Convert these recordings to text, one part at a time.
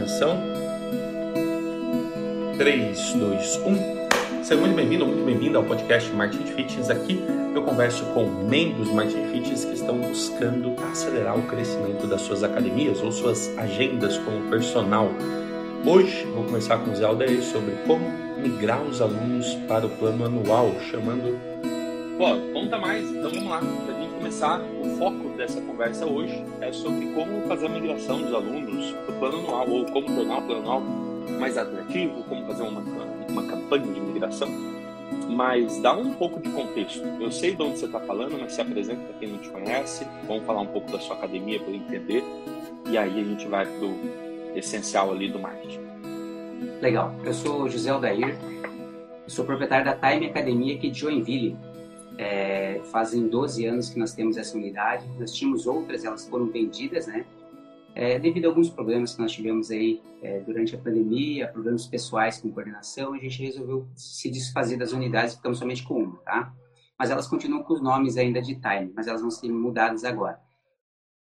Atenção. 3, 2, 1. Seja muito bem-vindo, muito bem-vinda ao podcast Martin Fitness. Aqui eu converso com membros Martin Fitness que estão buscando acelerar o crescimento das suas academias ou suas agendas como personal. Hoje vou conversar com o Zé Aldair sobre como migrar os alunos para o plano anual, chamando. Pô, conta mais, então vamos lá. Começar, o foco dessa conversa hoje é sobre como fazer a migração dos alunos para o plano anual, ou como tornar o plano anual mais atrativo, como fazer uma, uma campanha de migração. Mas dá um pouco de contexto. Eu sei de onde você está falando, mas se apresenta para quem não te conhece. Vamos falar um pouco da sua academia para entender. E aí a gente vai para o essencial ali do marketing. Legal. Eu sou José Aldair, sou proprietário da Time Academia aqui de Joinville. É, fazem 12 anos que nós temos essa unidade. Nós tínhamos outras, elas foram vendidas, né? É, devido a alguns problemas que nós tivemos aí é, durante a pandemia, problemas pessoais com coordenação, a gente resolveu se desfazer das unidades, ficamos somente com uma, tá? Mas elas continuam com os nomes ainda de Time, mas elas vão ser mudadas agora.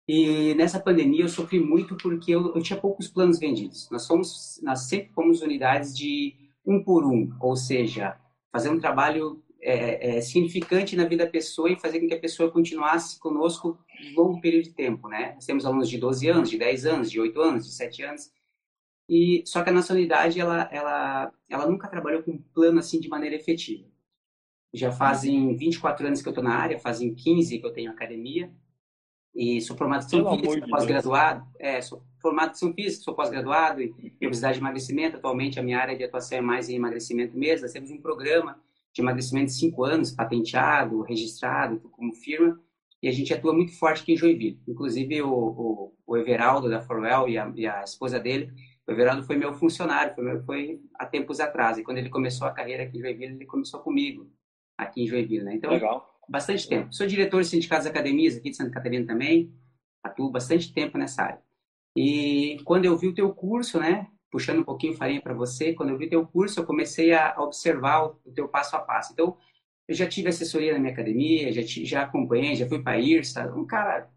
E nessa pandemia eu sofri muito porque eu, eu tinha poucos planos vendidos. Nós somos, nós sempre fomos unidades de um por um, ou seja, fazer um trabalho é, é, significante na vida da pessoa e fazer com que a pessoa continuasse conosco um longo período de tempo, né? Nós temos alunos de 12 anos, de 10 anos, de 8 anos, de 7 anos. E só que a nossa unidade ela ela ela nunca trabalhou com um plano assim de maneira efetiva. Já fazem 24 anos que eu estou na área, fazem 15 que eu tenho academia e sou formado em São Física, pós-graduado. É, sou formado em São Física, sou pós-graduado em obesidade e emagrecimento. Atualmente a minha área de atuação é mais em emagrecimento mesmo. Nós temos um programa de emagrecimento de cinco anos, patenteado, registrado como firma, e a gente atua muito forte aqui em Joinville. Inclusive, o, o, o Everaldo da Forwell e a, e a, esposa dele, o Everaldo foi meu funcionário, foi, meu, foi há tempos atrás, e quando ele começou a carreira aqui em Joinville, ele começou comigo, aqui em Joinville, né? Então, Legal. bastante tempo. Sou diretor de sindicatos academias aqui de Santa Catarina também, atuo bastante tempo nessa área. E quando eu vi o teu curso, né, puxando um pouquinho farinha para você, quando eu vi teu curso, eu comecei a observar o teu passo a passo. Então, eu já tive assessoria na minha academia, já, já acompanhei, já fui para IRSA, um cara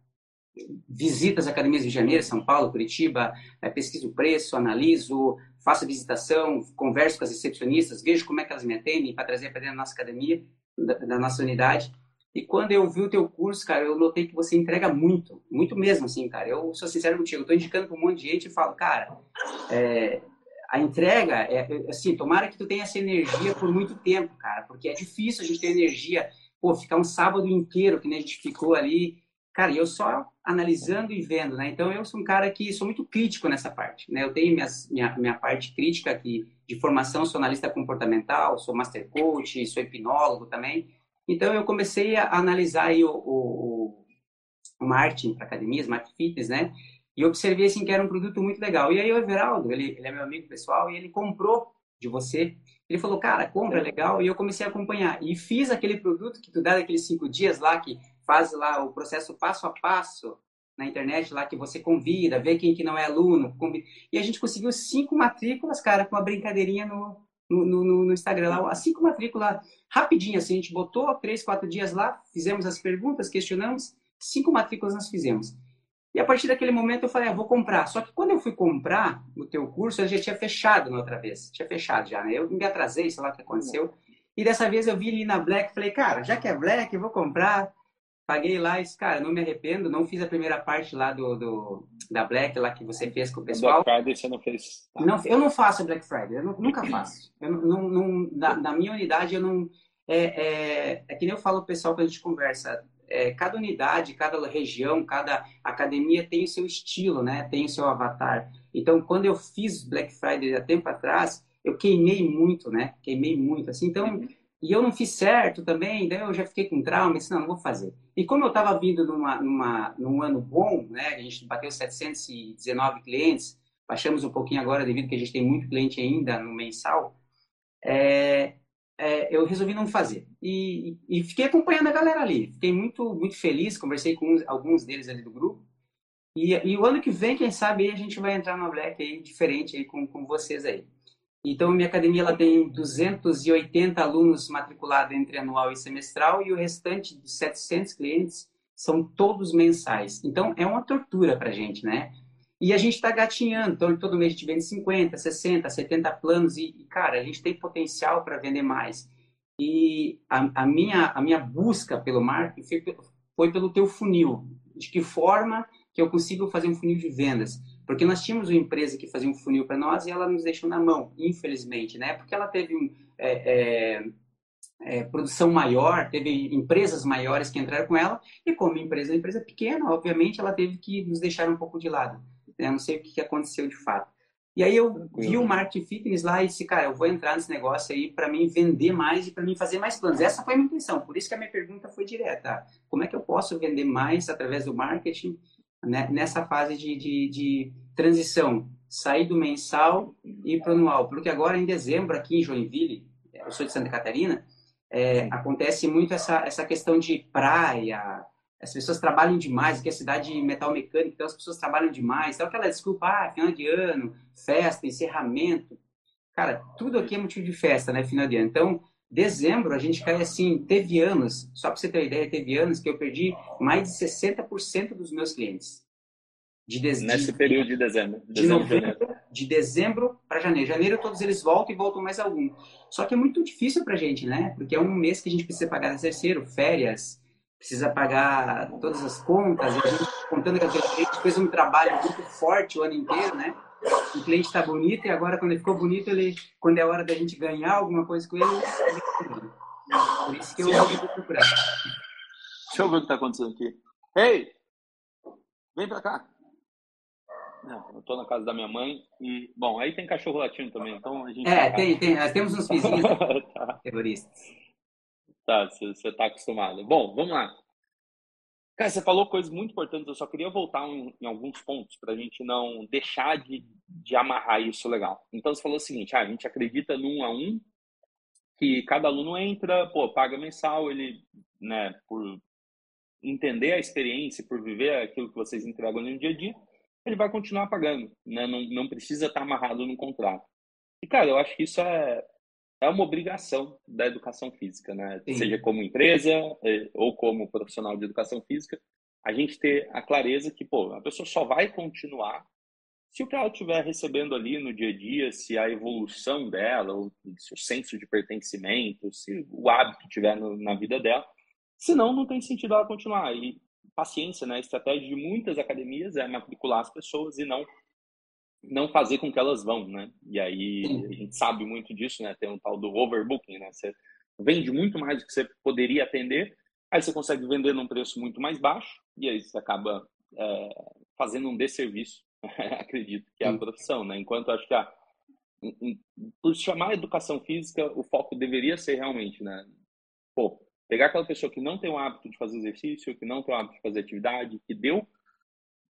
visita as academias de Janeiro, São Paulo, Curitiba, é, pesquiso o preço, analiso, faço visitação, converso com as recepcionistas, vejo como é que elas me atendem para trazer para dentro da nossa academia, da, da, nossa unidade. E quando eu vi o teu curso, cara, eu notei que você entrega muito, muito mesmo, assim, cara. Eu sou sincero contigo, eu tô indicando para um monte de gente e falo, cara, é, a entrega, é, é, assim, tomara que tu tenha essa energia por muito tempo, cara, porque é difícil a gente ter energia, pô, ficar um sábado inteiro que nem a gente ficou ali, cara, eu só analisando e vendo, né? Então eu sou um cara que sou muito crítico nessa parte, né? Eu tenho minhas, minha, minha parte crítica aqui de formação, sou analista comportamental, sou master coach, sou hipnólogo também, então, eu comecei a analisar aí o, o, o marketing para academias, marketing fitness, né? E observei, assim, que era um produto muito legal. E aí o Everaldo, ele, ele é meu amigo pessoal, e ele comprou de você. Ele falou, cara, compra, legal. E eu comecei a acompanhar. E fiz aquele produto que tu dá daqueles cinco dias lá, que faz lá o processo passo a passo na internet lá, que você convida, vê quem que não é aluno. Convida. E a gente conseguiu cinco matrículas, cara, com uma brincadeirinha no, no, no, no Instagram lá, assim como matrícula rapidinho, assim, a gente botou três, quatro dias lá, fizemos as perguntas, questionamos, cinco matrículas nós fizemos. E a partir daquele momento eu falei, ah, vou comprar. Só que quando eu fui comprar o teu curso, eu já tinha fechado na outra vez. Tinha fechado já, né? Eu me atrasei, sei lá o que aconteceu. E dessa vez eu vi ali na Black, falei, cara, já que é Black, eu vou comprar. Paguei lá e cara, não me arrependo, não fiz a primeira parte lá do, do da Black, lá que você fez com o pessoal. Black Friday você não fez? Tá. Não, eu não faço Black Friday, eu não, nunca faço. Eu não, não, na, na, minha unidade, eu não... É, é, é que nem eu falo pro pessoal quando a gente conversa, é, cada unidade, cada região, cada academia tem o seu estilo, né? Tem o seu avatar. Então, quando eu fiz Black Friday há tempo atrás, eu queimei muito, né? Queimei muito, assim. Então, uhum. E eu não fiz certo também, daí eu já fiquei com trauma, disse, não, não vou fazer. E como eu estava vindo numa, numa, num ano bom, né, a gente bateu 719 clientes, baixamos um pouquinho agora devido que a gente tem muito cliente ainda no mensal, é, é, eu resolvi não fazer. E, e, fiquei acompanhando a galera ali. Fiquei muito, muito feliz, conversei com uns, alguns deles ali do grupo. E, e, o ano que vem, quem sabe, a gente vai entrar numa Black aí, diferente aí com, com vocês aí. Então, minha academia ela tem 280 alunos matriculados entre anual e semestral e o restante de 700 clientes são todos mensais. Então, é uma tortura para a gente, né? E a gente está gatinhando, então todo mês a gente vende 50, 60, 70 planos e, cara, a gente tem potencial para vender mais. E a, a, minha, a minha busca pelo marketing foi, foi pelo teu funil. De que forma que eu consigo fazer um funil de vendas? Porque nós tínhamos uma empresa que fazia um funil para nós e ela nos deixou na mão, infelizmente, né? Porque ela teve um, é, é, é, produção maior, teve empresas maiores que entraram com ela, e como empresa é empresa pequena, obviamente ela teve que nos deixar um pouco de lado. Né? Não sei o que aconteceu de fato. E aí eu vi o marketing fitness lá e disse, cara, eu vou entrar nesse negócio aí para mim vender mais e para mim fazer mais planos. Essa foi a minha intenção, por isso que a minha pergunta foi direta. Como é que eu posso vender mais através do marketing né, nessa fase de, de, de transição? Sair do mensal e ir para o anual. Porque agora, em dezembro, aqui em Joinville, eu sou de Santa Catarina, é, acontece muito essa, essa questão de praia, as pessoas trabalham demais, que é cidade metal mecânica, então as pessoas trabalham demais. Então aquela desculpa, ah, final de ano, festa, encerramento. Cara, tudo aqui é motivo de festa, né, final de ano. Então, dezembro a gente cai assim, teve anos, só para você ter uma ideia, teve anos que eu perdi mais de 60% dos meus clientes. De de, Nesse período de dezembro. De, dezembro, novembro, de dezembro para janeiro. Janeiro todos eles voltam e voltam mais algum. Só que é muito difícil para gente, né? Porque é um mês que a gente precisa pagar terceiro, férias, precisa pagar todas as contas, e a gente contando que a gente fez um trabalho muito forte o ano inteiro, né? O cliente está bonito e agora quando ele ficou bonito, ele, quando é hora da gente ganhar alguma coisa com ele, ele por isso que eu vou procurar. Deixa eu ver o que está acontecendo aqui. Ei, vem para cá. Não, eu tô na casa da minha mãe e, bom, aí tem cachorro latindo também, então a gente... É, tem, tem, nós temos uns vizinhos tá. terroristas. Tá, você está acostumado. Bom, vamos lá. Cara, você falou coisas muito importantes, eu só queria voltar em, em alguns pontos para a gente não deixar de, de amarrar isso legal. Então, você falou o seguinte, ah, a gente acredita num a um, que cada aluno entra, pô, paga mensal, ele, né, por entender a experiência, por viver aquilo que vocês entregam no dia a dia, ele vai continuar pagando, né, não, não precisa estar amarrado no contrato. E, cara, eu acho que isso é, é uma obrigação da educação física, né? Sim. Seja como empresa é, ou como profissional de educação física, a gente ter a clareza que, pô, a pessoa só vai continuar se o que ela estiver recebendo ali no dia a dia, se a evolução dela, ou se o senso de pertencimento, se o hábito tiver no, na vida dela, senão não tem sentido ela continuar. E paciência, né? A estratégia de muitas academias é matricular as pessoas e não não fazer com que elas vão, né? E aí Sim. a gente sabe muito disso, né? Tem um tal do overbooking, né? Você vende muito mais do que você poderia atender, aí você consegue vender num preço muito mais baixo e aí você acaba é, fazendo um desserviço, acredito, que é a profissão, né? Enquanto acho que a, por chamar educação física, o foco deveria ser realmente, né? Pô, pegar aquela pessoa que não tem o hábito de fazer exercício, que não tem o hábito de fazer atividade, que deu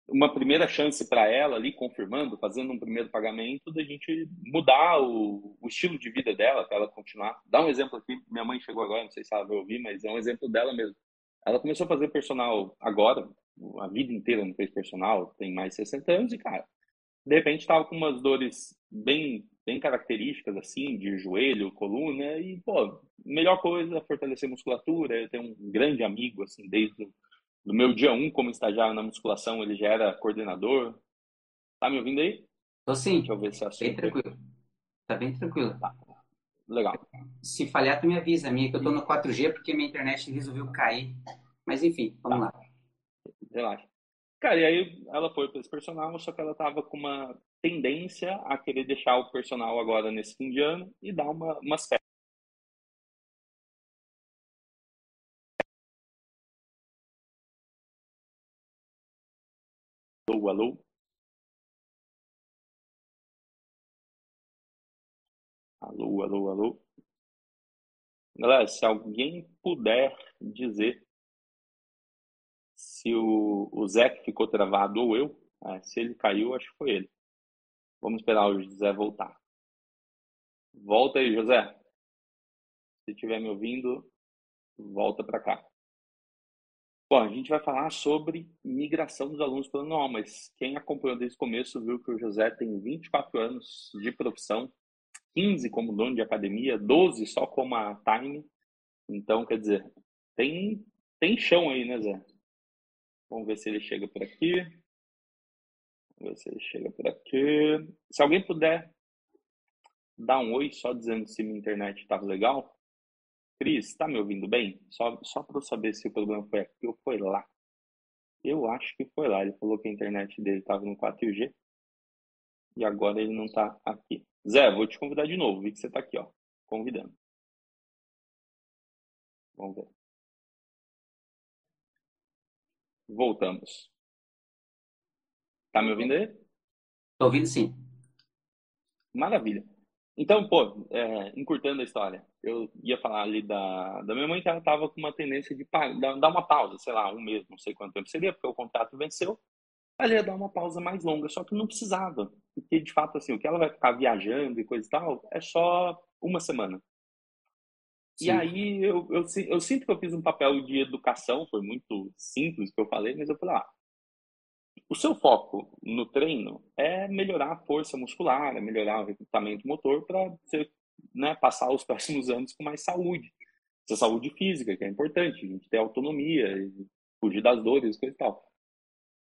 uma primeira chance para ela ali, confirmando, fazendo um primeiro pagamento, da gente mudar o, o estilo de vida dela, para ela continuar. Dá um exemplo aqui, minha mãe chegou agora, não sei se ela vai ouvir, mas é um exemplo dela mesmo. Ela começou a fazer personal agora, a vida inteira não fez personal, tem mais de 60 anos, e cara, de repente estava com umas dores bem, bem características, assim, de joelho, coluna, e, pô, melhor coisa, fortalecer musculatura. Eu tenho um grande amigo, assim, desde do meu dia 1 um, como estagiário na musculação, ele já era coordenador. Tá me ouvindo aí? Tô sim. Deixa eu ver se é Bem tranquilo. Tá bem tranquilo. Tá. Legal. Se falhar, tu me avisa, minha, que eu tô no 4G porque minha internet resolveu cair. Mas enfim, vamos tá. lá. Relaxa. Cara, e aí ela foi para esse personal, só que ela tava com uma tendência a querer deixar o personal agora nesse fim de ano e dar uma, umas férias Alô, alô? Alô, alô? Galera, se alguém puder dizer se o, o Zé ficou travado ou eu, é, se ele caiu, acho que foi ele. Vamos esperar o José voltar. Volta aí, José. Se estiver me ouvindo, volta para cá. Bom, a gente vai falar sobre migração dos alunos para o anual, mas quem acompanhou desde o começo viu que o José tem 24 anos de profissão, 15 como dono de academia, 12 só como a Time. Então, quer dizer, tem, tem chão aí, né, Zé? Vamos ver se ele chega por aqui. Vamos ver se ele chega por aqui. Se alguém puder dar um oi só dizendo se minha internet estava legal. Cris, está me ouvindo bem? Só, só para eu saber se o problema foi aqui ou foi lá. Eu acho que foi lá. Ele falou que a internet dele estava no 4G e agora ele não está aqui. Zé, vou te convidar de novo. Vi que você está aqui, ó, convidando. Vamos ver. Voltamos. Tá me ouvindo aí? Tô ouvindo sim. Maravilha. Então, pô, é, encurtando a história, eu ia falar ali da, da minha mãe que ela tava com uma tendência de dar, dar uma pausa, sei lá, um mês, não sei quanto tempo seria, porque o contrato venceu. Ela ia dar uma pausa mais longa, só que não precisava, porque de fato, assim, o que ela vai ficar viajando e coisa e tal, é só uma semana. Sim. E aí eu, eu, eu, sinto que eu fiz um papel de educação, foi muito simples que eu falei, mas eu falei, ah, o seu foco no treino é melhorar a força muscular, é melhorar o recrutamento motor para né, passar os próximos anos com mais saúde. Essa saúde física, que é importante, a gente ter autonomia, fugir das dores, coisa e tal.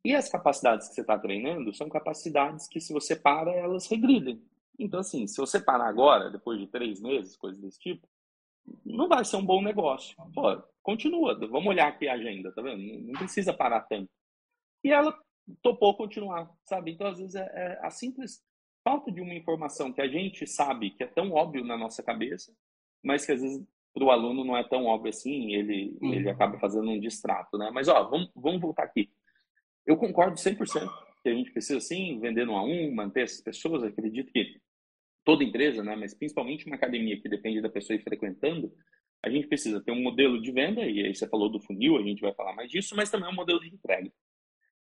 E as capacidades que você está treinando são capacidades que, se você para, elas regridem. Então, assim, se você parar agora, depois de três meses, coisas desse tipo, não vai ser um bom negócio. Pô, continua, vamos olhar aqui a agenda, tá vendo? Não precisa parar tanto. E ela topou continuar, sabe? Então, às vezes, é, é a simples falta de uma informação que a gente sabe que é tão óbvio na nossa cabeça, mas que às vezes para o aluno não é tão óbvio assim, ele, hum. ele acaba fazendo um distrato, né? Mas, ó, vamos, vamos voltar aqui. Eu concordo 100% que a gente precisa, sim, vender no a um, manter essas pessoas. acredito que toda empresa, né, mas principalmente uma academia que depende da pessoa ir frequentando, a gente precisa ter um modelo de venda, e aí você falou do funil, a gente vai falar mais disso, mas também um modelo de entrega.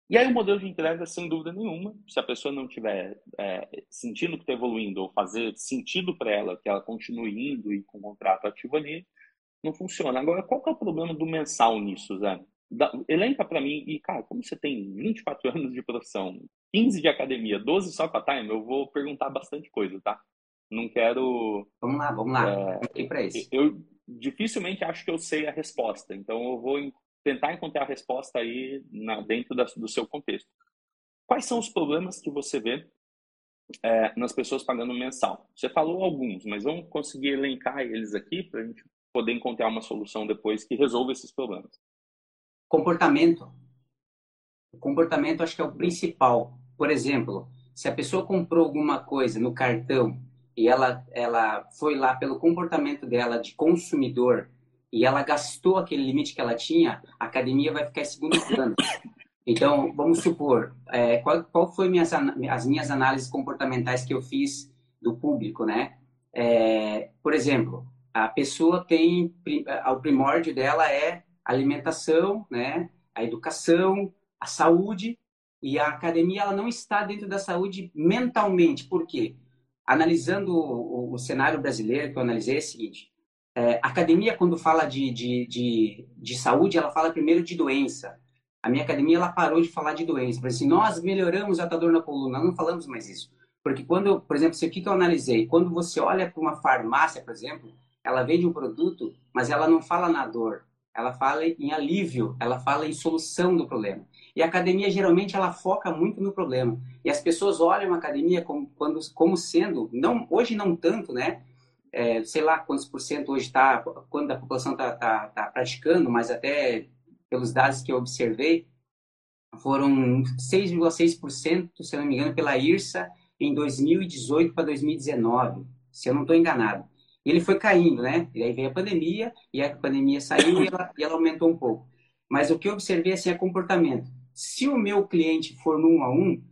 E aí o modelo de entrega, sem dúvida nenhuma, se a pessoa não estiver é, sentindo que está evoluindo ou fazer sentido para ela que ela continue indo e com o contrato ativo ali, não funciona. Agora, qual que é o problema do mensal nisso, Zé? Da, elenca para mim, e cara, como você tem 24 anos de profissão, 15 de academia, 12 só com a time, eu vou perguntar bastante coisa, tá? Não quero. Vamos lá, vamos lá. É, aqui para isso. Eu dificilmente acho que eu sei a resposta, então eu vou tentar encontrar a resposta aí na, dentro da, do seu contexto. Quais são os problemas que você vê é, nas pessoas pagando mensal? Você falou alguns, mas vamos conseguir elencar eles aqui para a gente poder encontrar uma solução depois que resolva esses problemas. Comportamento. O comportamento acho que é o principal. Por exemplo, se a pessoa comprou alguma coisa no cartão e ela, ela foi lá pelo comportamento dela de consumidor e ela gastou aquele limite que ela tinha, a academia vai ficar em segundo plano. Então, vamos supor, é, qual, qual foi minhas, as minhas análises comportamentais que eu fiz do público, né? É, por exemplo, a pessoa tem, o primórdio dela é alimentação, né? A educação, a saúde, e a academia ela não está dentro da saúde mentalmente. Por quê? Analisando o, o, cenário brasileiro que eu analisei é o seguinte, é, a academia, quando fala de, de, de, de, saúde, ela fala primeiro de doença. A minha academia, ela parou de falar de doença. Por assim, nós melhoramos a dor na coluna. Não falamos mais isso. Porque quando, por exemplo, isso aqui que eu analisei, quando você olha para uma farmácia, por exemplo, ela vende um produto, mas ela não fala na dor. Ela fala em alívio, ela fala em solução do problema. E a academia, geralmente, ela foca muito no problema. E as pessoas olham a academia como, quando, como sendo, não, hoje não tanto, né? É, sei lá quantos por cento hoje está, quando a população está tá, tá praticando, mas até pelos dados que eu observei, foram 6,6%, se não me engano, pela IRSA em 2018 para 2019, se eu não estou enganado. E ele foi caindo, né? E aí veio a pandemia, e a pandemia saiu e ela, e ela aumentou um pouco. Mas o que eu observei assim, é comportamento. Se o meu cliente for no um a um,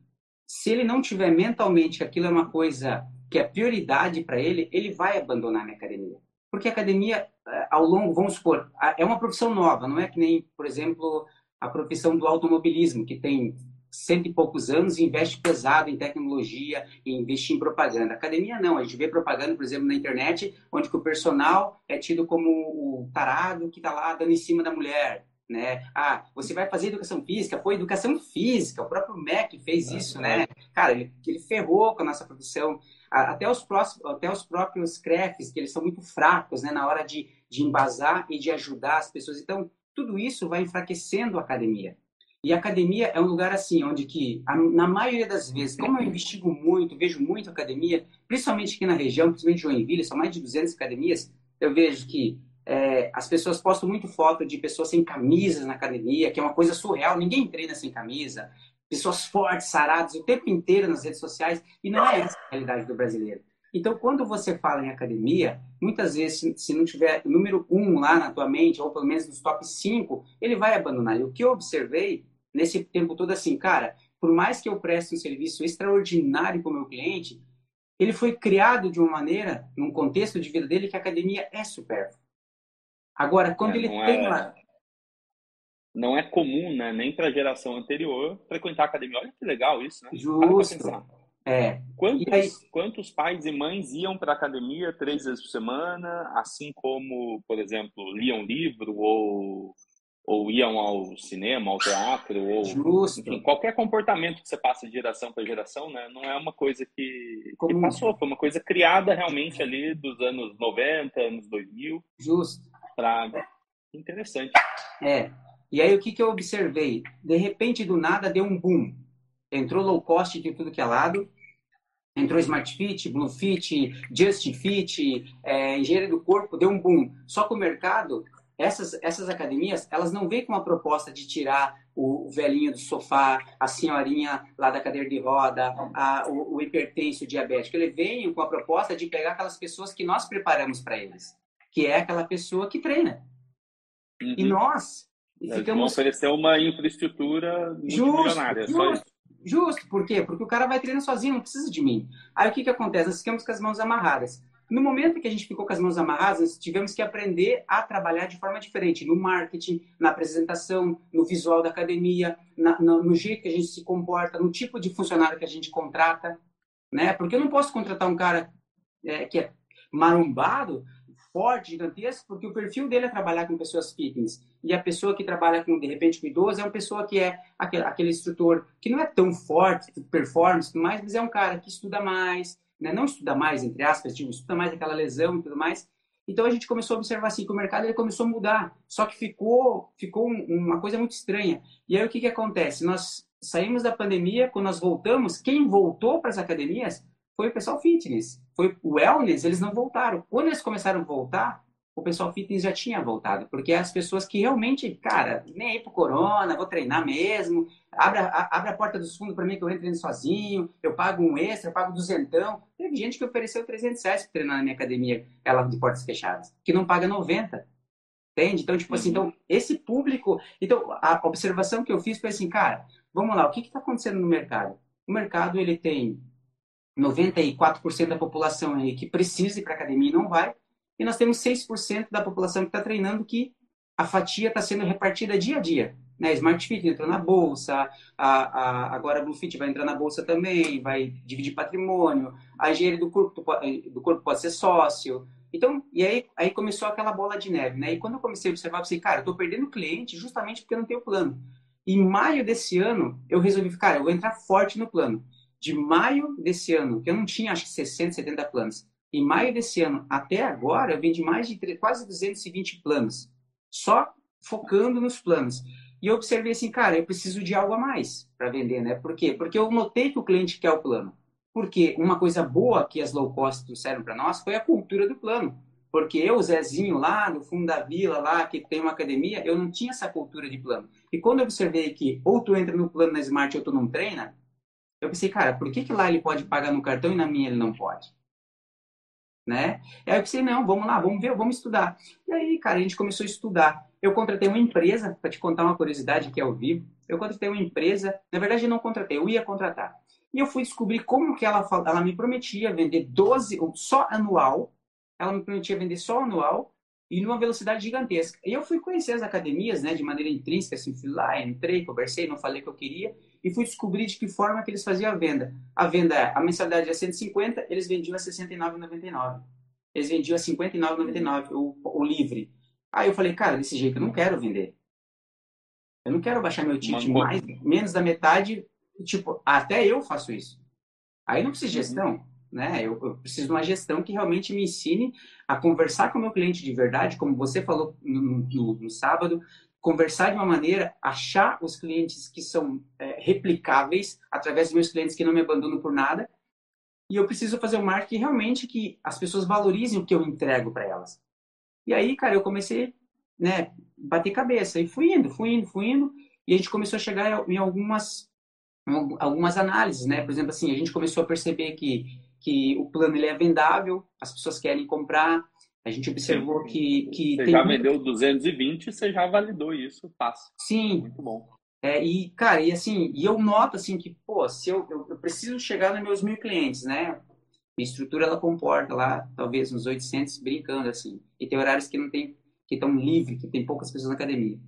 se ele não tiver mentalmente que aquilo é uma coisa que é prioridade para ele, ele vai abandonar a minha academia. Porque a academia, eh, ao longo, vamos supor, é uma profissão nova, não é que nem, por exemplo, a profissão do automobilismo, que tem cento e poucos anos e investe pesado em tecnologia e investe em propaganda. Academia não, a gente vê propaganda, por exemplo, na internet, onde o personal é tido como o tarado que está lá dando em cima da mulher, né? Ah, você vai fazer educação física? Pô, educação física, o próprio MEC fez isso, né? Cara, ele, ele ferrou com a nossa profissão até os, próximos, até os próprios CREFs, que eles são muito fracos né, na hora de, de embasar e de ajudar as pessoas. Então, tudo isso vai enfraquecendo a academia. E a academia é um lugar assim, onde que, na maioria das vezes, como eu investigo muito, vejo muito academia, principalmente aqui na região, principalmente Joinville, são mais de 200 academias, eu vejo que é, as pessoas postam muito foto de pessoas sem camisas na academia, que é uma coisa surreal, ninguém treina sem camisa, pessoas fortes, saradas, o tempo inteiro nas redes sociais, e não é essa a realidade do brasileiro. Então, quando você fala em academia, muitas vezes, se não tiver número um lá na tua mente, ou pelo menos nos top 5, ele vai abandonar. E o que eu observei nesse tempo todo assim, cara, por mais que eu preste um serviço extraordinário para o meu cliente, ele foi criado de uma maneira, num contexto de vida dele, que a academia é supérflua. Agora, quando é, ele tem é, lá... Não é comum, né, nem para a geração anterior, frequentar a academia. Olha que legal isso, né? Justo. É. Quantos, aí... quantos pais e mães iam para a academia três vezes por semana, assim como, por exemplo, liam livro ou ou iam ao cinema, ao teatro, ou enfim, qualquer comportamento que você passa de geração para geração, né, não é uma coisa que, que, passou, foi uma coisa criada realmente ali dos anos 90, anos 2000. Justo. Pra... Interessante. É. E aí o que, que eu observei? De repente, do nada, deu um boom. Entrou low cost de tudo que é lado, entrou Smart Fit, Blue Fit, Just Fit, é, engenharia do corpo, deu um boom. Só que o mercado essas, essas academias, elas não vêm com uma proposta de tirar o, o velhinho do sofá, a senhorinha lá da cadeira de roda, a, o, o hipertenso, o diabético. Ele vem com a proposta de pegar aquelas pessoas que nós preparamos para eles, que é aquela pessoa que treina. Uhum. E nós e ficamos... oferecer uma infraestrutura milionária. Justo, justo, por quê? Porque o cara vai treinar sozinho, não precisa de mim. Aí o que, que acontece? Nós ficamos com as mãos amarradas. No momento que a gente ficou com as mãos amarradas, tivemos que aprender a trabalhar de forma diferente, no marketing, na apresentação, no visual da academia, na, no, no, jeito que a gente se comporta, no tipo de funcionário que a gente contrata, né? Porque eu não posso contratar um cara é, que é marombado, forte, gigantesco, porque o perfil dele é trabalhar com pessoas fitness. E a pessoa que trabalha com, de repente, com idoso é uma pessoa que é aquele, aquele instrutor que não é tão forte, performance, mas é um cara que estuda mais, né? não estuda mais, entre aspas, tipo, estuda mais aquela lesão e tudo mais. Então a gente começou a observar assim que o mercado ele começou a mudar, só que ficou ficou uma coisa muito estranha. E aí o que que acontece? Nós saímos da pandemia, quando nós voltamos, quem voltou para as academias foi o pessoal fitness, foi o wellness, eles não voltaram. Quando eles começaram a voltar, o pessoal fitness já tinha voltado, porque as pessoas que realmente, cara, nem aí pro corona, vou treinar mesmo, abre a, abre a porta dos fundos para mim que eu entro sozinho, eu pago um extra, eu pago duzentão. Teve gente que ofereceu 300 reais para treinar na minha academia, ela de portas fechadas, que não paga 90. Entende? Então, tipo assim, uhum. então, esse público. Então, a observação que eu fiz foi assim, cara, vamos lá, o que está acontecendo no mercado? O mercado ele tem 94% da população aí que precisa ir para academia e não vai, e nós temos 6% da população que está treinando que a fatia está sendo repartida dia a dia. Né? Smart Fit entrou na bolsa, a, a, agora a Blue Fit vai entrar na bolsa também, vai dividir patrimônio, a engenharia do corpo, do corpo pode ser sócio. Então, e aí, aí começou aquela bola de neve, né? E quando eu comecei a observar, eu pensei, cara, eu estou perdendo cliente justamente porque eu não tenho plano. Em maio desse ano, eu resolvi, cara, eu vou entrar forte no plano. De maio desse ano, que eu não tinha, acho que 60, 70 planos, em maio desse ano até agora, eu vendi mais de quase 220 planos, só focando nos planos. E eu observei assim, cara, eu preciso de algo a mais para vender, né? Por quê? Porque eu notei que o cliente quer o plano. Porque uma coisa boa que as low cost trouxeram para nós foi a cultura do plano. Porque eu, Zezinho, lá no fundo da vila, lá que tem uma academia, eu não tinha essa cultura de plano. E quando eu observei que ou tu entra no plano na Smart ou tu não treina, eu pensei, cara, por que, que lá ele pode pagar no cartão e na minha ele não pode? né? E aí eu pensei, não, vamos lá, vamos ver, vamos estudar. E aí, cara, a gente começou a estudar. Eu contratei uma empresa, para te contar uma curiosidade que é ao vivo, eu contratei uma empresa, na verdade eu não contratei, eu ia contratar. E eu fui descobrir como que ela, ela me prometia vender 12, só anual, ela me prometia vender só anual, e numa velocidade gigantesca. E eu fui conhecer as academias, né, de maneira intrínseca, assim, fui lá, entrei, conversei, não falei o que eu queria, e fui descobrir de que forma que eles faziam a venda. A venda, a mensalidade é 150, eles vendiam a 69,99. Eles vendiam a 59,99 o, o livre. Aí eu falei, cara, desse jeito eu não quero vender. Eu não quero baixar meu ticket mais, menos da metade. Tipo, até eu faço isso. Aí não precisa de uhum. gestão né? Eu, eu, preciso de uma gestão que realmente me ensine a conversar com o meu cliente de verdade, como você falou no, no, no sábado, conversar de uma maneira, achar os clientes que são é, replicáveis através dos meus clientes que não me abandonam por nada. E eu preciso fazer um marketing realmente que as pessoas valorizem o que eu entrego para elas. E aí, cara, eu comecei, né, bater cabeça e fui indo, fui indo, fui indo, e a gente começou a chegar em algumas algumas análises, né? Por exemplo, assim, a gente começou a perceber que que o plano ele é vendável, as pessoas querem comprar, a gente observou que, que você já vendeu 220, você já validou isso, fácil. Sim. Muito bom. É, e, cara, e assim, e eu noto assim que, pô, se eu, eu, eu, preciso chegar nos meus mil clientes, né? Minha estrutura ela comporta lá, talvez uns 800 brincando assim. E tem horários que não tem, que estão livres, que tem poucas pessoas na academia.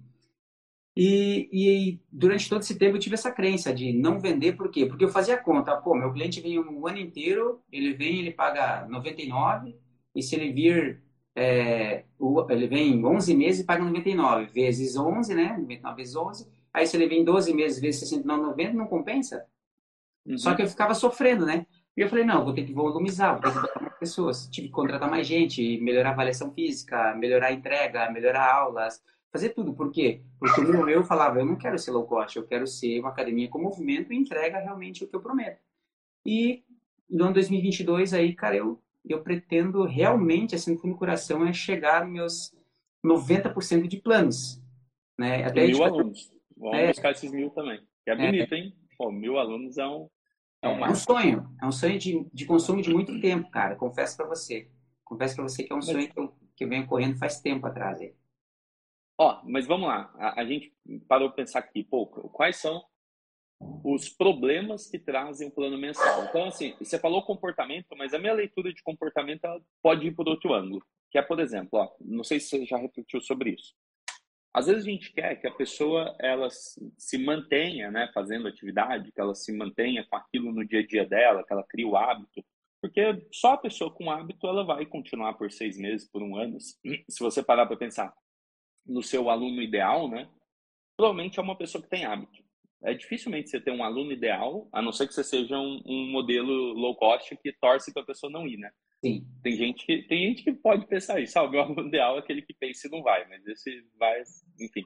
E, e, durante todo esse tempo eu tive essa crença de não vender, por quê? Porque eu fazia conta, pô, meu cliente vem um ano inteiro, ele vem, ele paga 99, e se ele vir, é, ele vem 11 meses e paga 99 vezes 11, né? 99 vezes 11. Aí se ele vem 12 meses vezes 69, 90, não compensa. Uhum. Só que eu ficava sofrendo, né? E eu falei, não, vou ter que volumizar, vou ter que botar mais pessoas. Tive que contratar mais gente, melhorar a avaliação física, melhorar a entrega, melhorar aulas, fazer tudo. Por quê? Porque o meu eu falava, eu não quero ser low cost, eu quero ser uma academia com movimento e entrega realmente o que eu prometo. E no ano 2022, aí, cara, eu eu pretendo realmente, assim, no coração, é chegar nos meus 90% de planos. Né? Até mil alunos. Vamos é, buscar esses mil também. É, é bonito, é, hein? Pô, mil alunos é um, é um, é um sonho. É um sonho de, de consumo de muito tempo, cara. Confesso para você. Confesso para você que é um mas... sonho que eu, que eu venho correndo faz tempo atrás. Aí. Ó, mas vamos lá. A, a gente parou para pensar aqui, pô, quais são os problemas que trazem o plano mensal. Então, assim, você falou comportamento, mas a minha leitura de comportamento pode ir por outro ângulo, que é, por exemplo, ó, não sei se você já refletiu sobre isso. Às vezes a gente quer que a pessoa ela se mantenha, né, fazendo atividade, que ela se mantenha com aquilo no dia a dia dela, que ela crie o hábito, porque só a pessoa com hábito ela vai continuar por seis meses, por um ano. Se você parar para pensar no seu aluno ideal, né, provavelmente é uma pessoa que tem hábito é dificilmente você ter um aluno ideal, a não ser que você seja um, um modelo low cost que torce para a pessoa não ir, né? Sim. Tem gente que tem gente que pode pensar isso, ah, o meu aluno ideal é aquele que pensa e não vai, mas esse vai, enfim,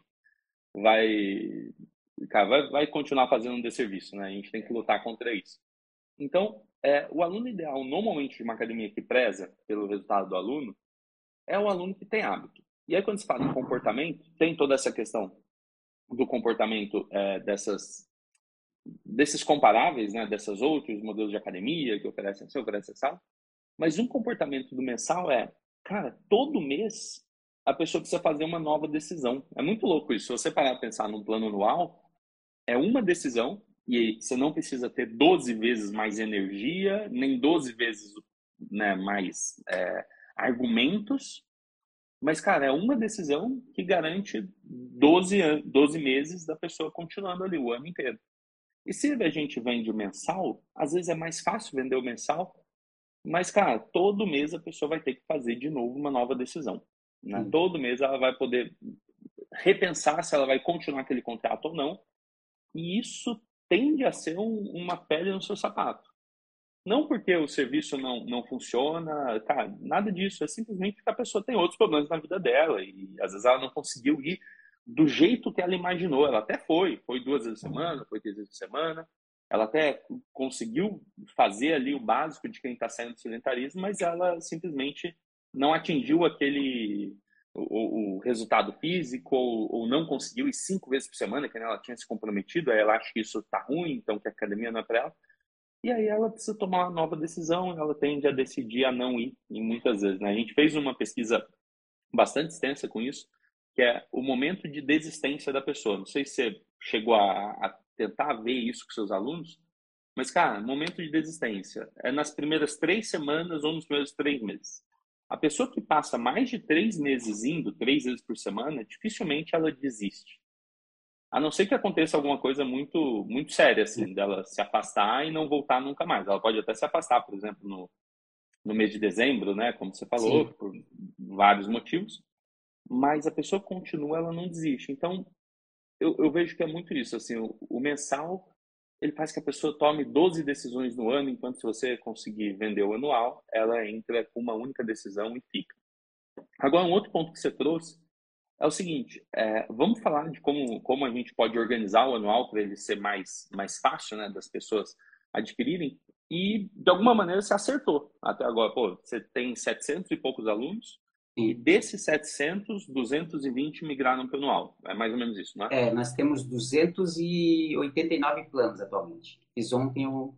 vai, cara, vai, vai continuar fazendo um desserviço, né? A gente tem que lutar contra isso. Então, é, o aluno ideal, normalmente, de uma academia que preza pelo resultado do aluno, é o aluno que tem hábito. E aí, quando se fala em comportamento, tem toda essa questão do comportamento é, dessas desses comparáveis, né, dessas outros modelos de academia que oferecem assim, oferecem sala, mas um comportamento do mensal é, cara, todo mês a pessoa precisa fazer uma nova decisão. É muito louco isso. Se você parar para pensar no plano anual, é uma decisão e você não precisa ter 12 vezes mais energia, nem 12 vezes né, mais é, argumentos mas, cara, é uma decisão que garante 12, 12 meses da pessoa continuando ali o ano inteiro. E se a gente vende o mensal, às vezes é mais fácil vender o mensal, mas, cara, todo mês a pessoa vai ter que fazer de novo uma nova decisão. Né? Todo mês ela vai poder repensar se ela vai continuar aquele contrato ou não. E isso tende a ser um, uma pele no seu sapato. Não porque o serviço não, não funciona, tá, nada disso. É simplesmente porque a pessoa tem outros problemas na vida dela e às vezes ela não conseguiu ir do jeito que ela imaginou. Ela até foi, foi duas vezes por semana, foi três vezes por semana. Ela até conseguiu fazer ali o básico de quem está saindo do sedentarismo, mas ela simplesmente não atingiu aquele o, o resultado físico ou, ou, não conseguiu ir cinco vezes por semana, que ela tinha se comprometido. Aí ela acha que isso está ruim, então que a academia não é para ela. E aí ela precisa tomar uma nova decisão, ela tende a decidir a não ir, e muitas vezes. Né? A gente fez uma pesquisa bastante extensa com isso, que é o momento de desistência da pessoa. Não sei se você chegou a, a tentar ver isso com seus alunos, mas, cara, momento de desistência é nas primeiras três semanas ou nos primeiros três meses. A pessoa que passa mais de três meses indo, três vezes por semana, dificilmente ela desiste. A não ser que aconteça alguma coisa muito, muito séria, assim, dela se afastar e não voltar nunca mais. Ela pode até se afastar, por exemplo, no, no mês de dezembro, né? Como você falou, Sim. por vários motivos. Mas a pessoa continua, ela não desiste. Então, eu, eu vejo que é muito isso, assim, o, o, mensal, ele faz que a pessoa tome 12 decisões no ano, enquanto se você conseguir vender o anual, ela entra com uma única decisão e fica. Agora, um outro ponto que você trouxe é o seguinte, é, vamos falar de como, como a gente pode organizar o anual para ele ser mais, mais fácil, né, das pessoas adquirirem. E, de alguma maneira, você acertou até agora. Pô, você tem 700 e poucos alunos, e desses 700, 220 migraram para o anual. É mais ou menos isso, não é? É, nós temos 289 planos atualmente. Fiz ontem o...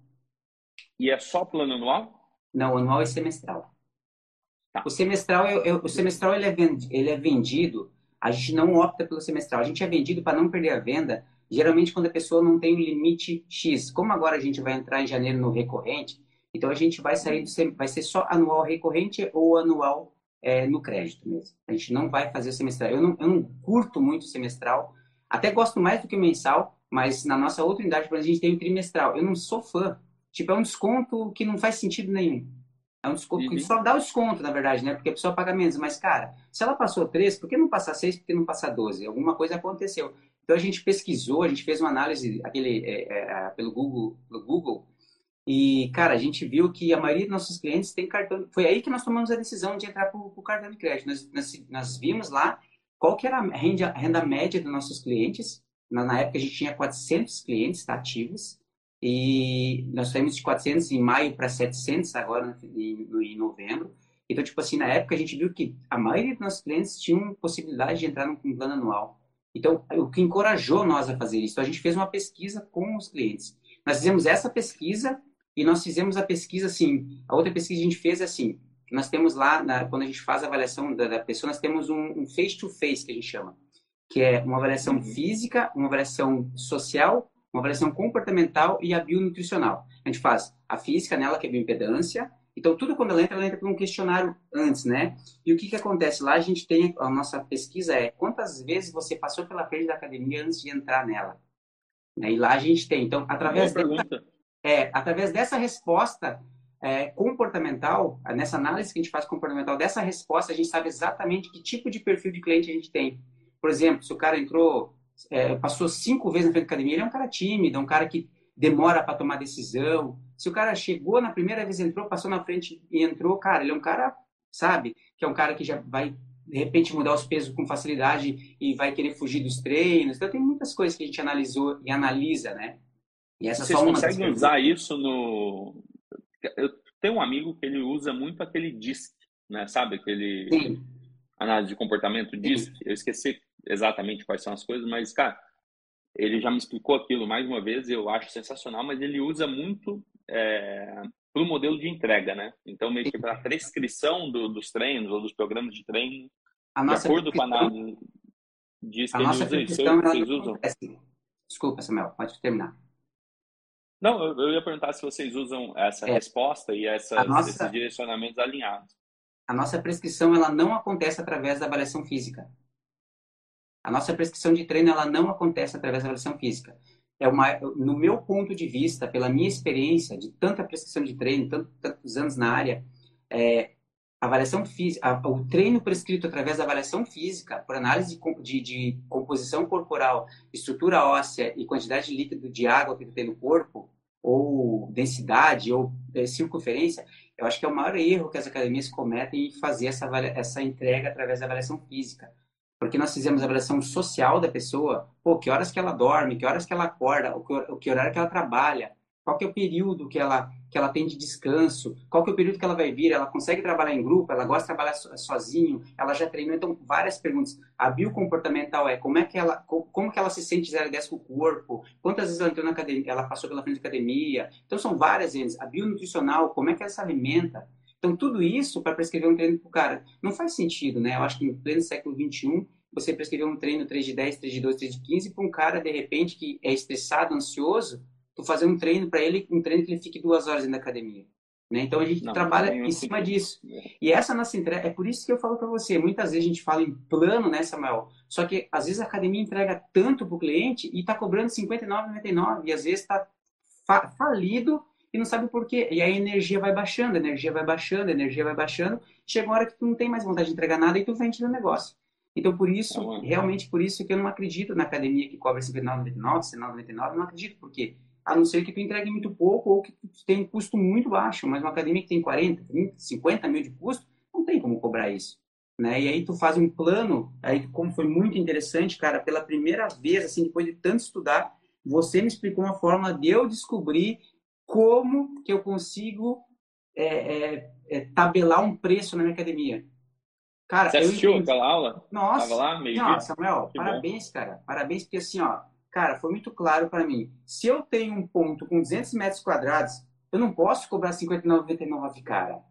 E é só plano anual? Não, anual e semestral. Tá. O semestral, eu, eu, o semestral ele é, ele é vendido, a gente não opta pelo semestral. A gente é vendido para não perder a venda, geralmente quando a pessoa não tem um limite X. Como agora a gente vai entrar em janeiro no recorrente, então a gente vai sair do, vai ser só anual recorrente ou anual é, no crédito mesmo. A gente não vai fazer o semestral. Eu não, eu não curto muito o semestral, até gosto mais do que mensal, mas na nossa outra unidade, a gente tem o trimestral. Eu não sou fã. Tipo, é um desconto que não faz sentido nenhum. É um desconto, uhum. só dá o desconto, na verdade, né? Porque a pessoa paga menos. Mas, cara, se ela passou 3, por que não passar 6? Por que não passar 12? Alguma coisa aconteceu. Então a gente pesquisou, a gente fez uma análise aquele, é, é, pelo, Google, pelo Google e, cara, a gente viu que a maioria dos nossos clientes tem cartão. Foi aí que nós tomamos a decisão de entrar para o cartão de crédito. Nós, nós, nós, vimos lá qual que era a renda, a renda média dos nossos clientes. Na, na, época a gente tinha 400 clientes tá, ativos. E nós saímos de 400 em maio para 700 agora em, em novembro. Então, tipo assim, na época a gente viu que a maioria dos nossos clientes tinham possibilidade de entrar num plano anual. Então, o que encorajou nós a fazer isso? Então, a gente fez uma pesquisa com os clientes. Nós fizemos essa pesquisa e nós fizemos a pesquisa assim, a outra pesquisa que a gente fez é assim, nós temos lá, na, quando a gente faz a avaliação da, da pessoa, nós temos um face-to-face, -face, que a gente chama, que é uma avaliação uhum. física, uma avaliação social, uma avaliação comportamental e a bionutricional. A gente faz a física nela, que é bioimpedância, então tudo quando ela entra, ela entra por um questionário antes, né? E o que que acontece? Lá a gente tem, a nossa pesquisa é quantas vezes você passou pela frente da academia antes de entrar nela. E lá a gente tem, então, através pergunta é, através dessa resposta é, comportamental, nessa análise que a gente faz comportamental, dessa resposta, a gente sabe exatamente que tipo de perfil de cliente a gente tem. Por exemplo, se o cara entrou, é, passou cinco vezes na frente da academia, ele é um cara tímido, é um cara que demora para tomar decisão. Se o cara chegou na primeira vez, entrou, passou na frente e entrou, cara, ele é um cara, sabe, que é um cara que já vai de repente mudar os pesos com facilidade e vai querer fugir dos treinos. Então tem muitas coisas que a gente analisou e analisa, né? E essa Vocês conseguem usar isso no. Eu tenho um amigo que ele usa muito aquele DISC, né? Sabe? Aquele Sim. análise de comportamento DISC. Sim. Eu esqueci exatamente quais são as coisas, mas, cara, ele já me explicou aquilo mais uma vez, eu acho sensacional, mas ele usa muito é, para o modelo de entrega, né? Então, meio que para a prescrição do, dos treinos ou dos programas de treino, a de acordo com a análise diz que ele usa isso. Vocês usam? Desculpa, Samuel, pode terminar. Não, eu ia perguntar se vocês usam essa é. resposta e essas, nossa, esses direcionamentos alinhados. A nossa prescrição ela não acontece através da avaliação física. A nossa prescrição de treino ela não acontece através da avaliação física. É uma, no meu ponto de vista, pela minha experiência de tanta prescrição de treino, tanto, tantos anos na área, é, avaliação física, o treino prescrito através da avaliação física, por análise de, de, de, composição corporal, estrutura óssea e quantidade de líquido de água que tem no corpo, ou densidade, ou é, circunferência, eu acho que é o maior erro que as academias cometem em fazer essa, essa entrega através da avaliação física. Porque nós fizemos a avaliação social da pessoa, pô, que horas que ela dorme, que horas que ela acorda, o que, horário que ela trabalha, qual que é o período que ela, que ela tem de descanso, qual que é o período que ela vai vir, ela consegue trabalhar em grupo, ela gosta de trabalhar sozinho, ela já treinou, então várias perguntas. A biocomportamental é como é que ela, como que ela se sente 0 a 10 com o corpo, quantas vezes ela entrou na academia, ela passou pela frente da academia, então são várias vezes. A bionutricional, como é que ela se alimenta, então tudo isso para prescrever um treino para o cara, não faz sentido, né? Eu acho que no pleno século 21 você prescrever um treino 3 de 10, 3 de 12, 3 de 15 para um cara, de repente, que é estressado, ansioso, tu fazer um treino para ele, um treino que ele fique duas horas na academia. Né? Então a gente não, trabalha em cima disso. E essa nossa entrega, é por isso que eu falo para você, muitas vezes a gente fala em plano, né, Samuel? Só que às vezes a academia entrega tanto para o cliente e está cobrando R$ 59,99 e às vezes está fa falido e não sabe por quê. E aí a energia vai baixando, a energia vai baixando, a energia vai baixando. Chega uma hora que tu não tem mais vontade de entregar nada e tu vende no negócio. Então, por isso, tá realmente por isso que eu não acredito na academia que cobra R$ 59,99, R$ 59,99, não acredito, porque a não ser que tu entregue muito pouco ou que tu tenha um custo muito baixo. Mas uma academia que tem 40, 30, 50 mil de custo, não tem como cobrar isso. né? E aí tu faz um plano, aí como foi muito interessante, cara, pela primeira vez, assim, depois de tanto estudar, você me explicou uma forma de eu descobrir como que eu consigo é, é, é, tabelar um preço na minha academia. Cara, Você assistiu entendi... aquela aula? Nossa, Tava lá, meio não, Samuel, que parabéns, bom. cara. Parabéns, porque assim, ó, cara, foi muito claro para mim. Se eu tenho um ponto com 200 metros quadrados, eu não posso cobrar 59,99, cara.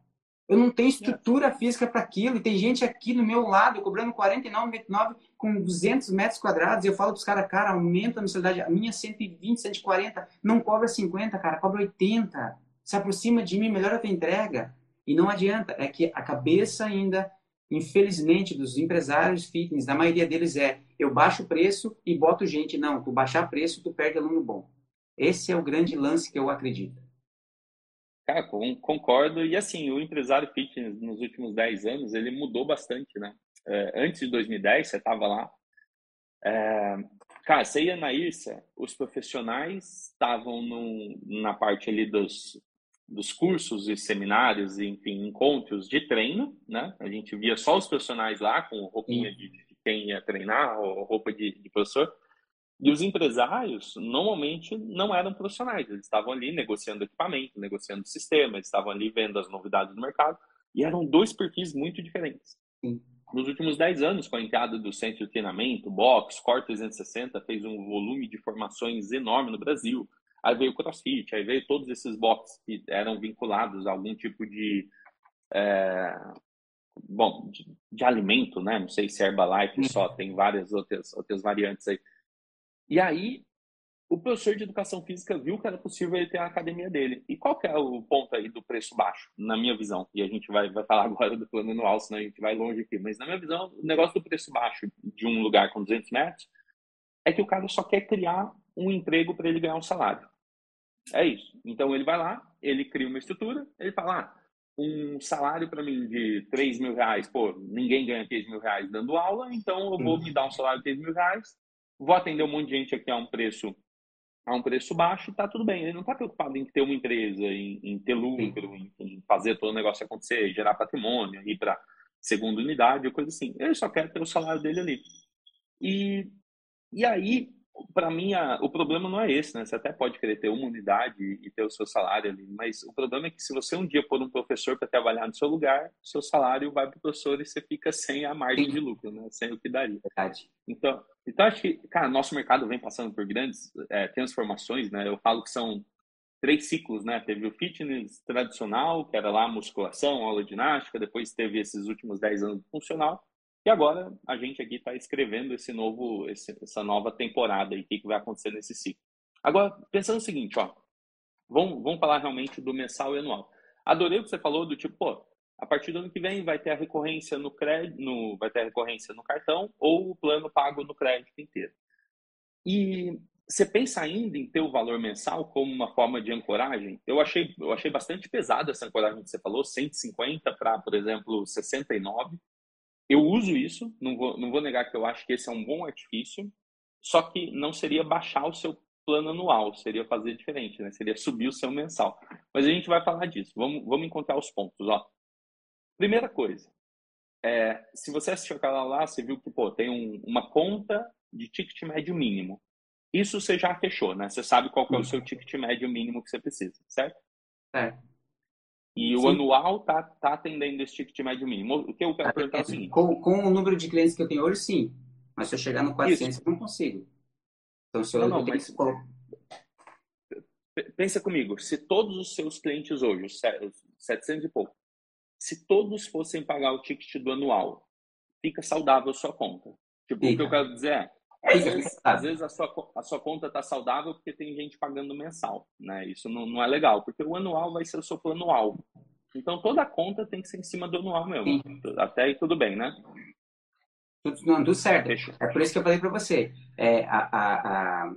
Eu não tenho estrutura física para aquilo. E tem gente aqui no meu lado cobrando 49,99 com 200 metros quadrados. E eu falo para os caras, cara, aumenta a mensalidade. A minha 120, 140. Não cobra 50, cara, cobra 80. Se aproxima de mim, melhora a tua entrega. E não adianta. É que a cabeça ainda, infelizmente, dos empresários fitness, da maioria deles é eu baixo o preço e boto gente. Não, tu baixar preço, tu perde aluno bom. Esse é o grande lance que eu acredito. Cara, concordo. E assim, o empresário fitness nos últimos 10 anos, ele mudou bastante, né? É, antes de 2010, você estava lá. É, cara, você ia na IRSA, os profissionais estavam na parte ali dos, dos cursos e seminários, enfim, encontros de treino, né? A gente via só os profissionais lá com roupinha de, de quem ia treinar, ou roupa de, de professor. E os empresários, normalmente, não eram profissionais. Eles estavam ali negociando equipamento, negociando sistema, eles estavam ali vendo as novidades do mercado. E eram dois perfis muito diferentes. Sim. Nos últimos 10 anos, com a entrada do centro de treinamento, box, Core 360, fez um volume de formações enorme no Brasil. Aí veio o CrossFit, aí veio todos esses boxes que eram vinculados a algum tipo de... É, bom, de, de, alimento, né? Não sei se é Herbalife só, tem várias outras, outras variantes aí. E aí, o professor de educação física viu que era possível ele ter a academia dele. E qual que é o ponto aí do preço baixo, na minha visão? E a gente vai, vai falar agora do plano anual, senão a gente vai longe aqui. Mas na minha visão, o negócio do preço baixo de um lugar com 200 metros é que o cara só quer criar um emprego para ele ganhar um salário. É isso. Então ele vai lá, ele cria uma estrutura, ele fala, ah, um salário para mim de 3 mil reais, pô, ninguém ganha 3 mil reais dando aula, então eu vou me dar um salário de 3 mil reais, vou atender um monte de gente aqui a um preço a um preço baixo e tá tudo bem. Ele não está preocupado em ter uma empresa, em, em ter lucro, em, em, fazer todo o negócio acontecer, gerar patrimônio, ir para segunda unidade, coisa assim. Ele só quer ter o salário dele ali. E, e aí, para mim, a, o problema não é esse, né? Você até pode querer ter uma unidade e ter o seu salário ali, mas o problema é que se você um dia pôr um professor para trabalhar no seu lugar, seu salário vai para o professor e você fica sem a margem de lucro, né? Sem o que daria. Verdade. Então, então acho que, cara, nosso mercado vem passando por grandes é, transformações, né? Eu falo que são três ciclos, né? Teve o fitness tradicional, que era lá musculação, aula de ginástica, depois teve esses últimos 10 anos funcional, e agora a gente aqui está escrevendo esse novo, esse, essa nova temporada e o que, que vai acontecer nesse ciclo. Agora, pensando o seguinte, ó, vamos, vamos falar realmente do mensal e anual. Adorei o que você falou do tipo, pô, a partir do ano que vem vai ter a recorrência no crédito, no, vai ter a recorrência no cartão ou o plano pago no crédito inteiro. E você pensa ainda em ter o valor mensal como uma forma de ancoragem? Eu achei, eu achei bastante pesado essa ancoragem que você falou, 150 para, por exemplo, 69. Eu uso isso, não vou, não vou negar que eu acho que esse é um bom artifício, só que não seria baixar o seu plano anual, seria fazer diferente, né? Seria subir o seu mensal. Mas a gente vai falar disso. Vamos, vamos encontrar os pontos, ó. Primeira coisa, é, se você assistiu aquela lá, você viu que pô, tem um, uma conta de ticket médio mínimo. Isso você já fechou, né? Você sabe qual é o seu ticket médio mínimo que você precisa, certo? É. E Sim. o anual tá, tá atendendo esse ticket médio mínimo. O que eu quero perguntar é o seguinte. Com, com o número de clientes que eu tenho hoje, sim. Mas se eu chegar no 400, Isso. eu não consigo. Então, se eu, não, não, mas... Pensa comigo, se todos os seus clientes hoje, os 700 e pouco, se todos fossem pagar o ticket do anual, fica saudável a sua conta. Tipo, o que eu quero dizer é, às vezes, às vezes, a, sua, a sua conta está saudável porque tem gente pagando mensal, né? Isso não, não é legal, porque o anual vai ser o seu plano alvo. Então toda a conta tem que ser em cima do anual mesmo. Sim. Até aí tudo bem, né? Tudo, não, tudo certo. Fechou. É por isso que eu falei para você. É, a, a, a,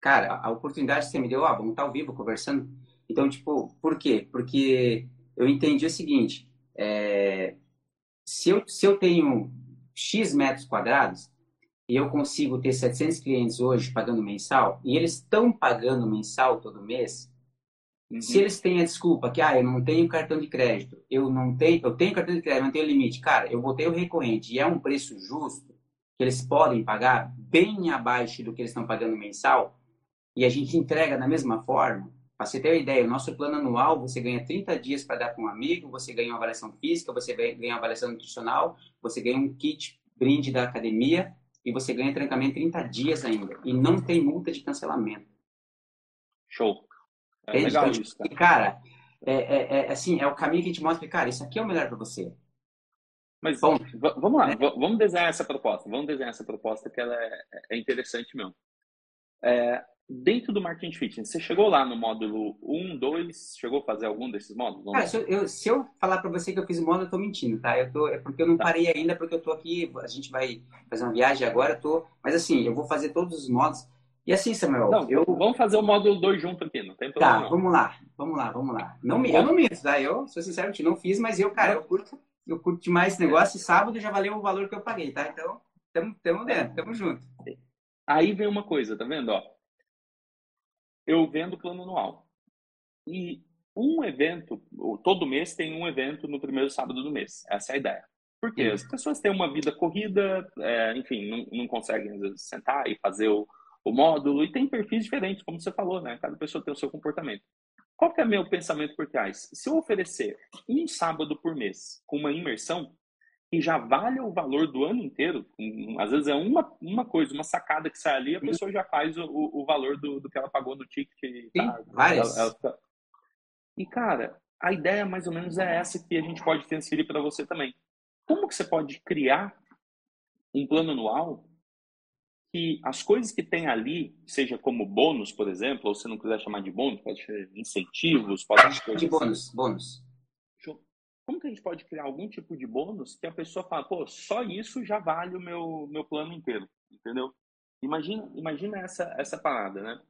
cara, a oportunidade que você me deu, ah, vamos estar ao vivo conversando. Então, tipo, por quê? Porque eu entendi o seguinte: é, se, eu, se eu tenho X metros quadrados, e eu consigo ter 700 clientes hoje pagando mensal, e eles estão pagando mensal todo mês, Uhum. Se eles têm a desculpa que, ah, eu não tenho cartão de crédito, eu não tenho, eu tenho cartão de crédito, não tenho limite. Cara, eu botei o recorrente e é um preço justo que eles podem pagar bem abaixo do que eles estão pagando mensal e a gente entrega da mesma forma. Para você ter uma ideia, o nosso plano anual, você ganha 30 dias para dar para um amigo, você ganha uma avaliação física, você ganha uma avaliação nutricional, você ganha um kit brinde da academia e você ganha trancamento 30 dias ainda. E não tem multa de cancelamento. Show. É legal isso. Cara. E, cara, é, é, é, assim, é o caminho que a gente mostra, cara, isso aqui é o melhor para você. Mas Bom, vamos lá, né? vamos desenhar essa proposta. Vamos desenhar essa proposta que ela é, é interessante mesmo. É, dentro do marketing fitness, você chegou lá no módulo 1, 2, chegou a fazer algum desses módulos? Cara, se eu, se eu falar para você que eu fiz módulo, eu tô mentindo, tá? Eu tô, é porque eu não tá. parei ainda, porque eu tô aqui, a gente vai fazer uma viagem agora, tô, mas assim, eu vou fazer todos os módulos. E assim, Samuel, não, eu... vamos fazer o módulo 2 junto aqui, não tem problema. Tá, não. vamos lá, vamos lá, vamos lá. Não, eu não minto, tá? Eu, sou sincero, não fiz, mas eu, cara, eu curto, eu curto demais esse negócio e sábado já valeu o valor que eu paguei, tá? Então, tamo, tamo dentro, tamo junto. Aí vem uma coisa, tá vendo, ó? Eu vendo plano anual. E um evento, todo mês tem um evento no primeiro sábado do mês. Essa é a ideia. Porque as pessoas têm uma vida corrida, é, enfim, não, não, conseguem às vezes, sentar e fazer o, o, módulo, e tem perfis diferentes, como você falou, né? Cada pessoa tem o seu comportamento. Qual que é meu pensamento por trás? Se eu oferecer um sábado por mês com uma imersão, que já vale o valor do ano inteiro. Às vezes é uma, uma coisa, uma sacada que sai ali, a pessoa já faz o, o valor do, do que ela pagou no ticket. Sim, tá, várias. Ela, ela... E, cara, a ideia mais ou menos é essa que a gente pode transferir para você também. Como que você pode criar um plano anual que as coisas que tem ali, seja como bônus, por exemplo, ou se não quiser chamar de bônus, pode ser incentivos, pode ser... De bônus, bônus como que a gente pode criar algum tipo de bônus que a pessoa fala, pô, só isso já vale o meu, meu plano inteiro, entendeu? Imagina, imagina essa, essa parada, né?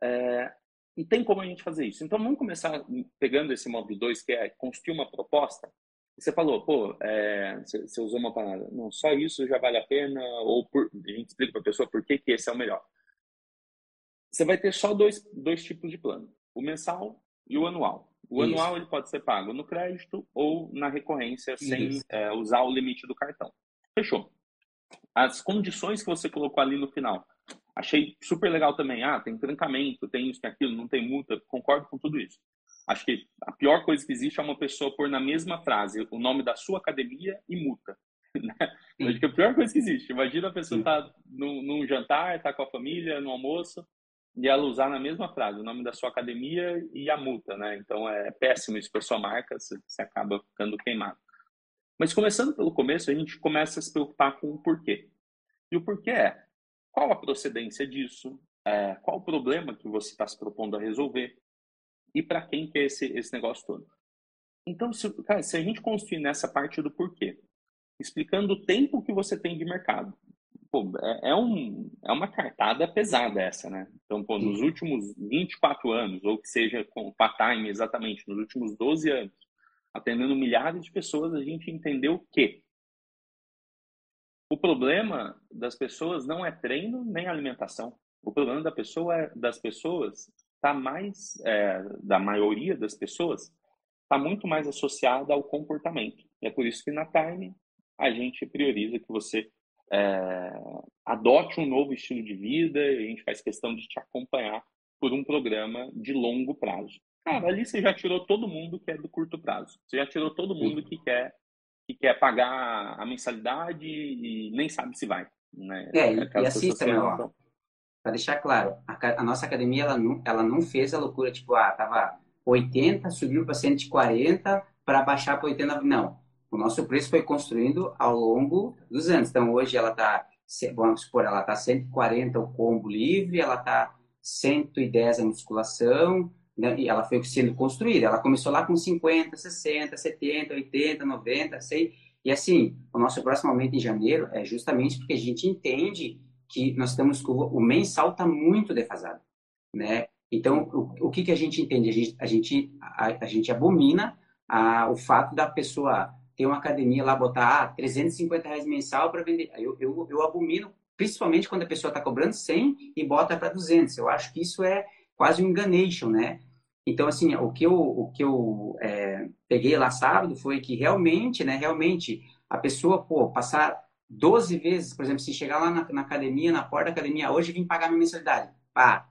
É, e tem como a gente fazer isso. Então, vamos começar pegando esse módulo 2, que é construir uma proposta. Você falou, pô, é, você, usou uma parada, não, só isso já vale a pena, ou por, a gente explica para a pessoa por que, que esse é o melhor. Você vai ter só dois, dois tipos de plano, o mensal e o anual. O Isso. anual ele pode ser pago no crédito ou na recorrência sem é, usar o limite do cartão. Fechou. As condições que você colocou ali no final. Achei super legal também. Ah, tem trancamento, tem isso, tem aquilo, não tem multa. Concordo com tudo isso. Acho que a pior coisa que existe é uma pessoa pôr na mesma frase o nome da sua academia e multa. Né? Acho que é a pior coisa que existe. Imagina a pessoa estar tá num, num jantar, estar tá com a família, no almoço, e ela usar na mesma frase o nome da sua academia e a multa, né? Então é péssimo isso para sua marca, você, você acaba ficando queimado. Mas começando pelo começo, a gente começa a se preocupar com o porquê. E o porquê é qual a procedência disso, é, qual o problema que você está se propondo a resolver e para quem que é esse, esse negócio todo. Então, se, cara, se a gente construir nessa parte do porquê, explicando o tempo que você tem de mercado, pô, é, é, um, é uma cartada pesada essa, né? Então, pô, nos últimos 24 anos, ou que seja com part-time exatamente, nos últimos 12 anos, atendendo milhares de pessoas, a gente entendeu que o problema das pessoas não é treino nem alimentação. O problema da pessoa é, das pessoas está mais, é, da maioria das pessoas, está muito mais associada ao comportamento. E é por isso que na Time a gente prioriza que você é, adote um novo estilo de vida e a gente faz questão de te acompanhar por um programa de longo prazo. Cara, ali você já tirou todo mundo que é do curto prazo. Você já tirou todo mundo que quer que quer pagar a mensalidade e nem sabe se vai. Né? É, e, e assim também, ó, para deixar claro, a, a, nossa academia ela não, ela não fez a loucura, tipo, ah, tava 80, subiu para 140 para baixar para 80. Não o nosso preço foi construindo ao longo dos anos. Então, hoje ela está, vamos supor, ela está 140 o combo livre, ela está 110 a musculação, né? e ela foi sendo construída. Ela começou lá com 50, 60, 70, 80, 90, 100. E assim, o nosso próximo aumento em janeiro é justamente porque a gente entende que nós estamos com o mensal está muito defasado, né? Então, o, o que, que a gente entende? A gente, a gente, a, a gente abomina a, o fato da pessoa ter uma academia lá, botar ah, 350 reais mensal para vender. Eu, eu, eu abomino, principalmente quando a pessoa está cobrando 100 e bota para 200. Eu acho que isso é quase um enganation, né? Então, assim, o que eu, o que eu é, peguei lá sábado foi que realmente, né, realmente, a pessoa, pô, passar 12 vezes, por exemplo, se chegar lá na, na academia, na porta da academia, hoje vim pagar minha mensalidade. Pá,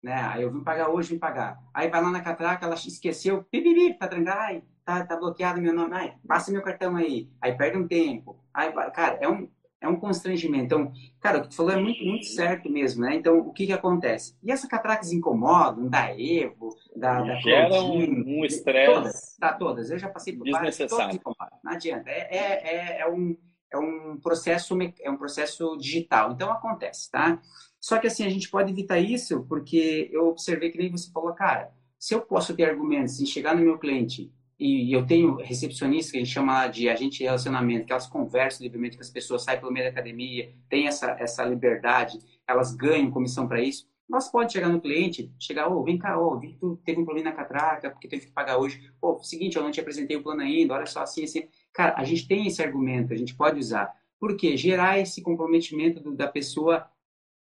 né? Aí eu vim pagar hoje, vim pagar. Aí vai lá na catraca, ela esqueceu, pipipi, tá trancado, tá, tá bloqueado meu nome, ai, passa meu cartão aí. Aí perde um tempo. Aí, cara, é um, é um constrangimento. Então, cara, o que tu falou é muito, muito certo mesmo, né? Então, o que que acontece? E essa catracas incomodam, da Evo, da, da Gera um estresse. Todas, tá, todas. Eu já passei por várias, todas incomodam. Não adianta. É, é, é, é, um, é um processo é um processo digital. Então, acontece, tá? Só que, assim, a gente pode evitar isso porque eu observei que nem você falou, cara, se eu posso ter argumentos em chegar no meu cliente e eu tenho recepcionistas que a gente chama de agente de relacionamento, que elas conversam livremente com as pessoas, saem pelo meio da academia, tem essa, essa liberdade, elas ganham comissão para isso. Nós pode chegar no cliente, chegar, ô, oh, vem cá, ô, oh, vi que tu teve um problema na catraca, porque teve que pagar hoje. Pô, seguinte, eu não te apresentei o plano ainda, olha só, assim, assim. Cara, a gente tem esse argumento, a gente pode usar. Por quê? Gerar esse comprometimento do, da pessoa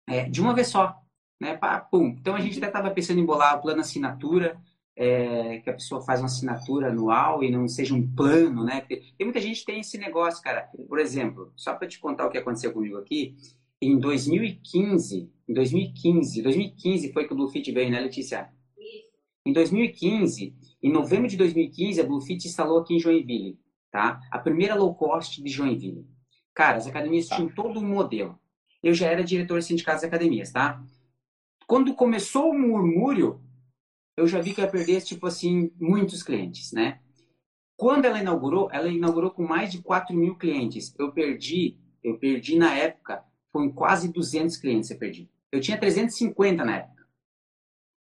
é, de uma vez só. Né? Pá, pum. Então, a gente até estava pensando em bolar o plano assinatura, é, que a pessoa faz uma assinatura anual e não seja um plano, né? Porque tem muita gente que tem esse negócio, cara. Por exemplo, só para te contar o que aconteceu comigo aqui, em 2015, em 2015, 2015 foi que o Bluefit veio, né, Letícia? Isso. Em 2015, em novembro de 2015, a Bluefit instalou aqui em Joinville, tá? A primeira low cost de Joinville. Cara, as academias tá. tinham todo um modelo. Eu já era diretor de sindicatos de academias, tá? Quando começou o murmúrio, eu já vi que ia perder, tipo assim, muitos clientes, né? Quando ela inaugurou, ela inaugurou com mais de 4 mil clientes. Eu perdi, eu perdi na época, foi quase 200 clientes eu perdi. Eu tinha 350 na época.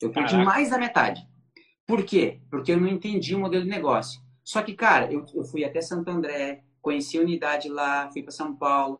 Eu perdi Caraca. mais da metade. Por quê? Porque eu não entendi o modelo de negócio. Só que, cara, eu, eu fui até Santo André, conheci a unidade lá, fui para São Paulo,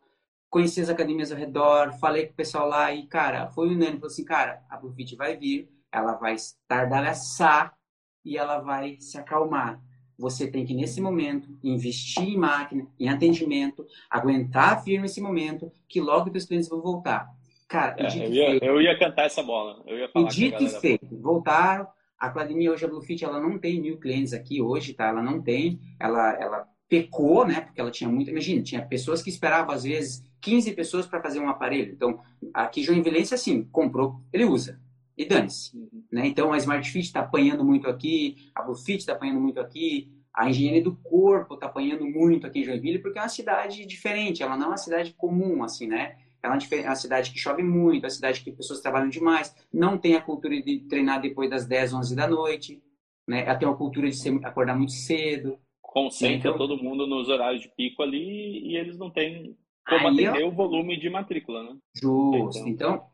conheci as academias ao redor, falei com o pessoal lá e, cara, foi unânime. Falei assim, cara, a Bluefit vai vir, ela vai estardalhaçar e ela vai se acalmar. Você tem que, nesse momento, investir em máquina, em atendimento, aguentar firme esse momento, que logo os clientes vão voltar. Cara, é, eu, ia, eu, ia, cantar essa bola. Eu ia falar e dito e feito, voltaram. A Academia hoje, a Bluefit, ela não tem mil clientes aqui hoje, tá? Ela não tem. Ela, ela pecou, né? Porque ela tinha muito. Imagina, tinha pessoas que esperavam, às vezes, 15 pessoas para fazer um aparelho. Então, aqui Joinvilleense, assim, comprou, ele usa e dane-se. Uhum. Né? Então, a Smart Fit está apanhando muito aqui, a Bluefit está apanhando muito aqui, a engenharia do corpo está apanhando muito aqui em Joinville, porque é uma cidade diferente, ela não é uma cidade comum, assim, né? É uma, é uma cidade que chove muito, é uma cidade que pessoas trabalham demais, não tem a cultura de treinar depois das 10, 11 da noite, né? Ela tem uma cultura de ser, acordar muito cedo. Concentra então, todo mundo nos horários de pico ali e eles não têm como atender eu... o volume de matrícula, né? Justo. Então, então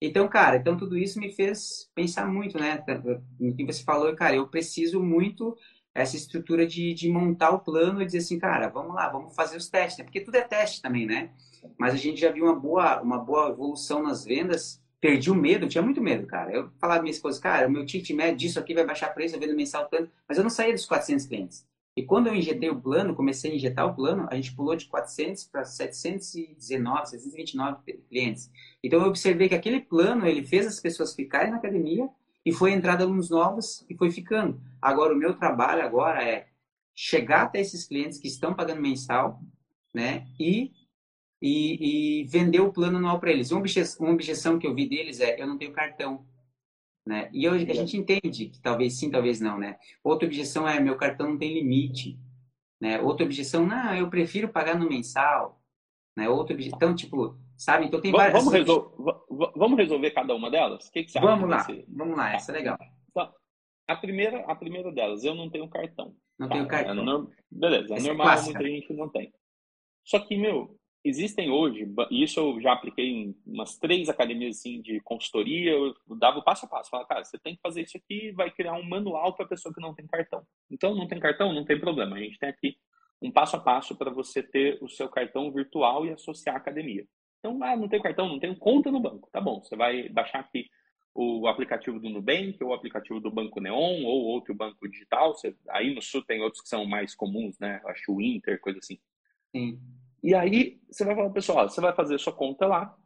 então, cara, então tudo isso me fez pensar muito, né? No que você falou, cara, eu preciso muito essa estrutura de, de montar o plano e dizer assim, cara, vamos lá, vamos fazer os testes, né? Porque tudo é teste também, né? Mas a gente já viu uma boa, uma boa evolução nas vendas. Perdi o medo, tinha muito medo, cara. Eu falava minha esposa, cara, o meu ticket médio disso aqui vai baixar preço, eu vendo mensal tanto, mas eu não saía dos 400 clientes. E quando eu injetei o plano, comecei a injetar o plano, a gente pulou de 400 para 719, 729 clientes. Então eu observei que aquele plano, ele fez as pessoas ficarem na academia e foi entrada alunos novos e foi ficando. Agora o meu trabalho agora é chegar até esses clientes que estão pagando mensal, né? E e, e vender o plano anual para eles. Uma objeção, uma objeção que eu vi deles é eu não tenho cartão. Né? E hoje a gente entende que talvez sim, talvez não, né? Outra objeção é meu cartão não tem limite, né? Outra objeção, não, eu prefiro pagar no mensal, né? Outra objeção, então, tipo, sabe? Então tem várias. Vamos, resol... vamos resolver cada uma delas? O que, que você vamos? Lá, vamos lá, essa é legal. Então, a primeira, a primeira delas, eu não tenho cartão. Não tá? tenho cartão. É no... Beleza, é essa normal, é muita gente não tem. Só que, meu, existem hoje, e isso eu já apliquei em umas três academias assim, de consultoria, eu dava o passo a passo, falava, cara, você tem que fazer isso aqui vai criar um manual para a pessoa que não tem cartão. Então, não tem cartão, não tem problema, a gente tem aqui um passo a passo para você ter o seu cartão virtual e associar a academia. Então, ah, não tenho cartão, não tenho conta no banco. Tá bom, você vai baixar aqui o aplicativo do Nubank, ou o aplicativo do Banco Neon, ou outro banco digital. Você, aí no Sul tem outros que são mais comuns, né? Acho o Inter, coisa assim. Sim. E aí você vai falar, pessoal, você vai fazer sua conta lá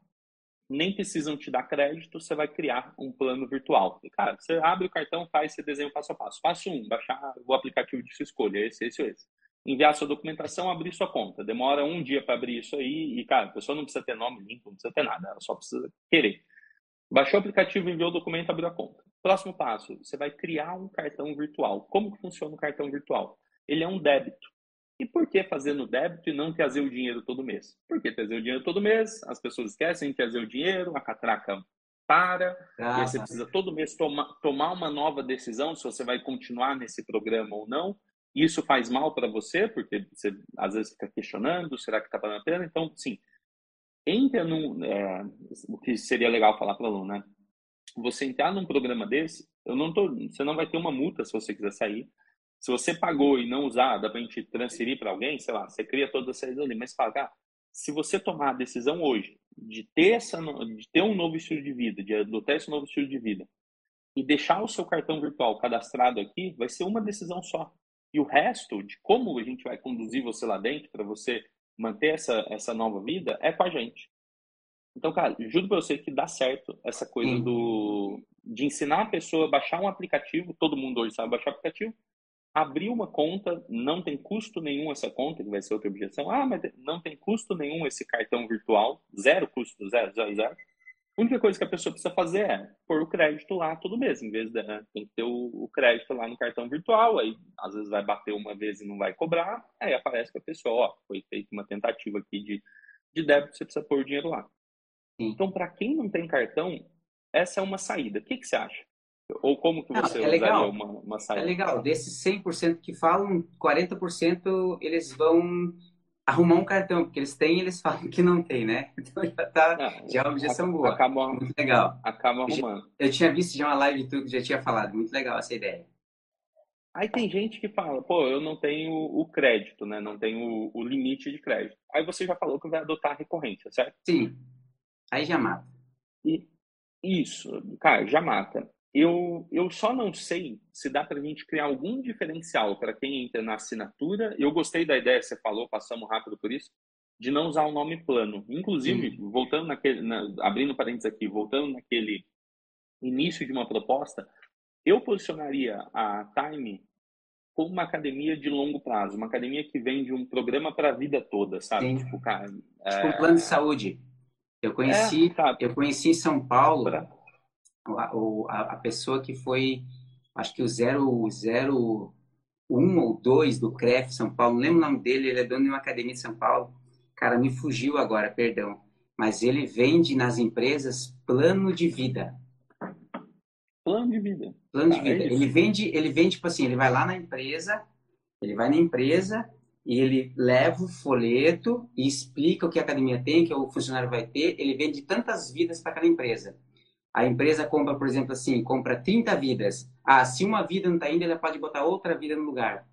nem precisam te dar crédito, você vai criar um plano virtual. E, cara, você abre o cartão, faz esse desenho passo a passo. Passo um, baixar o aplicativo de sua escolha, esse, esse ou esse. Enviar sua documentação, abrir sua conta. Demora um dia para abrir isso aí e, cara, a pessoa não precisa ter nome não precisa ter nada, ela só precisa querer. Baixou o aplicativo, enviou o documento, abriu a conta. Próximo passo, você vai criar um cartão virtual. Como que funciona o cartão virtual? Ele é um débito. E por que fazer no débito e não trazer o dinheiro todo mês? Porque trazer o dinheiro todo mês, as pessoas esquecem de trazer o dinheiro, a catraca para, ah, e aí você precisa todo mês toma, tomar uma nova decisão se você vai continuar nesse programa ou não. Isso faz mal para você, porque você às vezes fica questionando, será que está valendo a pena? Então, sim, entra num... É, o que seria legal falar para o aluno, né? Você entrar num programa desse, eu não tô, você não vai ter uma multa se você quiser sair, se você pagou e não usar, dá para a gente transferir para alguém, sei lá, você cria todas essas ali, mas pagar. Se você tomar a decisão hoje de ter, essa, de ter um novo estilo de vida, de adotar esse novo estilo de vida, e deixar o seu cartão virtual cadastrado aqui, vai ser uma decisão só. E o resto de como a gente vai conduzir você lá dentro para você manter essa, essa nova vida é com a gente. Então, cara, juro para você que dá certo essa coisa do de ensinar a pessoa a baixar um aplicativo, todo mundo hoje sabe baixar aplicativo, abrir uma conta, não tem custo nenhum essa conta, que vai ser outra objeção. Ah, mas não tem custo nenhum esse cartão virtual, zero custo, zero, zero, zero. A única coisa que a pessoa precisa fazer é pôr o crédito lá todo mês, em vez de né, tem que ter o, o, crédito lá no cartão virtual, aí às vezes vai bater uma vez e não vai cobrar, aí aparece para a pessoa, ó, foi feita uma tentativa aqui de, de débito, você precisa pôr o dinheiro lá. Então, para quem não tem cartão, essa é uma saída. O que, que você acha? Ou como que você não, é legal. uma, uma saída? É legal. Desses 100% que falam, 40% eles vão arrumar um cartão, porque eles têm eles falam que não tem, né? Então já tá, não, já é uma objeção boa. Acaba, muito legal. Acaba arrumando. Eu, eu tinha visto já uma live tu que já tinha falado, muito legal essa ideia. Aí tem gente que fala, pô, eu não tenho o crédito, né? Não tenho o, o limite de crédito. Aí você já falou que vai adotar a recorrência, certo? Sim. Aí já mata. E, isso, cara, já mata. Eu, eu só não sei se dá para a gente criar algum diferencial para quem entra na assinatura. Eu gostei da ideia que você falou, passamos rápido por isso, de não usar o nome plano. Inclusive, Sim. voltando naquele, na, abrindo parênteses aqui, voltando naquele início de uma proposta, eu posicionaria a Time como uma academia de longo prazo, uma academia que vem de um programa para a vida toda, sabe? Sim. Tipo, cara, tipo um plano de saúde. Eu conheci, é, eu conheci em São Paulo a, a, pessoa que foi, acho que o 001 ou 2 do CREF São Paulo, não lembro o nome dele, ele é dono de uma academia de São Paulo. Cara, me fugiu agora, perdão. Mas ele vende nas empresas plano de vida. Plano de vida. Plano de ah, vida. É ele vende, ele vende, tipo assim, ele vai lá na empresa, ele vai na empresa e ele leva o folheto e explica o que a academia tem, que o funcionário vai ter. Ele vende tantas vidas para aquela empresa. A empresa compra, por exemplo, assim, compra 30 vidas. Ah, se uma vida não está indo, ela pode botar outra vida no lugar.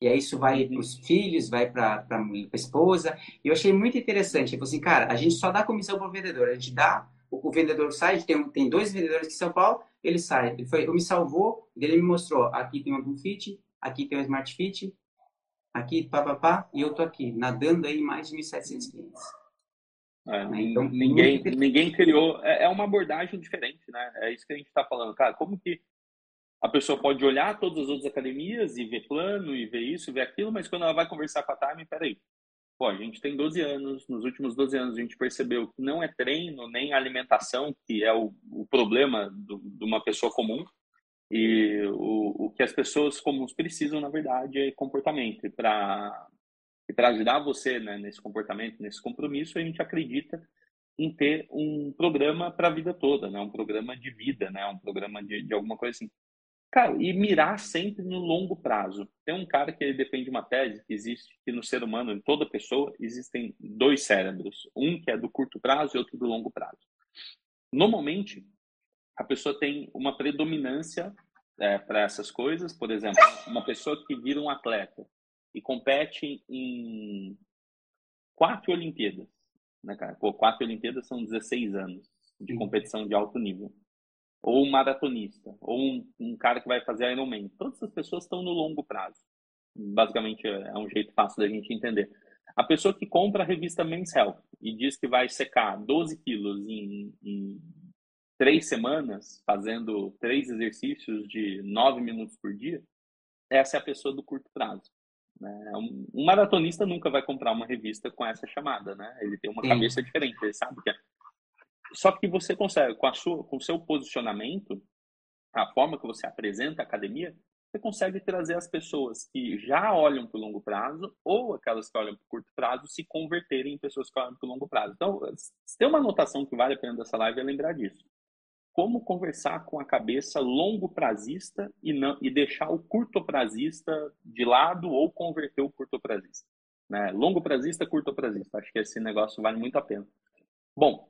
E aí isso vai para os filhos, vai para a esposa. E eu achei muito interessante. Eu falei assim, cara, a gente só dá comissão para o vendedor. A gente dá, o, o vendedor sai, tem, tem dois vendedores de São Paulo, ele sai. Ele foi, eu me salvou, ele me mostrou, aqui tem um Fit, aqui tem um Smart Fit, aqui, papapá, e eu tô aqui, nadando aí mais de 1.700 clientes. É, né? então, ninguém, ninguém criou. É, é, uma abordagem diferente, né? É isso que a gente está falando. Cara, como que a pessoa pode olhar todas as outras academias e ver plano, e ver isso, e ver aquilo, mas quando ela vai conversar com a Time, peraí. Pô, a gente tem 12 anos, nos últimos 12 anos a gente percebeu que não é treino nem alimentação que é o, o problema do, de uma pessoa comum, e o, o que as pessoas comuns precisam, na verdade, é comportamento. Para e para ajudar você né, nesse comportamento, nesse compromisso, a gente acredita em ter um programa para a vida toda, né? um programa de vida, né? um programa de, de alguma coisa assim. Cara, e mirar sempre no longo prazo. Tem um cara que ele defende uma tese que existe que no ser humano, em toda pessoa, existem dois cérebros. Um que é do curto prazo e outro do longo prazo. Normalmente, a pessoa tem uma predominância é, para essas coisas. Por exemplo, uma pessoa que vira um atleta e compete em quatro Olimpíadas. Né, cara? Pô, quatro Olimpíadas são 16 anos de competição de alto nível. Ou um maratonista, ou um, um cara que vai fazer Ironman. Todas essas pessoas estão no longo prazo. Basicamente, é, é um jeito fácil da gente entender. A pessoa que compra a revista Men's Health e diz que vai secar 12 quilos em, em três semanas, fazendo três exercícios de nove minutos por dia, essa é a pessoa do curto prazo. Né? Um maratonista nunca vai comprar uma revista com essa chamada, né? Ele tem uma Sim. cabeça diferente, ele sabe que é. Só que você consegue, com, a sua, com o seu posicionamento, a forma que você apresenta a academia, você consegue trazer as pessoas que já olham para o longo prazo ou aquelas que olham para o curto prazo se converterem em pessoas que olham para o longo prazo. Então, se tem uma anotação que vale a pena dessa live é lembrar disso. Como conversar com a cabeça longo prazista e, não, e deixar o curto prazista de lado ou converter o curto prazista. Né? Longo prazista, curto prazista. Acho que esse negócio vale muito a pena. Bom,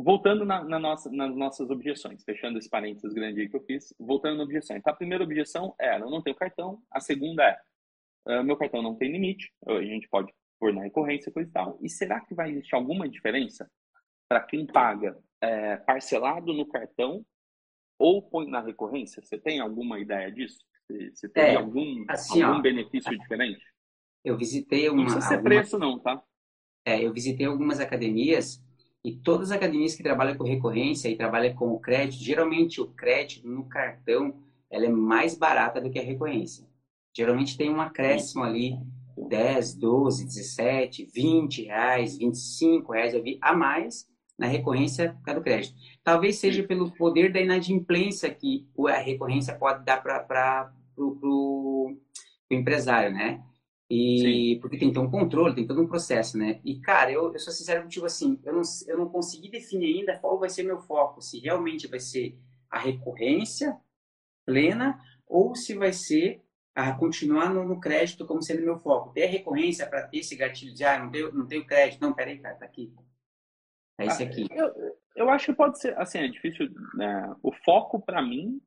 voltando na, na nossa, nas nossas objeções, fechando esse parênteses grande aí que eu fiz, voltando na objeção. Então, a primeira objeção é, eu não tenho cartão. A segunda é, uh, meu cartão não tem limite, a gente pode pôr na recorrência, coisa e tal. E será que vai existir alguma diferença para quem paga é, parcelado no cartão ou põe na recorrência? Você tem alguma ideia disso? Você tem é, algum, assim, algum ó, benefício diferente? Eu visitei uma... Não precisa ser alguma... preço não, tá? É, eu visitei algumas academias e todas as academias que trabalham com recorrência e trabalham com o crédito, geralmente o crédito no cartão ela é mais barata do que a recorrência. Geralmente tem um acréscimo ali 10, 12, 17, 20 reais, 25 reais a mais na recorrência por causa do crédito. Talvez seja pelo poder da inadimplência que a recorrência pode dar para o empresário, né? E Sim. porque tem ter um controle, tem todo um processo, né? E cara, eu, eu sou sincero contigo assim, eu não, eu não consegui definir ainda qual vai ser meu foco, se realmente vai ser a recorrência plena ou se vai ser a continuar no, no crédito como sendo meu foco. Ter a recorrência para ter esse gatilho de, ah, não tenho, não tenho crédito. Não, peraí, cara, tá aqui. É esse ah, aqui. Eu, eu acho que pode ser, assim, é difícil. Né? O foco para mim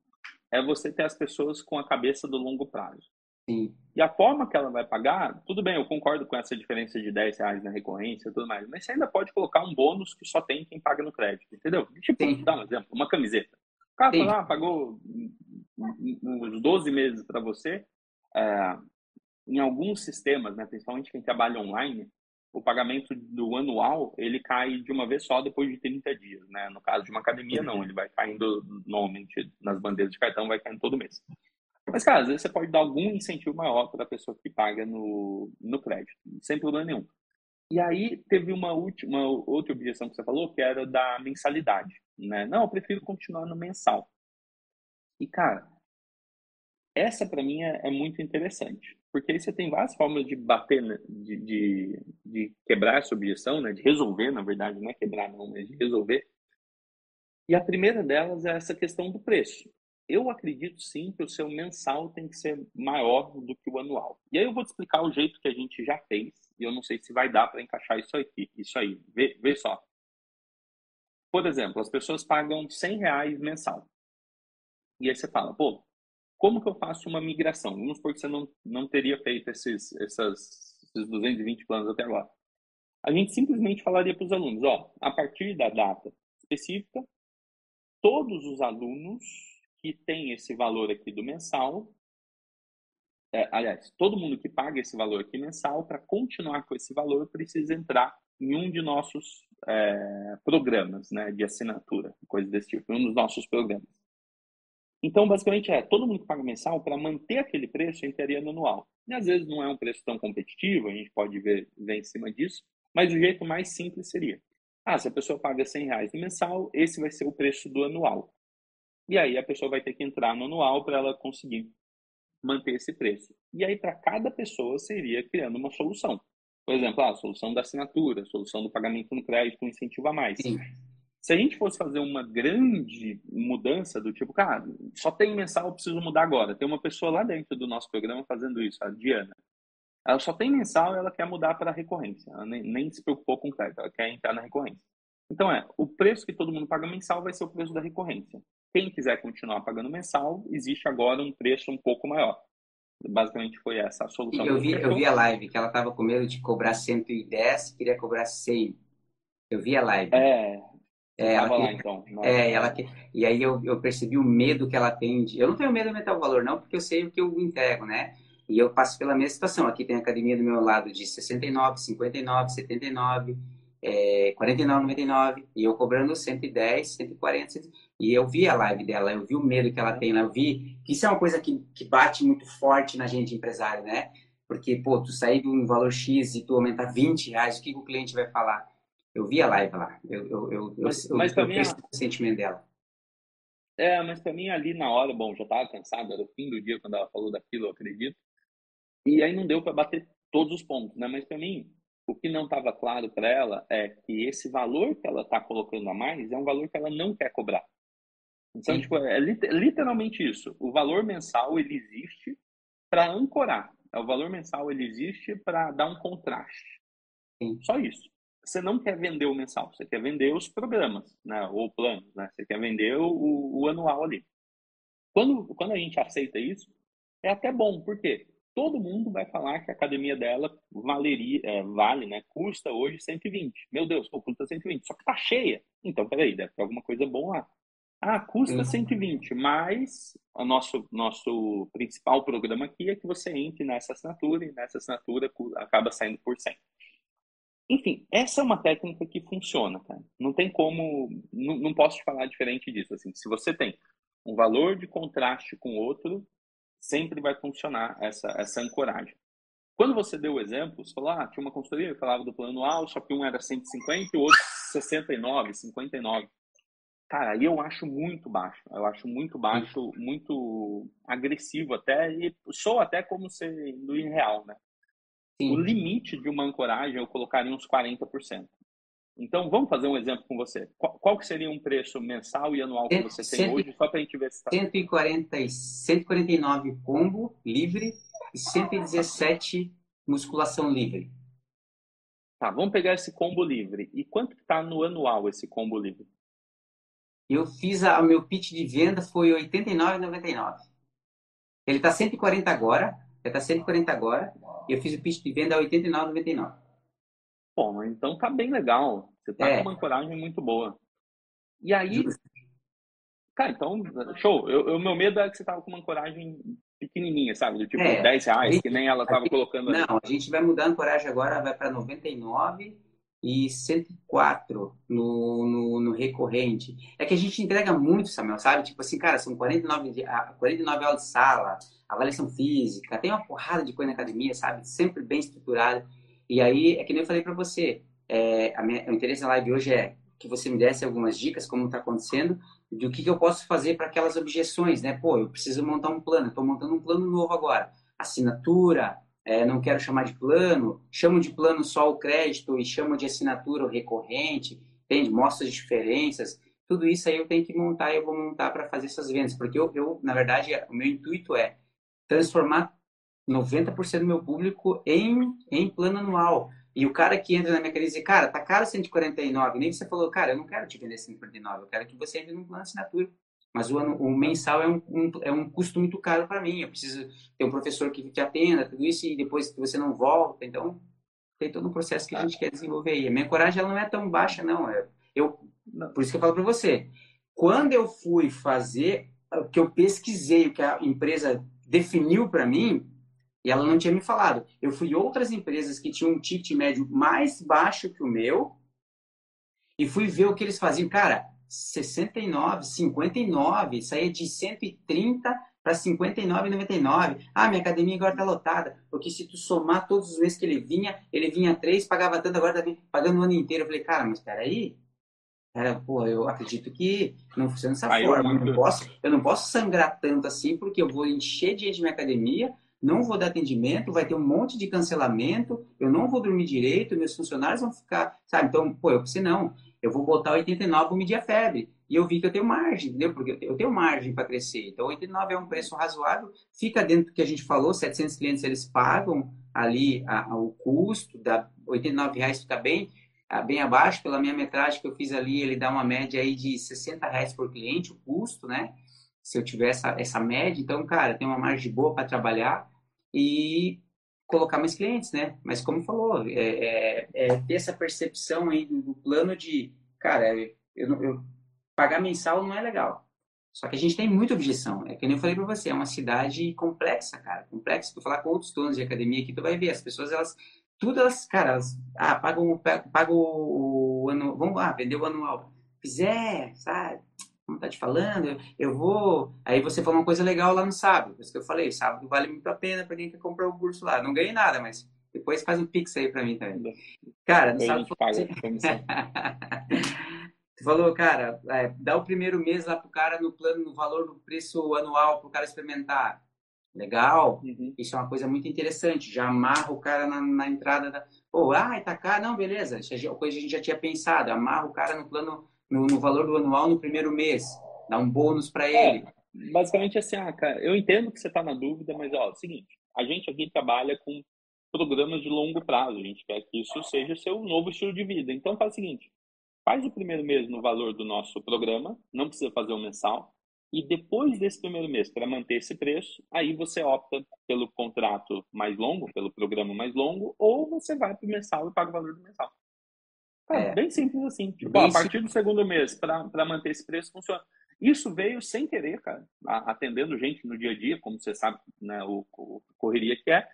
é você ter as pessoas com a cabeça do longo prazo. Sim. E a forma que ela vai pagar, tudo bem, eu concordo com essa diferença de 10 reais na recorrência e tudo mais, mas você ainda pode colocar um bônus que só tem quem paga no crédito, entendeu? Tipo, Sim. dá um exemplo, uma camiseta. O cara lá, ah, pagou uns 12 meses para você. É, em alguns sistemas, né, principalmente quem trabalha online, o pagamento do anual ele cai de uma vez só depois de 30 dias, né? No caso de uma academia, não, ele vai caindo normalmente nas bandeiras de cartão, vai caindo todo mês. Mas, cara, às vezes você pode dar algum incentivo maior para a pessoa que paga no, no crédito, sem problema nenhum. E aí teve uma última, outra objeção que você falou, que era da mensalidade, né? Não, eu prefiro continuar no mensal. E, cara, essa para mim é, é, muito interessante, porque aí você tem várias formas de bater, né? de, de, de, quebrar essa objeção, né? de resolver, na verdade, não é quebrar não, mas de resolver. E a primeira delas é essa questão do preço eu acredito sim que o seu mensal tem que ser maior do que o anual. E aí eu vou te explicar o jeito que a gente já fez, e eu não sei se vai dar para encaixar isso aqui. Isso aí, vê, vê só. Por exemplo, as pessoas pagam 100 reais mensal. E aí você fala, pô, como que eu faço uma migração? Vamos supor que você não, não teria feito esses, essas, esses 220 planos até agora. A gente simplesmente falaria para os alunos, ó, a partir da data específica, todos os alunos que tem esse valor aqui do mensal, é, aliás, todo mundo que paga esse valor aqui mensal, para continuar com esse valor, precisa entrar em um de nossos é, programas né, de assinatura, coisa desse tipo, um dos nossos programas. Então, basicamente, é todo mundo que paga mensal, para manter aquele preço, no anual. E às vezes não é um preço tão competitivo, a gente pode ver, ver em cima disso, mas o jeito mais simples seria: ah, se a pessoa paga 100 reais no mensal, esse vai ser o preço do anual. E aí a pessoa vai ter que entrar no anual para ela conseguir manter esse preço. E aí para cada pessoa seria criando uma solução. Por exemplo, a solução da assinatura, a solução do pagamento no crédito, um incentivo a mais. Sim. Se a gente fosse fazer uma grande mudança do tipo, cara, só tem mensal, eu preciso mudar agora. Tem uma pessoa lá dentro do nosso programa fazendo isso, a Diana. Ela só tem mensal e ela quer mudar para recorrência. Ela nem, nem se preocupou com crédito, ela quer entrar na recorrência. Então é, o preço que todo mundo paga mensal vai ser o preço da recorrência. Quem quiser continuar pagando mensal, existe agora um preço um pouco maior. Basicamente foi essa a solução. Eu vi, eu vi a live, que ela estava com medo de cobrar 110, queria cobrar 100. Eu vi a live. É, é, ela lá, então. é, ela que, e aí eu, eu percebi o medo que ela tem de. Eu não tenho medo de aumentar o valor, não, porque eu sei o que eu entrego, né? E eu passo pela mesma situação. Aqui tem a academia do meu lado de 69, 59, 79, é, 49,99 e eu cobrando 110, 140. E eu vi a live dela, eu vi o medo que ela tem, eu vi que isso é uma coisa que, que bate muito forte na gente empresário, né? Porque, pô, tu sair de um valor X e tu aumentar 20 reais, o que o cliente vai falar? Eu vi a live lá, eu, eu, eu, mas, eu, mas eu, eu o sentimento dela. É, mas também ali na hora, bom, já estava cansado, era o fim do dia quando ela falou daquilo, eu acredito. E aí não deu para bater todos os pontos, né? Mas também o que não estava claro para ela é que esse valor que ela está colocando a mais é um valor que ela não quer cobrar. Então, tipo, é literalmente isso. O valor mensal ele existe para ancorar. É, o valor mensal ele existe para dar um contraste. Sim. Só isso. Você não quer vender o mensal, você quer vender os programas, né? Ou planos, né? Você quer vender o, o anual ali. Quando, quando a gente aceita isso, é até bom. Por quê? todo mundo vai falar que a academia dela valeria, é, vale, né? Custa hoje 120. Meu Deus, pô, custa 120. Só que tá cheia. Então, peraí, deve ter alguma coisa boa lá. Ah, custa 120, mas o nosso, nosso principal programa aqui é que você entre nessa assinatura e nessa assinatura acaba saindo por 100. Enfim, essa é uma técnica que funciona, cara. Não tem como, não, não posso te falar diferente disso. Assim, se você tem um valor de contraste com outro, sempre vai funcionar essa, essa ancoragem. Quando você deu o exemplo, você falou, ah, tinha uma consultoria que falava do plano anual, só que um era 150 e o outro 69, 59. Cara, aí eu acho muito baixo. Eu acho muito baixo, muito agressivo até, e sou até como sendo irreal, né? Sim. O limite de uma ancoragem eu colocaria uns 40%. Então, vamos fazer um exemplo com você. Qual, qual que seria um preço mensal e anual que você tem hoje, só para a gente ver se está... 140, 149 combo livre e 117 musculação livre. Tá, vamos pegar esse combo livre. E quanto está no anual esse combo livre? Eu fiz, o meu pitch de venda foi R$ 89,99. Ele está 140 agora, ele está 140 agora, e eu fiz o pitch de venda a R$ 89,99. Bom, então tá bem legal. Você tá é. com uma ancoragem muito boa. E aí, cara, então, show. O meu medo é que você tava com uma ancoragem pequenininha, sabe? Do tipo é, 10 reais, gente, que nem ela tava gente, colocando Não, ali. a gente vai mudar a ancoragem agora, vai para 99 e 104 no, no, no, recorrente. É que a gente entrega muito, Samuel, sabe? Tipo assim, cara, são 49, 49 aulas de sala, avaliação física, tem uma porrada de coisa na academia, sabe? Sempre bem estruturado. E aí, é que nem eu falei para você, é, minha, o interesse na live hoje é que você me desse algumas dicas, como está acontecendo, do que, que eu posso fazer para aquelas objeções, né? Pô, eu preciso montar um plano, estou montando um plano novo agora. Assinatura, é, não quero chamar de plano, chamo de plano só o crédito e chamo de assinatura o recorrente, entende? Mostra as diferenças. Tudo isso aí eu tenho que montar e eu vou montar para fazer essas vendas, porque eu, eu, na verdade, o meu intuito é transformar 90% do meu público em, em plano anual. E o cara que entra na minha crise diz, cara, tá caro 149. Nem você falou, cara, eu não quero te vender 149, eu quero que você entre num plano assinatura. Mas o, ano, o mensal é um, um, é um custo muito caro para mim. Eu preciso ter um professor que te atenda, tudo isso, e depois você não volta. Então, tem todo um processo que a gente quer desenvolver aí. A minha coragem ela não é tão baixa, não. É, eu, por isso que eu falo para você. Quando eu fui fazer o que eu pesquisei, o que a empresa definiu para mim, e ela não tinha me falado. Eu fui outras empresas que tinham um ticket médio mais baixo que o meu e fui ver o que eles faziam. Cara, 69, 59, saía de 130 para 59,99. Ah, minha academia agora está lotada. Porque se tu somar todos os meses que ele vinha, ele vinha três, pagava tanto, agora está pagando o ano inteiro. Eu falei, cara, mas espera aí. Era, pô, eu acredito que não funciona dessa forma. Eu não, posso, eu não posso sangrar tanto assim, porque eu vou encher de gente minha academia, não vou dar atendimento, vai ter um monte de cancelamento, eu não vou dormir direito, meus funcionários vão ficar, sabe? Então, pô, eu pensei, não, eu vou botar 89 para medir a febre. E eu vi que eu tenho margem, entendeu? Porque eu tenho margem para crescer. Então, 89 é um preço razoável, fica dentro do que a gente falou, 700 clientes eles pagam ali a, a, o custo, da 89 reais fica bem, a, bem abaixo, pela minha metragem que eu fiz ali, ele dá uma média aí de 60 reais por cliente, o custo, né? Se eu tiver essa, essa média, então, cara, tem uma margem boa para trabalhar e colocar mais clientes, né? Mas como falou, é, é, é ter essa percepção aí do, do, plano de, cara, eu, eu, pagar mensal não é legal. Só que a gente tem muita objeção. É que nem eu falei para você, é uma cidade complexa, cara. Complexa. Tu falar com outros donos de academia aqui, tu vai ver. As pessoas, elas, tudo elas, cara, elas, ah, pagam, pagam o, o ano, vamos lá, vender o anual. Fizer, sabe? Como tá te falando, eu vou. Aí você falou uma coisa legal lá no sábado. Isso que eu falei, sábado vale muito a pena para quem quer comprar o curso lá. Não ganhei nada, mas depois faz um pix aí para mim também. Cara, no sábado. Paga, Você falou, cara, é, dá o primeiro mês lá pro cara no plano, no valor do preço anual pro cara experimentar. Legal, uhum. isso é uma coisa muito interessante. Já amarra o cara na, na entrada da. Pô, ah, tá caro, não, beleza. Isso é coisa que a gente já tinha pensado. Amarra o cara no plano, no, no valor do anual no primeiro mês. Dá um bônus para é, ele. Basicamente assim, ah, cara, eu entendo que você tá na dúvida, mas ó, é o seguinte, a gente aqui trabalha com programas de longo prazo. A gente quer que isso seja seu novo estilo de vida. Então faz o seguinte, Faz o primeiro mês no valor do nosso programa, não precisa fazer o um mensal. E depois desse primeiro mês, para manter esse preço, aí você opta pelo contrato mais longo, pelo programa mais longo, ou você vai para o mensal e paga o valor do mensal. É, bem simples assim. Tipo, a partir do segundo mês, para manter esse preço, funciona. Isso veio sem querer, cara. Atendendo gente no dia a dia, como você sabe, né, o, o correria que é.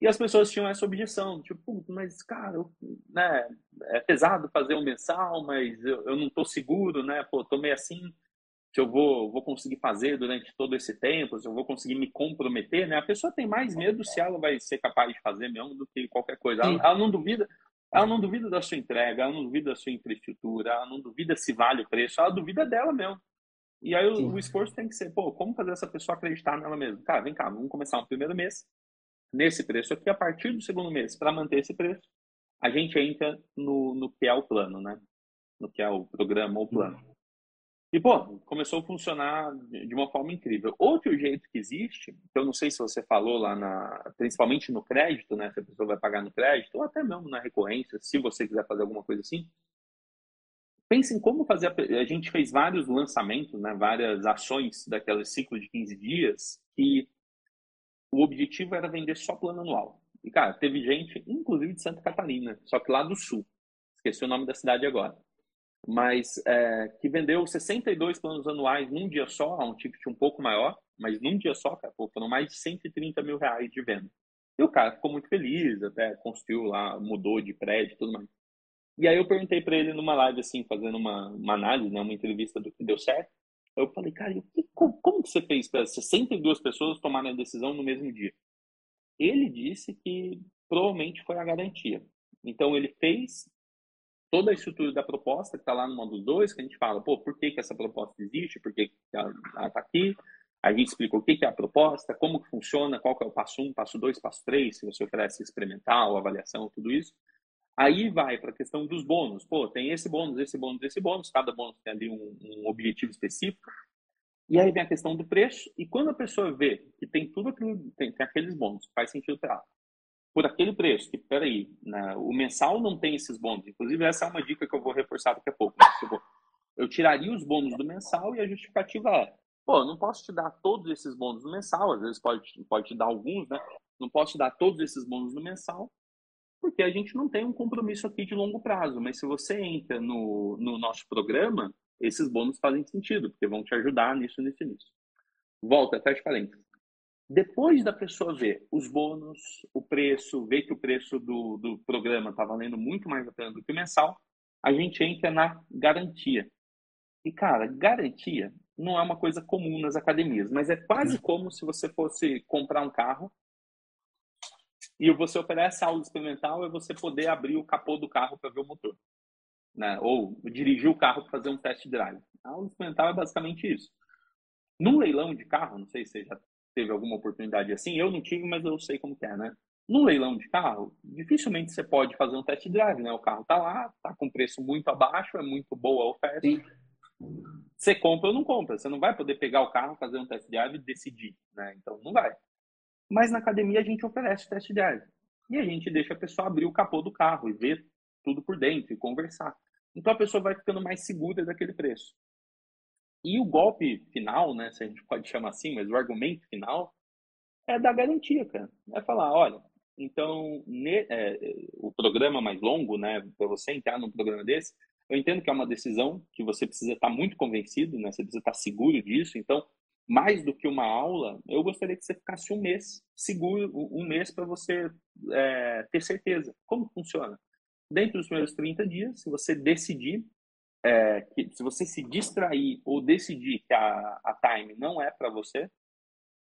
E as pessoas tinham essa objeção, tipo, mas, cara, né, é pesado fazer um mensal, mas eu, eu não estou seguro, né? Pô, tô meio assim, se eu vou, vou conseguir fazer durante todo esse tempo, se eu vou conseguir me comprometer, né? A pessoa tem mais medo se ela vai ser capaz de fazer mesmo do que qualquer coisa. Ela, ela, não duvida, ela não duvida da sua entrega, ela não duvida da sua infraestrutura, ela não duvida se vale o preço, ela duvida dela mesmo. E aí o, o, esforço tem que ser, pô, como fazer essa pessoa acreditar nela mesma? Cara, vem cá, vamos começar no primeiro mês, nesse preço aqui, a partir do segundo mês, para manter esse preço, a gente entra no, no que é o plano, né? No que é o programa ou plano. E, pô, começou a funcionar de uma forma incrível. Outro jeito que existe, que eu não sei se você falou lá, na, principalmente no crédito, né? Se a pessoa vai pagar no crédito, ou até mesmo na recorrência, se você quiser fazer alguma coisa assim. Pense em como fazer. A, a gente fez vários lançamentos, né? Várias ações daquele ciclo de 15 dias que o objetivo era vender só plano anual. E, cara, teve gente, inclusive de Santa Catarina, só que lá do sul. Esqueci o nome da cidade agora. Mas é, que vendeu 62 planos anuais num dia só, a um ticket um pouco maior, mas num dia só, cara, foram mais de 130 mil reais de venda. E o cara ficou muito feliz, até construiu lá, mudou de prédio e tudo mais. E aí eu perguntei para ele numa live, assim, fazendo uma, uma análise, né, uma entrevista do que deu certo. Eu falei, cara, que, como, como que você fez para 62 pessoas tomarem a decisão no mesmo dia? Ele disse que provavelmente foi a garantia. Então, ele fez toda a estrutura da proposta, que está lá no módulo 2, que a gente fala, pô, por que, que essa proposta existe, por que, que ela está aqui, a gente explica o que, que é a proposta, como que funciona, qual que é o passo 1, um, passo 2, passo 3, se você oferece experimental, avaliação, tudo isso. Aí vai para a questão dos bônus. Pô, tem esse bônus, esse bônus, esse bônus. Cada bônus tem ali um, um objetivo específico. E aí vem a questão do preço. E quando a pessoa vê que tem tudo aquilo, tem, tem aqueles bônus, faz sentido para ela. Por aquele preço, que peraí, né, o mensal não tem esses bônus. Inclusive, essa é uma dica que eu vou reforçar daqui a pouco. Né? Eu, vou, eu tiraria os bônus do mensal e a justificativa é: pô, não posso te dar todos esses bônus no mensal, às vezes pode, pode te dar alguns, né? Não posso te dar todos esses bônus no mensal, porque a gente não tem um compromisso aqui de longo prazo. Mas se você entra no, no nosso programa, esses bônus fazem sentido, porque vão te ajudar nisso, nisso, nisso. Volta, fecha parênteses. Depois da pessoa ver os bônus, o preço, ver que o preço do, do programa está valendo muito mais a pena do que o mensal, a gente entra na garantia. E, cara, garantia não é uma coisa comum nas academias, mas é quase uhum. como se você fosse comprar um carro e você oferece aula experimental é você poder abrir o capô do carro para ver o motor. Né? Ou dirigir o carro para fazer um test drive. A aula experimental é basicamente isso. Num leilão de carro, não sei se você já teve alguma oportunidade assim, eu não tive, mas eu sei como é, né? Num leilão de carro, dificilmente você pode fazer um test drive, né? O carro tá lá, tá com preço muito abaixo, é muito boa a oferta. Sim. Você compra ou não compra. Você não vai poder pegar o carro, fazer um test drive e decidir, né? Então não vai. Mas na academia a gente oferece teste drive. E a gente deixa a pessoa abrir o capô do carro e ver tudo por dentro e conversar. Então a pessoa vai ficando mais segura daquele preço. E o golpe final, né, se a gente pode chamar assim, mas o argumento final é da garantia, cara. É falar, olha, então ne, é, o programa mais longo, né, para você entrar num programa desse, Eu entendo que é uma decisão que você precisa estar muito convencido, né? Você precisa estar seguro disso. Então, mais do que uma aula, eu gostaria que você ficasse um mês seguro, um mês para você é, ter certeza. Como funciona? Dentro dos primeiros 30 dias, se você decidir, é, que, se você se distrair ou decidir que a, a Time não é para você,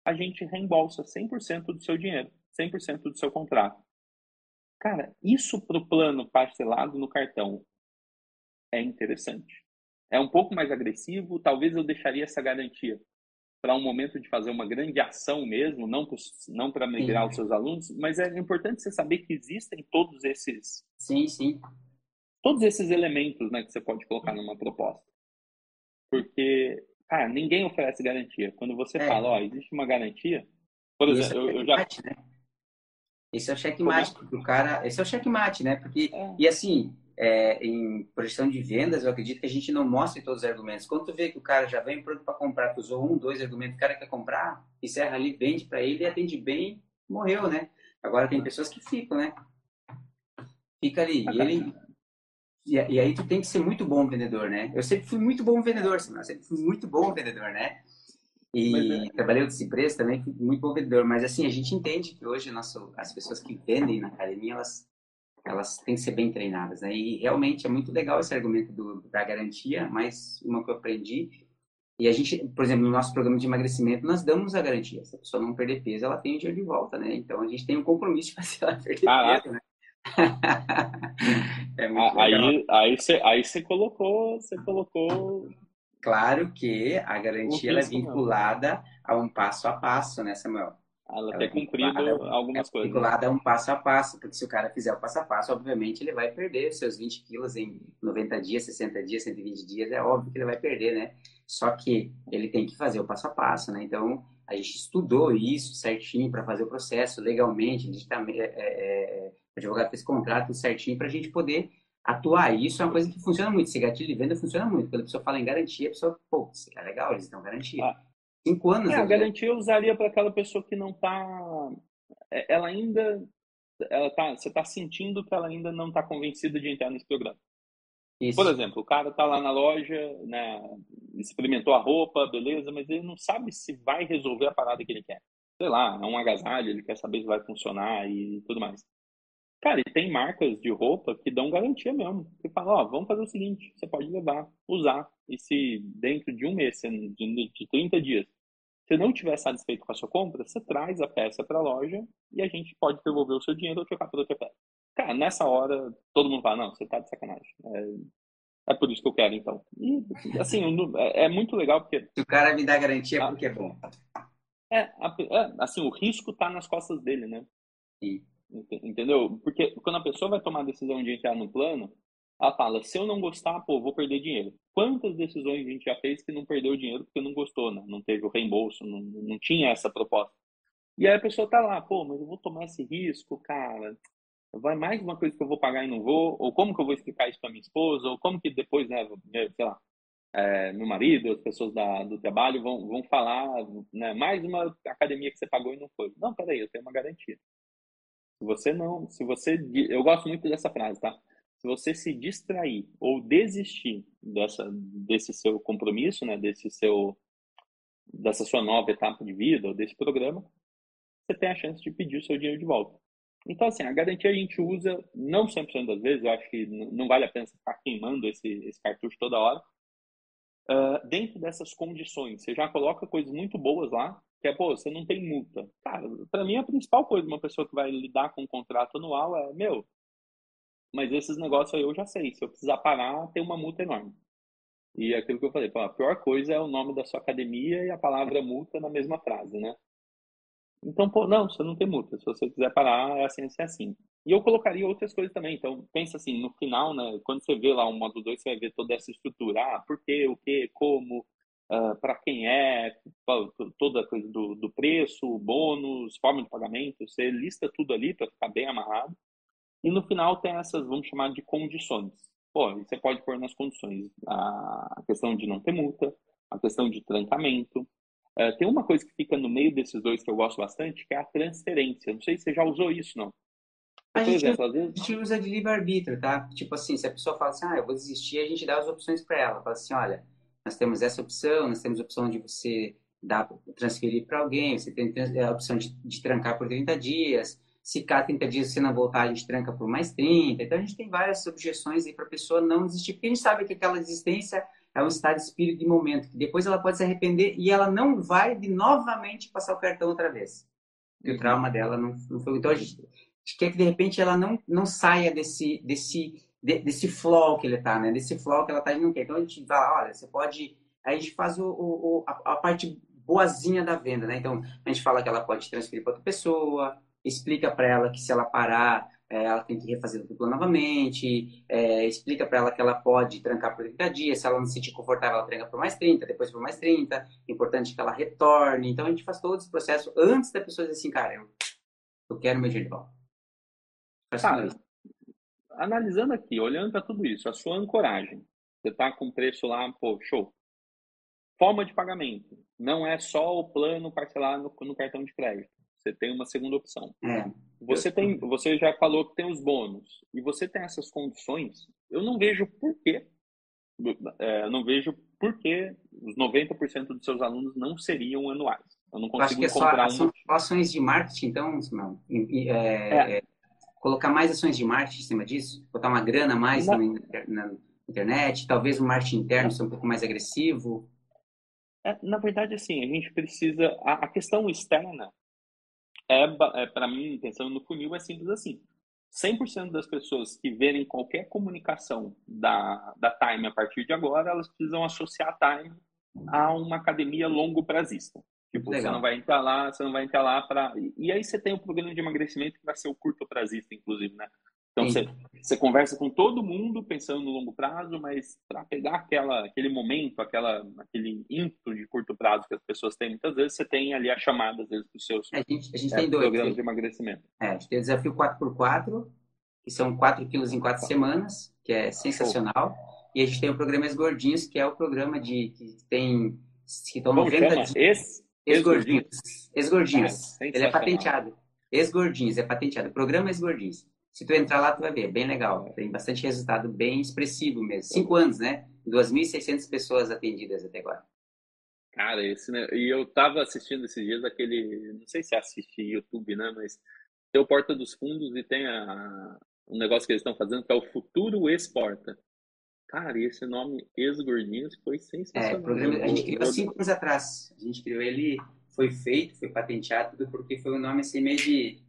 a gente reembolsa 100% do seu dinheiro, 100% do seu contrato. Cara, isso para o plano parcelado no cartão é interessante. É um pouco mais agressivo, talvez eu deixaria essa garantia para um momento de fazer uma grande ação mesmo, não para não para migrar os seus alunos, mas é importante você saber que existem todos esses sim sim todos esses elementos, né, que você pode colocar numa proposta, porque cara ninguém oferece garantia. Quando você é. fala, ó, existe uma garantia, por exemplo, eu, eu já né? Esse é o checkmate, porque o cara. Esse é o checkmate, né? Porque. É. E assim, é, em projeção de vendas, eu acredito que a gente não mostre todos os argumentos. Quando tu vê que o cara já vem pronto para comprar, tu usou um, dois argumentos, o cara quer comprar, encerra ali, vende para ele, atende bem, morreu, né? Agora tem pessoas que ficam, né? Fica ali. E ele. E, e aí tu tem que ser muito bom vendedor, né? Eu sempre fui muito bom vendedor, Simão. Eu sempre fui muito bom vendedor, né? E é. trabalhei outras empresas também, muito bom vendedor. Mas assim, a gente entende que hoje nosso, as pessoas que vendem na academia, elas, elas têm que ser bem treinadas, né? E realmente é muito legal esse argumento do, da garantia, mas uma que eu aprendi. E a gente, por exemplo, no nosso programa de emagrecimento, nós damos a garantia. Se a pessoa não perder peso, ela tem o dinheiro de volta, né? Então a gente tem um compromisso de fazer ela perder Caraca. peso, né? é aí, aí, você, aí você colocou, você colocou Claro que a garantia é vinculada a um passo a passo, né, Samuel? Ela, tem é cumprido algumas é coisas. Vinculada a um passo a passo, porque se o cara fizer o passo a passo, obviamente ele vai perder seus 20 quilos em 90 dias, 60 dias, 120 dias, é óbvio que ele vai perder, né? Só que ele tem que fazer o passo a passo, né? Então, a gente estudou isso certinho para fazer o processo legalmente, a gente tá, é, é, é, o advogado fez contrato certinho para a gente poder atuar. E isso é uma coisa que funciona muito. Esse gatilho de venda funciona muito. Quando a pessoa fala em garantia, a pessoa, pô, é legal, eles dão garantia. Ah. Cinco anos. É, a garantia eu usaria para aquela pessoa que não está. É, ela ainda. Ela tá, você está sentindo que ela ainda não está convencida de entrar nesse programa. Isso. Por exemplo, o cara está lá na loja, né, experimentou a roupa, beleza, mas ele não sabe se vai resolver a parada que ele quer. Sei lá, é um agasalho, ele quer saber se vai funcionar e tudo mais. Cara, e tem marcas de roupa que dão garantia mesmo. Que falam, ó, vamos fazer o seguinte, você pode levar, usar, e se dentro de um mês, de 30 dias, você não tiver satisfeito com a sua compra, você traz a peça para a loja e a gente pode devolver o seu dinheiro ou trocar por outra peça. Cara, nessa hora, todo mundo fala, não, você tá de sacanagem. É, é por isso que eu quero, então. E, assim, é, é muito legal porque... Se o cara me dá garantia é porque é bom. É, é, assim, o risco tá nas costas dele, né? Entendeu? Porque quando a pessoa vai tomar a decisão de entrar no plano, ela fala: se eu não gostar, pô, vou perder dinheiro. Quantas decisões a gente já fez que não perdeu dinheiro porque não gostou, né? Não teve o reembolso, não, não tinha essa proposta. E aí a pessoa tá lá, pô, mas eu vou tomar esse risco, cara. Vai mais uma coisa que eu vou pagar e não vou, ou como que eu vou explicar isso para minha esposa, ou como que depois, né, sei lá, é, meu marido, as pessoas da, do trabalho vão, vão falar, né, mais uma academia que você pagou e não foi. Não, peraí, eu tenho uma garantia. Se você não, se você, eu gosto muito dessa frase, tá? Se você se distrair ou desistir dessa, desse seu compromisso, né, desse seu, dessa sua nova etapa de vida ou desse programa, você tem a chance de pedir o seu dinheiro de volta. Então, assim, a garantia a gente usa, não 100% das vezes, eu acho que não vale a pena ficar queimando esse, esse cartucho toda hora. Uh, dentro dessas condições, você já coloca coisas muito boas lá, que é, pô, você não tem multa. Cara, para mim a principal coisa de uma pessoa que vai lidar com um contrato anual é, meu, mas esses negócios aí eu já sei, se eu precisar parar, tem uma multa enorme. E é aquilo que eu falei, pô, a pior coisa é o nome da sua academia e a palavra multa na mesma frase, né? Então, pô, não, você não tem multa. Se você quiser parar, é assim, assim, assim. E eu colocaria outras coisas também. Então, pensa assim, no final, né, quando você vê lá o módulo 2, você vai ver toda essa estrutura. Ah, por quê, o quê, como, uh, ah, para quem é, toda a coisa do, do preço, bônus, forma de pagamento, você lista tudo ali para ficar bem amarrado. E no final tem essas, vamos chamar de condições. Pô, você pode pôr nas condições a questão de não ter multa, a questão de trancamento. Uh, tem uma coisa que fica no meio desses dois que eu gosto bastante, que é a transferência. Não sei se você já usou isso, não. A gente, exemplo, às vezes... a gente usa de livre-arbítrio, tá? Tipo assim, se a pessoa fala assim, ah, eu vou desistir, a gente dá as opções para ela. Fala assim, olha, nós temos essa opção, nós temos a opção de você dar, transferir para alguém, você tem a opção de, de trancar por 30 dias, se cada 30 dias você não voltar, a gente tranca por mais 30. Então, a gente tem várias objeções aí para a pessoa não desistir, porque a gente sabe que aquela desistência é um estado de espírito de momento, que depois ela pode se arrepender e ela não vai de novamente passar o cartão outra vez. Porque o trauma dela não, não foi. Então, a gente, quer que, de repente, ela não, não saia desse, desse, desse flow que ele está, né? Desse flow que ela está, não quer. Então, a gente fala, olha, você pode... Aí a gente faz o, o a, a parte boazinha da venda, né? Então, a gente fala que ela pode transferir para outra pessoa, explica para ela que se ela parar, é, ela tem que refazer o plano novamente, é, explica para ela que ela pode trancar por 30 dias, se ela não se sentir confortável, ela tranca por mais 30, depois por mais 30, é importante que ela retorne. Então, a gente faz todo esse processo antes da pessoa dizer assim, cara, eu, eu quero meu dinheiro de volta. Cara, analisando aqui, olhando para tudo isso, a sua ancoragem, você está com preço lá, pô, show. Forma de pagamento, não é só o plano parcelar no, no cartão de crédito você tem uma segunda opção. É. Você tem, você já falou que tem os bônus e você tem essas condições. Eu não vejo por quê. É, não vejo por que os 90% dos seus alunos não seriam anuais. Eu não consigo eu acho que encontrar é só, um. ações de marketing, então, não. É, é, é. colocar mais ações de marketing em cima disso, botar uma grana mais na, na, internet, talvez o marketing interno ser um pouco mais agressivo. É, na verdade, assim, a gente precisa. A, a questão externa é, é para mim, pensando no funil, é simples assim. 100% das pessoas que verem qualquer comunicação da, da Time a partir de agora, elas precisam associar a Time a uma academia longo prazista. Tipo, Legal. você não vai entrar lá, você não vai entrar lá para. E aí você tem o um programa de emagrecimento que vai ser o curto prazista, inclusive, né? Então você, você conversa com todo mundo pensando no longo prazo, mas para pegar aquela, aquele momento, aquela, aquele ímpeto de curto prazo que as pessoas têm, muitas vezes você tem ali a chamada, às vezes, para os seus a gente, a gente é, tem dois, programas de emagrecimento. É, a gente tem o desafio 4x4, que são 4 quilos em 4 semanas, que é sensacional. E a gente tem o programa Esgordinhos, que é o programa de que tem que estão 90 dias. Esgordinhos. Esgordinhos. É, Ele é patenteado. Esgordinhos, é patenteado. Programa Esgordinhos. Se tu entrar lá, tu vai ver, é bem legal. Tem bastante resultado bem expressivo mesmo. Cinco anos, né? 2.600 pessoas atendidas até agora. Cara, esse, né? E eu tava assistindo esses dias aquele, não sei se assiste YouTube, né? Mas tem o Porta dos Fundos e tem a, um negócio que eles estão fazendo que é o Futuro Exporta. Cara, e esse nome Ex-Gordinhos foi sensacional. É, programa, a gente criou há cinco anos atrás. A gente criou ele, foi feito, foi patenteado, tudo porque foi um nome assim meio de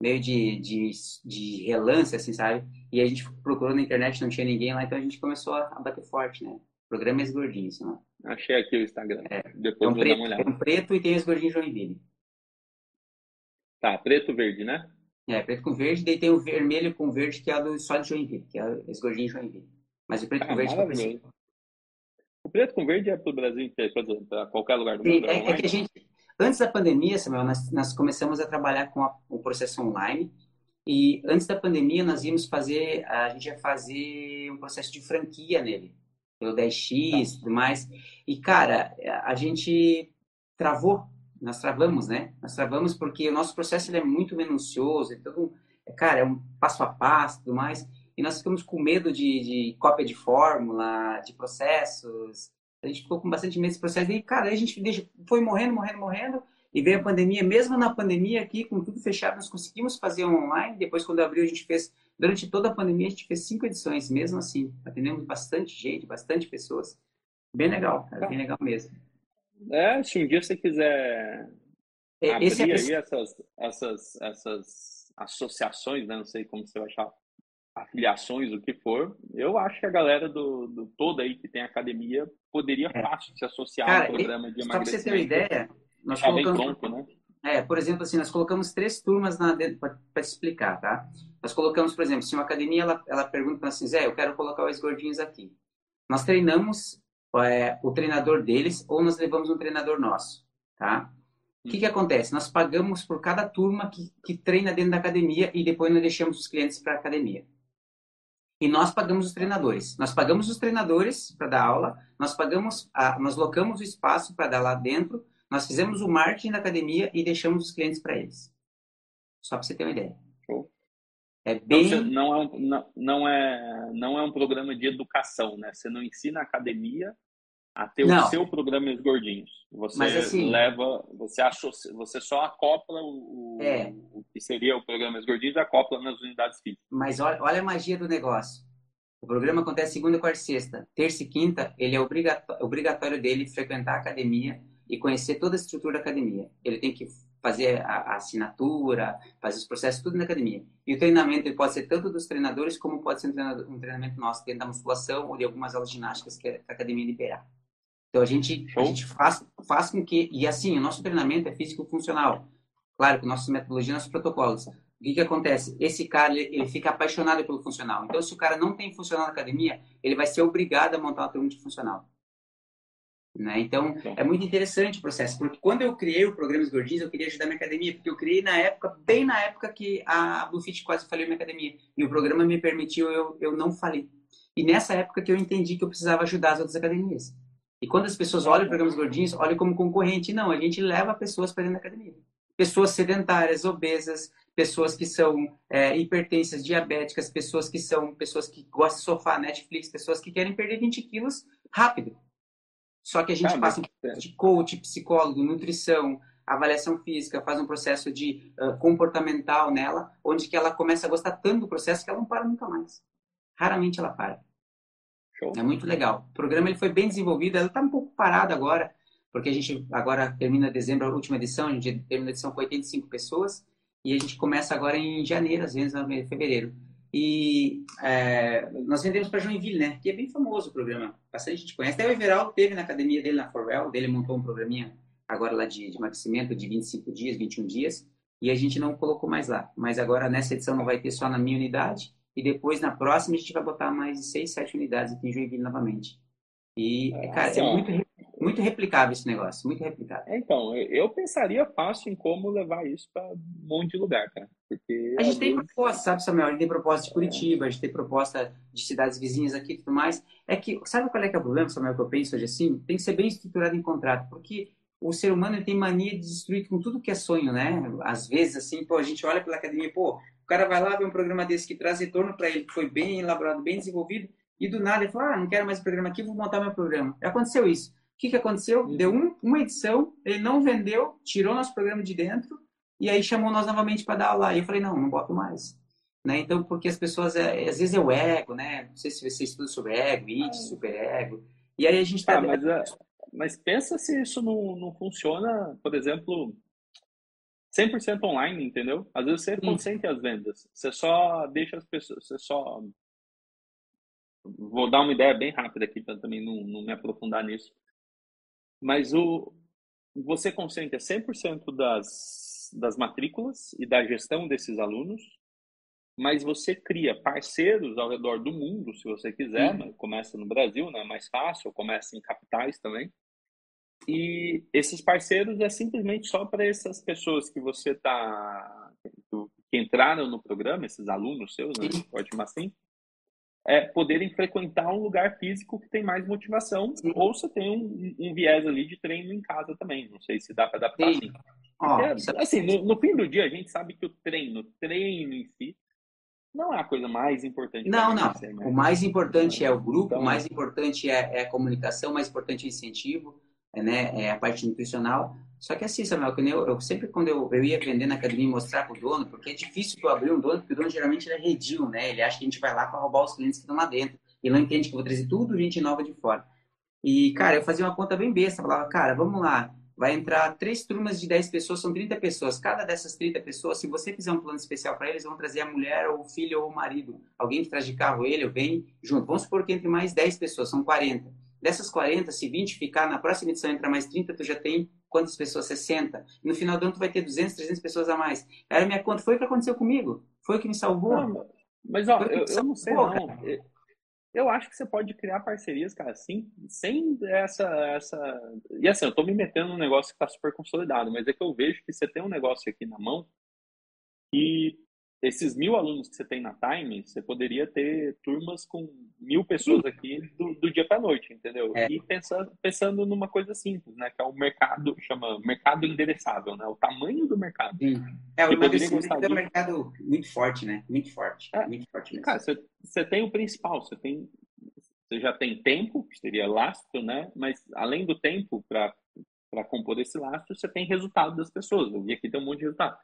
meio de, de, de relance, assim, sabe? E a gente procurou na internet, não tinha ninguém lá, então a gente começou a, bater forte, né? Programa Esgordinhos, né? Achei aqui o Instagram. É, Depois vou preto, dar uma olhada. Tem um preto e tem Esgordinho Joinville. Tá, preto verde, né? É, preto com verde, daí tem o vermelho com verde, que é do só de Joinville, que é o Esgordinho Joinville. Mas o preto ah, com verde é O preto com verde é pro Brasil inteiro, para qualquer lugar do mundo. É, é, que a gente, Antes da pandemia, Samuel, nós, nós começamos a trabalhar com a, o processo online. E antes da pandemia, nós íamos fazer, a gente ia fazer um processo de franquia nele, pelo 10x e tudo mais. E, cara, a gente travou, nós travamos, né? Nós travamos porque o nosso processo ele é muito minucioso, então, cara, é um passo a passo e tudo mais. E nós ficamos com medo de, de cópia de fórmula, de processos, a gente ficou com bastante medo desse processo. E, cara, a gente foi morrendo, morrendo, morrendo. E veio a pandemia. Mesmo na pandemia aqui, com tudo fechado, nós conseguimos fazer online. Depois, quando abriu, a gente fez... Durante toda a pandemia, a gente fez cinco edições. Mesmo assim, atendemos bastante gente, bastante pessoas. Bem legal, cara. Bem legal mesmo. É, se um dia você quiser é, abrir é... aí essas, essas, essas associações, né? Não sei como você vai achar afiliações, o que for, eu acho que a galera do, do toda aí que tem academia poderia é. fácil se associar Cara, ao programa de emagrecimento. Só pra você ter uma ideia, nós colocamos... Pronto, né? É, por exemplo, assim, nós colocamos três turmas para te explicar, tá? Nós colocamos, por exemplo, se uma academia ela, ela pergunta assim, Zé, eu quero colocar os gordinhos aqui. Nós treinamos é, o treinador deles ou nós levamos um treinador nosso, tá? O que, que acontece? Nós pagamos por cada turma que, que treina dentro da academia e depois nós deixamos os clientes para a academia. E nós pagamos os treinadores. Nós pagamos os treinadores para dar aula, nós pagamos, a, nós locamos o espaço para dar lá dentro, nós fizemos o marketing da academia e deixamos os clientes para eles. Só para você ter uma ideia. É bem... Então, não, é um, não, não, é, não é um programa de educação, né? Você não ensina a academia a ter não. o seu programa dos gordinhos. Você assim, leva, você achou, você só acopla o, é. o que seria o programa dos gordinhos, acopla nas unidades físicas. Mas olha, olha a magia do negócio. O programa acontece segunda, quarta e sexta. Terça e quinta, ele é obrigatório, obrigatório dele frequentar a academia e conhecer toda a estrutura da academia. Ele tem que fazer a, a, assinatura, fazer os processos, tudo na academia. E o treinamento ele pode ser tanto dos treinadores, como pode ser um um treinamento nosso dentro da musculação ou de algumas aulas ginásticas que a academia liberar. Então a gente, a gente faz, faz com que. E assim, o nosso treinamento é físico-funcional. Claro, com nossa metodologia, nossos protocolos. O que, que acontece? Esse cara, ele, ele, fica apaixonado pelo funcional. Então, se o cara não tem funcional na academia, ele vai ser obrigado a montar uma turma de funcional. Né? Então, é muito interessante o processo, porque quando eu criei o programa dos gordinhos, eu queria ajudar minha academia, porque eu criei na época, bem na época que a Bluefit quase faliu minha academia, e o programa me permitiu eu, eu não falir. E nessa época que eu entendi que eu precisava ajudar as outras academias. E quando as pessoas olham o programa dos gordinhos, olham como concorrente. Não, a gente leva pessoas para dentro da academia. Pessoas sedentárias, obesas, pessoas que são é, hipertensas, diabéticas, pessoas que são pessoas que gostam de sofá, Netflix, pessoas que querem perder 20 quilos rápido. Só que a gente ah, passa mas... de coach, psicólogo, nutrição, avaliação física, faz um processo de uh, comportamental nela, onde que ela começa a gostar tanto do processo que ela não para nunca mais. Raramente ela para. Show. É muito legal. O programa ele foi bem desenvolvido, ela está um pouco parada agora, porque a gente agora termina dezembro a última edição, a gente termina a edição com 85 pessoas, e a gente começa agora em janeiro, às vezes, em fevereiro. E é, nós vendemos para Joinville, né? Que é bem famoso o programa. Bastante gente conhece. Até o Everaldo teve na academia dele, na Forwell, dele montou um programinha agora lá de, de emagrecimento de 25 dias, 21 dias. E a gente não colocou mais lá. Mas agora nessa edição não vai ter só na minha unidade. E depois na próxima a gente vai botar mais de 6, 7 unidades aqui em Joinville novamente. E, é, cara, é muito, muito replicável esse negócio, muito replicável. É, então, eu pensaria fácil em como levar isso para um monte de lugar, cara. Porque a gente tem vezes... proposta, sabe, Samuel? A gente tem proposta de Curitiba, a gente tem proposta de cidades vizinhas aqui e tudo mais. É que, sabe qual é que é o problema, Samuel, que eu penso hoje assim? Tem que ser bem estruturado em contrato, porque o ser humano tem mania de destruir com tudo que é sonho, né? Às vezes, assim, pô, a gente olha pela academia, pô, cara vai lá ver um programa desse que traz retorno para ele, que foi bem elaborado, bem desenvolvido, e do nada ele fala, ah, não quero mais o programa aqui, vou montar meu programa. Aconteceu isso. O que, que aconteceu? Uhum. Deu um, uma edição, ele não vendeu, tirou nosso programa de dentro, e aí chamou nós novamente para dar aula. E eu falei, não, não boto mais. Né? Então, porque as pessoas, é, às vezes é o ego, né? Não sei se você estuda sobre ego, it, super ego. E aí a gente tá... Ah, mas, é, mas pensa se isso não, não funciona, por exemplo, 100% online, entendeu? Às vezes você consente as vendas. Você só deixa as pessoas, você só Vou dar uma ideia bem rápida aqui para também não, não me aprofundar nisso. Mas o, você concentra 100% das, das matrículas e da gestão desses alunos, mas você cria parceiros ao redor do mundo, se você quiser. Né? Começa no Brasil, né? mais fácil, começa em capitais também. E esses parceiros é simplesmente só para essas pessoas que você está. que entraram no programa, esses alunos seus, né? pode chamar assim, é, poderem frequentar um lugar físico que tem mais motivação, Sim. ou você tem um, um, viés ali de treino em casa também. Não sei se dá para adaptar Sim. assim. é, assim, no, no, fim do dia, a gente sabe que o treino, treino em si, não é a coisa mais importante. Não, não. Né? O mais importante é o grupo, então, o mais importante é, é, a comunicação, o mais importante é o incentivo, né, é a parte nutricional. Só que assim, Samuel, que eu, eu sempre quando eu, eu ia vender na academia e mostrar para o dono, porque é difícil tu abrir um dono, porque o dono geralmente ele é redil, né? Ele acha que a gente vai lá para roubar os clientes que estão lá dentro. Ele não entende que eu vou trazer tudo gente nova de fora. E, cara, eu fazia uma conta bem besta, falava, cara, vamos lá, vai entrar três turmas de 10 pessoas, são 30 pessoas. Cada dessas 30 pessoas, se você fizer um plano especial para eles, vão trazer a mulher, ou o filho, ou o marido. Alguém que traz de carro ele, ou vem junto. Vamos supor que entre mais 10 pessoas, são 40. Dessas 40, se 20 ficar, na próxima edição entrar mais 30, tu já tem quantas pessoas? 60. E no final do ano tu vai ter 200, 300 pessoas a mais. Era minha conta. Foi o que aconteceu comigo. Foi o que me salvou. Não, mas, ó, eu, eu, não sei não. Eu, eu acho que você pode criar parcerias, cara, assim, sem essa, essa... E assim, eu tô me metendo num negócio que tá super consolidado, mas é que eu vejo que você tem um negócio aqui na mão e esses mil alunos que você tem na Time, você poderia ter turmas com mil pessoas aqui do, do dia para noite, entendeu? É. E pensando, pensando numa coisa simples, né? Que é o mercado, chama mercado endereçável, né? O tamanho do mercado. Sim. É, o emagrecimento é um mercado muito forte, né? Muito forte. É. Muito forte mesmo. Cara, você, você tem o principal, você tem você já tem tempo, que seria lastro, né? Mas além do tempo para compor esse lastro, você tem resultado das pessoas. Eu vi aqui tem um monte de resultado.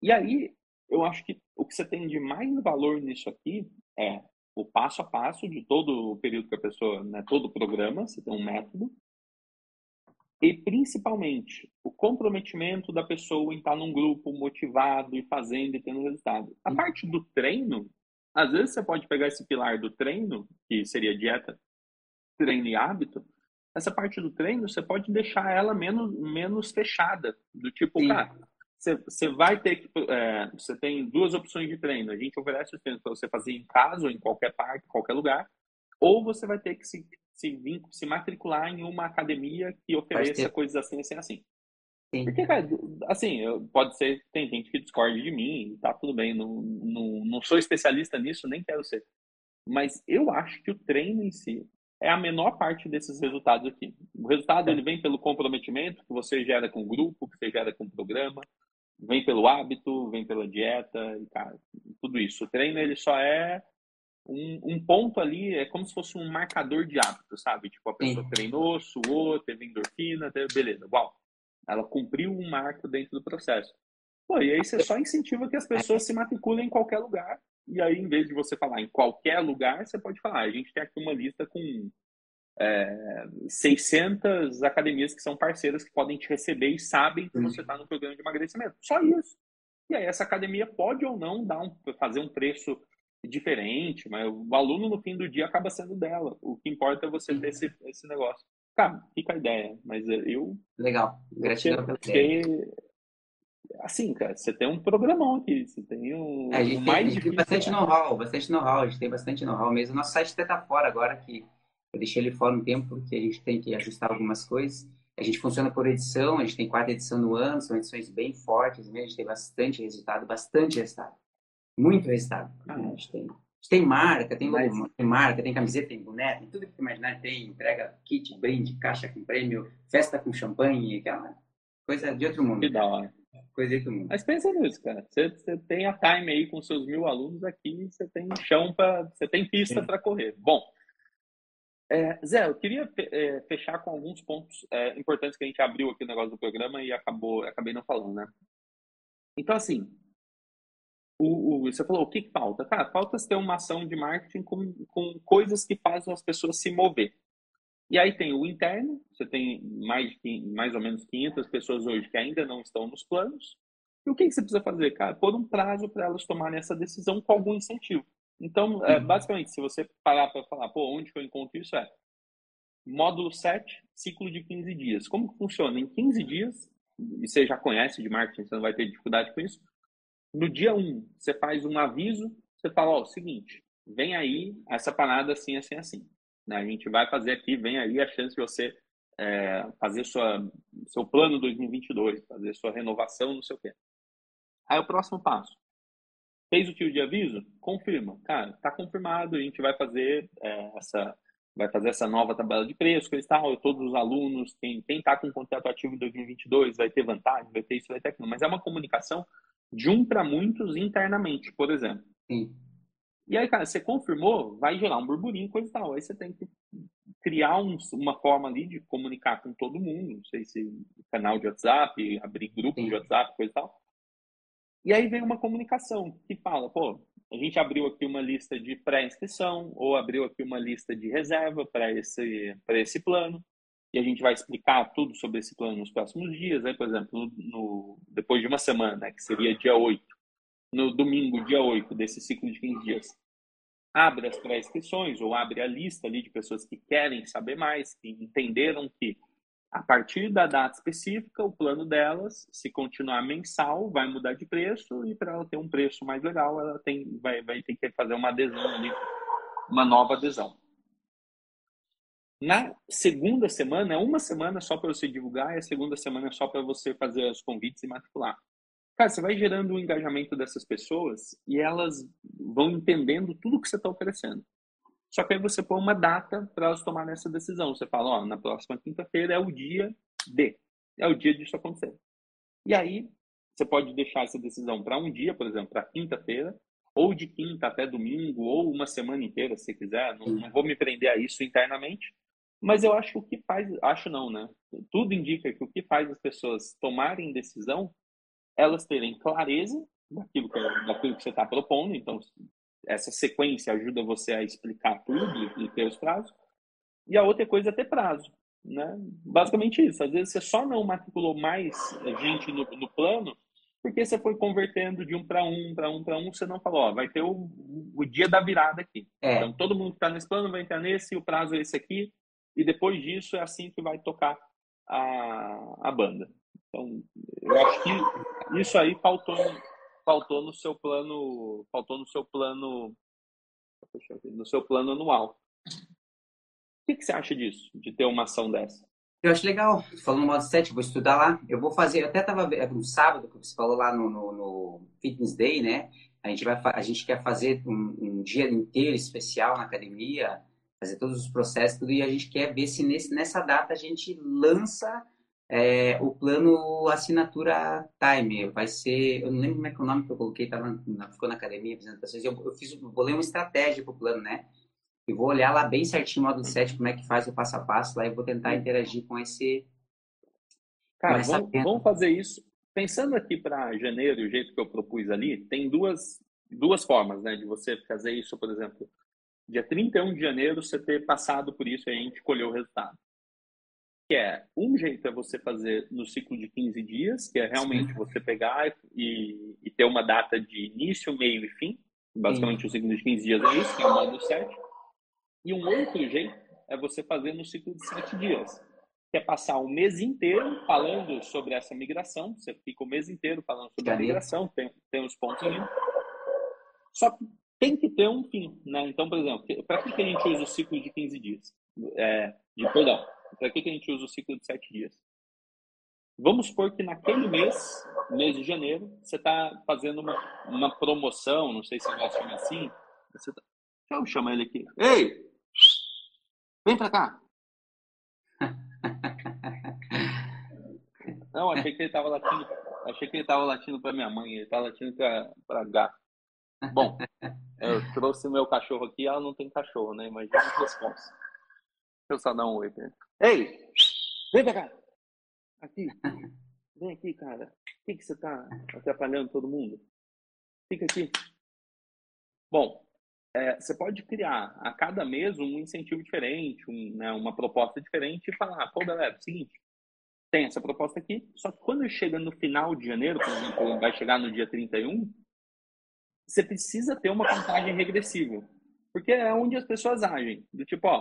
E aí, eu acho que o que você tem de mais valor nisso aqui é o passo a passo de todo o período que a pessoa, né, todo o programa, você tem um método, e principalmente o comprometimento da pessoa em estar num grupo motivado e fazendo e tendo resultado. A parte do treino, às vezes você pode pegar esse pilar do treino, que seria dieta, treino e hábito, essa parte do treino você pode deixar ela menos, menos fechada, do tipo, Sim. cara, você vai ter que. É, você tem duas opções de treino. A gente oferece os treinos para você fazer em casa ou em qualquer parte, qualquer lugar. Ou você vai ter que se, se, se matricular em uma academia que ofereça coisas assim, assim, assim. Sim. Porque, cara, assim, pode ser, tem gente que discorde de mim, tá tudo bem, não, não, não sou especialista nisso, nem quero ser. Mas eu acho que o treino em si é a menor parte desses resultados aqui. O resultado é. ele vem pelo comprometimento que você gera com o grupo, que você gera com o programa, vem pelo hábito, vem pela dieta, e, cara, tudo isso. O treino ele só é um, um, ponto ali, é como se fosse um marcador de hábito, sabe? Tipo, a pessoa Sim. treinou, suou, teve endorfina, teve, beleza, uau. Ela cumpriu um marco dentro do processo. Pô, e aí você só incentiva que as pessoas se matriculem em qualquer lugar. E aí, em vez de você falar em qualquer lugar, você pode falar, a gente tem aqui uma lista com é, 600 academias que são parceiras que podem te receber e sabem que você está no programa de emagrecimento. Só isso. E aí essa academia pode ou não dar um, fazer um preço diferente, mas o aluno no fim do dia acaba sendo dela. O que importa é você ter esse, esse negócio. Cara, fica a ideia, mas eu... Legal, gratidão pela ideia. Assim, cara, você tem um programão aqui, você tem um... É, a gente, mais tem, tem bastante know-how, bastante know-how, a gente tem bastante know-how mesmo. Nosso site até tá fora agora, que eu deixei ele fora um tempo porque a gente tem que ajustar algumas coisas. A gente funciona por edição, a gente tem quarta edição no ano, são edições bem fortes, mesmo, a gente tem bastante resultado, bastante resultado. Muito resultado. Ah, a, gente tem, a gente tem marca, tem, Mas... tem marca, tem camiseta, tem boneco, tem tudo que imaginar, tem entrega, kit, brinde, caixa com prêmio, festa com champanhe, aquela coisa de outro mundo. Que da hora. Coisa de outro mundo. Mas pensa nisso, cara. Você, você tem a time aí com seus mil alunos aqui, você tem chão para, você tem pista para correr. Bom, é, Zé, eu queria é, fechar com alguns pontos é, importantes que a gente abriu aqui no negócio do programa e acabou, acabei não falando, né? Então, assim, o, o, você falou, o que, falta? Cara, falta ter uma ação de marketing com, com coisas que fazem as pessoas se mover. E aí tem o interno, você tem mais, de, mais ou menos 500 pessoas hoje que ainda não estão nos planos. E o que, que você precisa fazer, cara? Pôr um prazo para elas tomarem essa decisão com algum incentivo. Então, é, uhum. basicamente, se você parar para falar, pô, onde que eu encontro isso é módulo 7, ciclo de 15 dias. Como que funciona? Em 15 dias, e você já conhece de marketing, você não vai ter dificuldade com isso. No dia 1, você faz um aviso, você fala, ó, oh, seguinte, vem aí essa parada assim, assim, assim. Né? A gente vai fazer aqui, vem aí a chance de você é, fazer sua, seu plano 2022, fazer sua renovação, não sei o quê. Aí o próximo passo. Fez o tio de aviso? Confirma. Cara, tá confirmado, a gente vai fazer é, essa vai fazer essa nova tabela de preço, coisa e tal, todos os alunos, quem, quem tá com contrato ativo em 2022 vai ter vantagem, vai ter isso, vai ter aquilo, mas é uma comunicação de um para muitos internamente, por exemplo. Sim. E aí, cara, você confirmou, vai gerar um burburinho, coisa e tal. Aí você tem que criar um, uma forma ali de comunicar com todo mundo, não sei se canal de WhatsApp, abrir grupo Sim. de WhatsApp, coisa e tal. E aí vem uma comunicação que fala, pô, a gente abriu aqui uma lista de pré-inscrição ou abriu aqui uma lista de reserva para esse, esse plano e a gente vai explicar tudo sobre esse plano nos próximos dias. Aí, por exemplo, no, depois de uma semana, que seria dia 8, no domingo, dia 8 desse ciclo de 15 dias, abre as pré-inscrições ou abre a lista ali de pessoas que querem saber mais, que entenderam que a partir da data específica, o plano delas, se continuar mensal, vai mudar de preço e para ela ter um preço mais legal, ela tem, vai, vai ter que fazer uma adesão ali, uma nova adesão. Na segunda semana, é uma semana só para você divulgar e a segunda semana é só para você fazer os convites e matricular. Cara, você vai gerando o engajamento dessas pessoas e elas vão entendendo tudo que você está oferecendo. Só que aí você põe uma data para elas tomarem essa decisão. Você fala, ó, na próxima quinta-feira é o dia D. É o dia disso acontecer. E aí, você pode deixar essa decisão para um dia, por exemplo, para quinta-feira, ou de quinta até domingo, ou uma semana inteira, se quiser. Não, não, vou me prender a isso internamente. Mas eu acho que o que faz, acho não, né? Tudo indica que o que faz as pessoas tomarem decisão, elas terem clareza daquilo que, daquilo que você está propondo. Então, essa sequência ajuda você a explicar tudo e ter os prazos. E a outra coisa é ter prazo. Né? Basicamente isso. Às vezes você só não matriculou mais gente no, no plano porque você foi convertendo de um para um, para um, para um, você não falou, ó, vai ter o, o dia da virada aqui. É. Então todo mundo que está nesse plano vai entrar nesse, o prazo é esse aqui, e depois disso é assim que vai tocar a, a banda. Então, eu acho que isso aí faltou, faltou no seu plano, faltou no seu plano, no seu plano anual. O que, que você acha disso, de ter uma ação dessa? Eu acho legal. Falando no modo 7, vou estudar lá. Eu vou fazer. Eu até estava no sábado, que você falou lá no, no, no, Fitness Day, né? A gente, vai, a gente quer fazer um, um, dia inteiro especial na academia, fazer todos os processos, tudo, e a gente quer ver se nesse, nessa data a gente lança é, o plano assinatura time. Vai ser. Eu não lembro como é que é o nome que eu coloquei, tava, ficou na academia apresentações. Eu, eu fiz, bolei uma estratégia para o plano, né? e vou olhar lá bem certinho o módulo 7, como é que faz o passo a passo lá e vou tentar interagir com esse. Cara, com vamos, vamos, fazer isso. Pensando aqui para janeiro, o jeito que eu propus ali, tem duas, duas formas né, de você fazer isso, por exemplo. Dia 31 de janeiro, você ter passado por isso e a gente colheu o resultado. Que é, um jeito é você fazer no ciclo de 15 dias, que é realmente Sim. você pegar e, e, ter uma data de início, meio e fim. Basicamente, Sim. o ciclo de 15 dias é isso, que é o módulo 7. E um outro jeito é você fazer no ciclo de sete dias, que é passar o mês inteiro falando sobre essa migração. Você fica o mês inteiro falando sobre a migração, tem, tem os pontos ali. Só que tem que ter um fim, né? Então, por exemplo, para que, que a gente usa o ciclo de 15 dias? É, de, perdão, para que, que a gente usa o ciclo de 7 dias? Vamos supor que naquele mês, mês de janeiro, você está fazendo uma, uma promoção, não sei se vai chamar assim. Você tá... Deixa eu chamar ele aqui. Ei, Vem pra cá. Não, achei que ele tava latindo. Achei que ele tava latindo pra minha mãe, ele tava latindo pra gato. Bom, eu trouxe meu cachorro aqui, ela não tem cachorro, né? Imagina a resposta. Deixa eu só dar um oi pra ele. Ei! Vem pra cá! Aqui. Vem aqui, cara. Por que, que você tá atrapalhando todo mundo? Fica aqui. Bom, é, você pode criar a cada mês um incentivo diferente, um, né, uma proposta diferente e falar, pô, galera, é o seguinte, tem essa proposta aqui, só que quando chega no final de janeiro, por exemplo, vai chegar no dia 31, você precisa ter uma contagem regressiva. Porque é onde as pessoas agem. Do tipo, ó,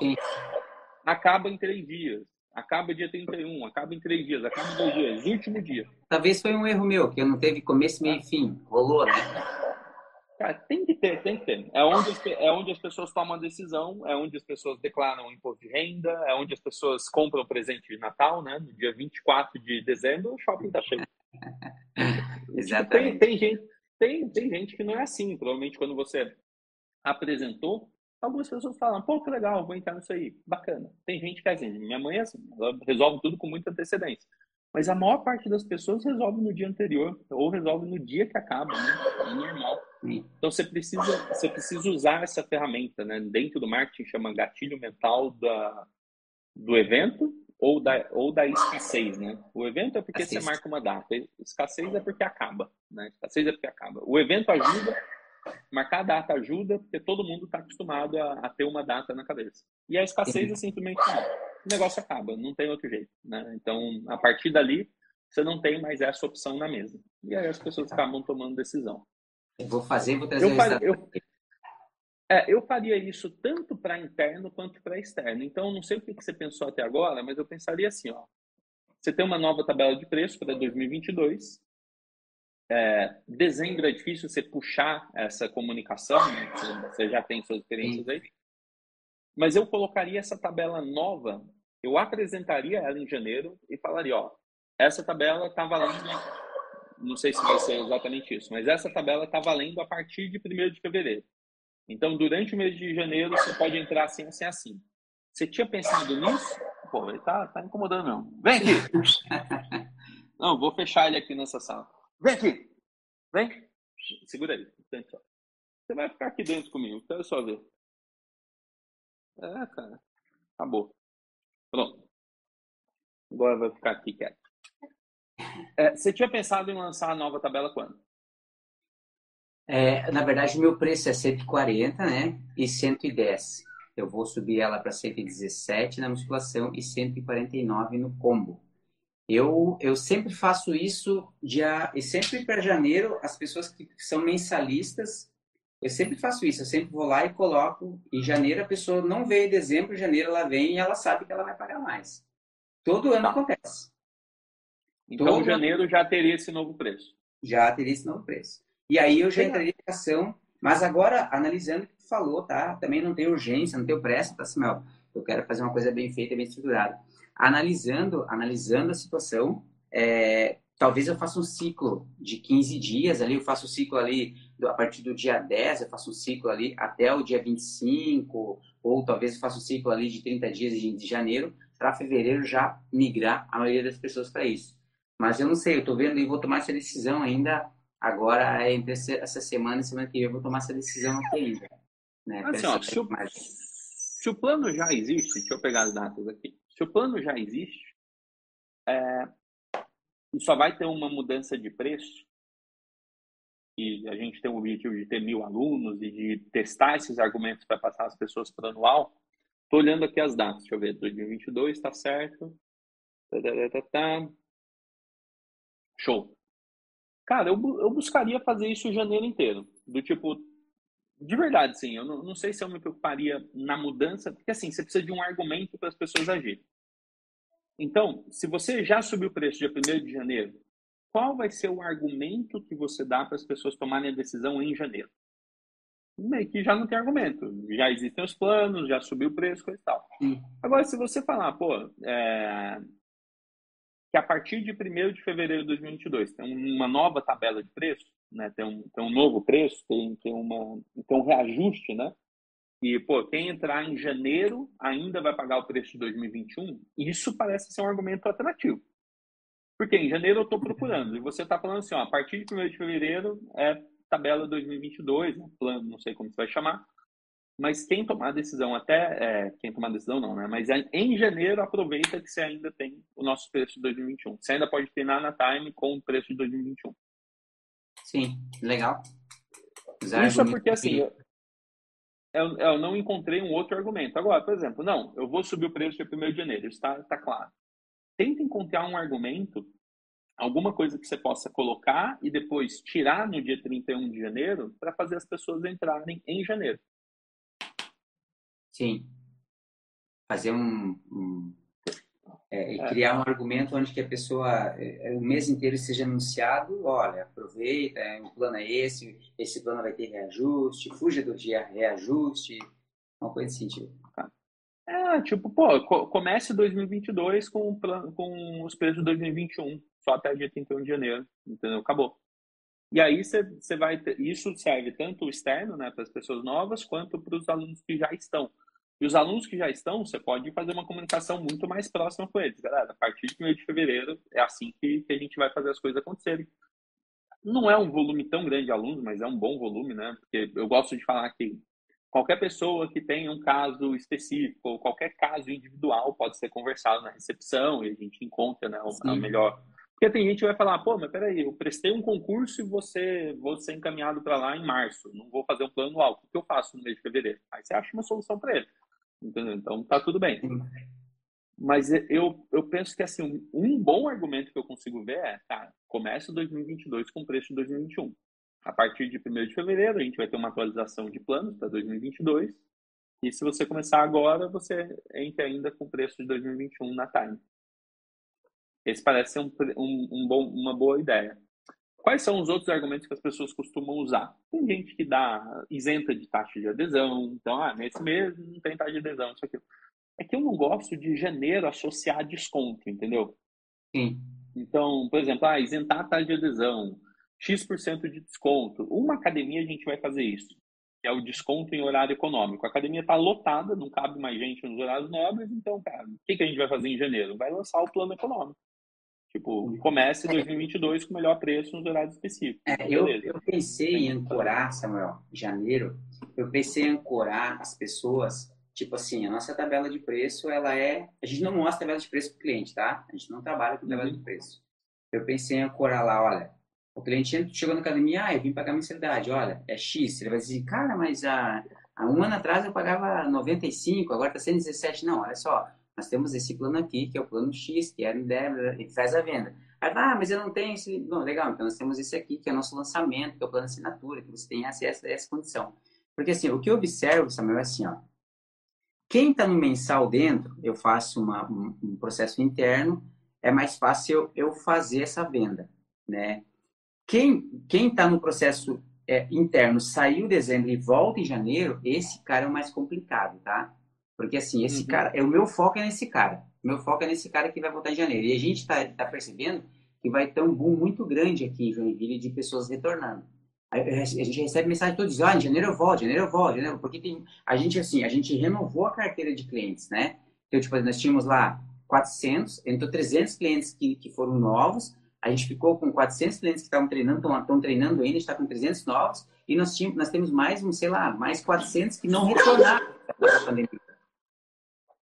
acaba em três dias, acaba dia 31, acaba em três dias, acaba em dois dias, último dia. Talvez foi um erro meu, que eu não teve começo, meio e fim. Rolou, né? Cara, tem que ter, tem que ter. É onde, é onde as pessoas tomam a decisão, é onde as pessoas declaram o imposto de renda, é onde as pessoas compram presente de Natal, né? No dia 24 de dezembro, o shopping tá cheio. Exatamente. Tem, tem, gente, tem, tem gente que não é assim. Provavelmente quando você apresentou, algumas pessoas falam, pô, que legal, vou entrar nisso aí. Bacana. Tem gente que é assim, minha mãe é assim, ela resolve tudo com muita antecedência. Mas a maior parte das pessoas resolve no dia anterior, ou resolve no dia que acaba, né? É normal. Então você precisa, você precisa usar essa ferramenta, né? Dentro do marketing chama gatilho mental da, do evento ou da, ou da escassez, né? O evento é porque Assista. você marca uma data, escassez é porque acaba, né? Escassez é porque acaba. O evento ajuda, marcar a data ajuda, porque todo mundo está acostumado a, a, ter uma data na cabeça. E a escassez é simplesmente não o negócio acaba, não tem outro jeito, né? Então, a partir dali, você não tem mais essa opção na mesa. E aí as pessoas acabam tomando decisão. vou fazer, vou trazer eu faria, eu, é, eu faria isso tanto para interno quanto para externo. Então, não sei o que você pensou até agora, mas eu pensaria assim, ó. Você tem uma nova tabela de preço para 2022. É, dezembro é difícil você puxar essa comunicação, né? você já tem suas experiências aí. Mas eu colocaria essa tabela nova eu apresentaria ela em janeiro e falaria, ó, essa tabela está valendo não sei se vai ser exatamente isso, mas essa tabela está valendo a partir de 1 de fevereiro. Então, durante o mês de janeiro, você pode entrar assim, assim, assim. Você tinha pensado nisso? Pô, ele tá, tá incomodando não. Vem aqui! não, vou fechar ele aqui nessa sala. Vem aqui! Vem! Segura aí. Você vai ficar aqui dentro comigo, quero só ver. É, cara. Acabou. Pronto. Agora vai ficar aqui quieto. É, você tinha pensado em lançar a nova tabela quando? É, na verdade, meu preço é 140, né? E 110. Eu vou subir ela para 117 na musculação e 149 no combo. Eu, eu sempre faço isso dia, e sempre para janeiro, as pessoas que são mensalistas, eu sempre faço isso. Eu sempre vou lá e coloco. Em janeiro a pessoa não veio em dezembro, em janeiro ela vem e ela sabe que ela vai pagar mais. Todo ano tá. acontece. Então, Todo janeiro já teria esse novo preço. Já teria esse novo preço. E aí eu já entraria em ação. Mas agora, analisando o que tu falou, tá? Também não tem urgência, não tem pressa, tá, Samuel? Eu quero fazer uma coisa bem feita, bem estruturada. Analisando, analisando a situação, é, talvez eu faça um ciclo de 15 dias ali, eu faço o um ciclo ali a partir do dia 10, eu faço um ciclo ali até o dia 25, ou talvez eu faça um ciclo ali de 30 dias de, janeiro, para fevereiro já migrar a maioria das pessoas para isso. Mas eu não sei, eu estou vendo e vou tomar essa decisão ainda agora, é entre essa semana e semana que vem, eu vou tomar essa decisão aqui ainda. Né? Assim, ó, se, o, mais... se o plano já existe, deixa eu pegar as datas aqui, se o plano já existe, é, e só vai ter uma mudança de preço, e a gente tem o objetivo de ter mil alunos e de testar esses argumentos para passar as pessoas para o anual, estou olhando aqui as datas, deixa eu ver, 2022 está certo, tá, tá, tá, show. Cara, eu, eu buscaria fazer isso o janeiro inteiro, do tipo, de verdade, sim, eu não, não sei se eu me preocuparia na mudança, porque assim, você precisa de um argumento para as pessoas agirem. Então, se você já subiu o preço dia 1 de janeiro, qual vai ser o argumento que você dá para as pessoas tomarem a decisão em janeiro? Meio que já não tem argumento. Já existem os planos, já subiu o preço, coisa e tal. Sim. Agora, se você falar, pô, é... que a partir de 1 de fevereiro de 2022 tem uma nova tabela de preço, né? tem, um, tem um novo preço, tem, tem, uma, tem um reajuste, né? E, pô, quem entrar em janeiro ainda vai pagar o preço de 2021, isso parece ser um argumento alternativo. Porque em janeiro eu estou procurando, e você está falando assim, ó, a partir de 1 de fevereiro é tabela 2022, né? plano, não sei como você vai chamar, mas quem tomar a decisão até, é, quem tomar decisão não, né? Mas em janeiro aproveita que você ainda tem o nosso preço de 2021. Você ainda pode treinar na Time com o preço de 2021. Sim, legal. Usar Isso é porque assim, eu, eu, não encontrei um outro argumento. Agora, por exemplo, não, eu vou subir o preço dia 1 de janeiro, isso está tá claro. Tenta encontrar um argumento, alguma coisa que você possa colocar e depois tirar no dia 31 de janeiro para fazer as pessoas entrarem em janeiro. Sim. Fazer um, um é, é. criar um argumento onde que a pessoa é, é, o mês inteiro seja anunciado, olha, aproveita, o plano é esse, esse plano vai ter reajuste, fuja do dia reajuste, uma coisa assim, tipo. É, tipo, pô, comece 2022 com, com os preços de 2021, só até dia 31 de janeiro, entendeu? Acabou. E aí você vai ter, isso serve tanto o externo, né, para as pessoas novas, quanto para os alunos que já estão. E os alunos que já estão, você pode fazer uma comunicação muito mais próxima com eles. Galera, a partir de 1 de fevereiro, é assim que, que a gente vai fazer as coisas acontecerem. Não é um volume tão grande de alunos, mas é um bom volume, né? Porque eu gosto de falar que qualquer pessoa que tenha um caso específico, ou qualquer caso individual, pode ser conversado na recepção e a gente encontra né, a melhor. Porque tem gente que vai falar, pô, mas peraí, eu prestei um concurso e você vou ser encaminhado para lá em março, não vou fazer um plano alto, o que eu faço no mês de fevereiro? Aí você acha uma solução para ele. Entendeu? Então tá tudo bem. Mas eu, eu penso que assim, um bom argumento que eu consigo ver é, cara, começa 2022 com preço de 2021. A partir de 1 de fevereiro, a gente vai ter uma atualização de planos para 2022. E se você começar agora, você entra ainda com preço de 2021 na Time. Esse parece ser um, um, um bom, uma boa ideia. Quais são os outros argumentos que as pessoas costumam usar? Tem gente que dá isenta de taxa de adesão, então, ah, nesse mês não tem taxa de adesão, isso aqui. É que eu não gosto de janeiro associar desconto, entendeu? Sim. Então, por exemplo, ah, isentar a taxa de adesão, X% de desconto. Uma academia a gente vai fazer isso, que é o desconto em horário econômico. A academia está lotada, não cabe mais gente nos horários nobres, então, cara, o que, que a gente vai fazer em janeiro? Vai lançar o plano econômico. Tipo, comece 2022 com o melhor preço nos horários específicos. É, eu, eu, pensei em ancorar, Samuel, em janeiro, eu pensei em ancorar as pessoas, tipo assim, a nossa tabela de preço, ela é... A gente não mostra tabela de preço para o cliente, tá? A gente não trabalha com tabela uhum. de preço. Eu pensei em ancorar lá, olha, o cliente chegou na academia, ah, eu vim pagar mensalidade, olha, é X. Ele vai dizer, cara, mas há, há um ano atrás eu pagava 95, agora está 117. Não, olha só, nós temos esse plano aqui, que é o plano X, que é débito, e faz a venda. Aí, ah, mas eu não tenho esse. Não, legal, então nós temos esse aqui, que é o nosso lançamento, que é o plano assinatura, que você tem acesso a essa condição. Porque assim, o que eu observo, Samuel, é assim, ó. Quem está no mensal dentro, eu faço uma, um, um, processo interno, é mais fácil eu, eu fazer essa venda, né? Quem está no processo é, interno, saiu dezembro e volta em janeiro, esse cara é o mais complicado, tá? Porque, assim, esse uhum. cara, é, o meu foco é nesse cara. O meu foco é nesse cara que vai voltar em janeiro. E a gente está tá percebendo que vai ter um boom muito grande aqui em Joinville de pessoas retornando. A, a gente recebe mensagem todos, ah, em janeiro eu volto, em janeiro eu volto, em janeiro, porque tem, a gente, assim, a gente renovou a carteira de clientes, né? Então, tipo, nós tínhamos lá 400, entrou 300 clientes que, que foram novos, a gente ficou com 400 clientes que estavam treinando, estão treinando ainda, está com 300 novos, e nós, tínhamos, nós temos mais, um, sei lá, mais 400 que não retornaram da pandemia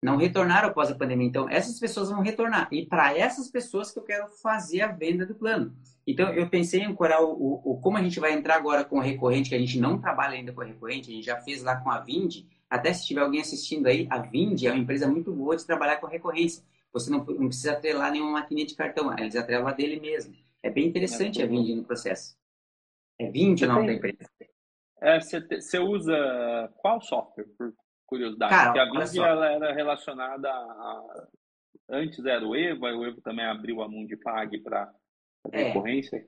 não retornaram após a pandemia. Então, essas pessoas vão retornar. E para essas pessoas que eu quero fazer a venda do plano. Então, eu pensei em ancorar o, o, o, como a gente vai entrar agora com o recorrente, que a gente não trabalha ainda com o recorrente, a gente já fez lá com a Vind. Até se tiver alguém assistindo aí, a Vind é uma empresa muito boa de trabalhar com recorrência. Você não, não precisa atrelar nenhuma maquininha de cartão, eles atrelam a dele mesmo. É bem interessante é a Vind no processo. É Vind o nome da empresa. Você é, usa qual software, curiosidade. Cara, porque a Vivi ela era relacionada a. Antes era o Evo, aí o Evo também abriu a Mundipag para é. recorrência.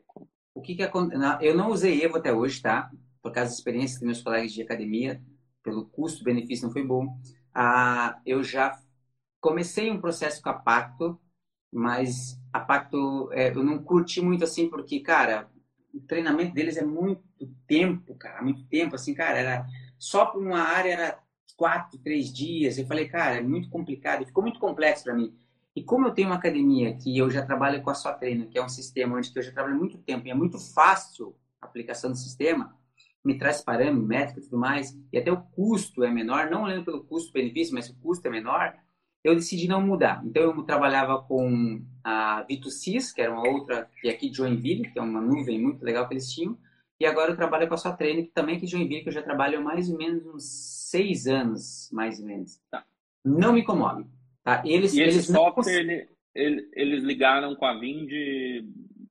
O que que acontece? Eu não usei Evo até hoje, tá? Por causa das experiências dos meus colegas de academia, pelo custo-benefício não foi bom. Ah, eu já comecei um processo com a Pacto, mas a Pacto é, eu não curti muito assim, porque, cara, o treinamento deles é muito tempo, cara, muito tempo, assim, cara, era só para uma área era quatro, três dias. Eu falei, cara, é muito complicado, ficou muito complexo para mim. E como eu tenho uma academia que eu já trabalho com a sua treino, que é um sistema onde eu já trabalho muito tempo e é muito fácil a aplicação do sistema, me traz parâmetros, métricas e tudo mais, e até o custo é menor, não olhando pelo custo-benefício, mas o custo é menor, eu decidi não mudar. Então eu trabalhava com a Vitosis, que era uma outra, que é aqui Joinville, que é uma nuvem muito legal que eles tinham, e agora eu trabalho com a sua treino, que também é aqui de Joinville, que eu já trabalho há mais ou menos uns seis anos, mais ou menos. Tá. Não me comove. Tá? Eles, e eles esse software, ele, ele, eles ligaram com a Vind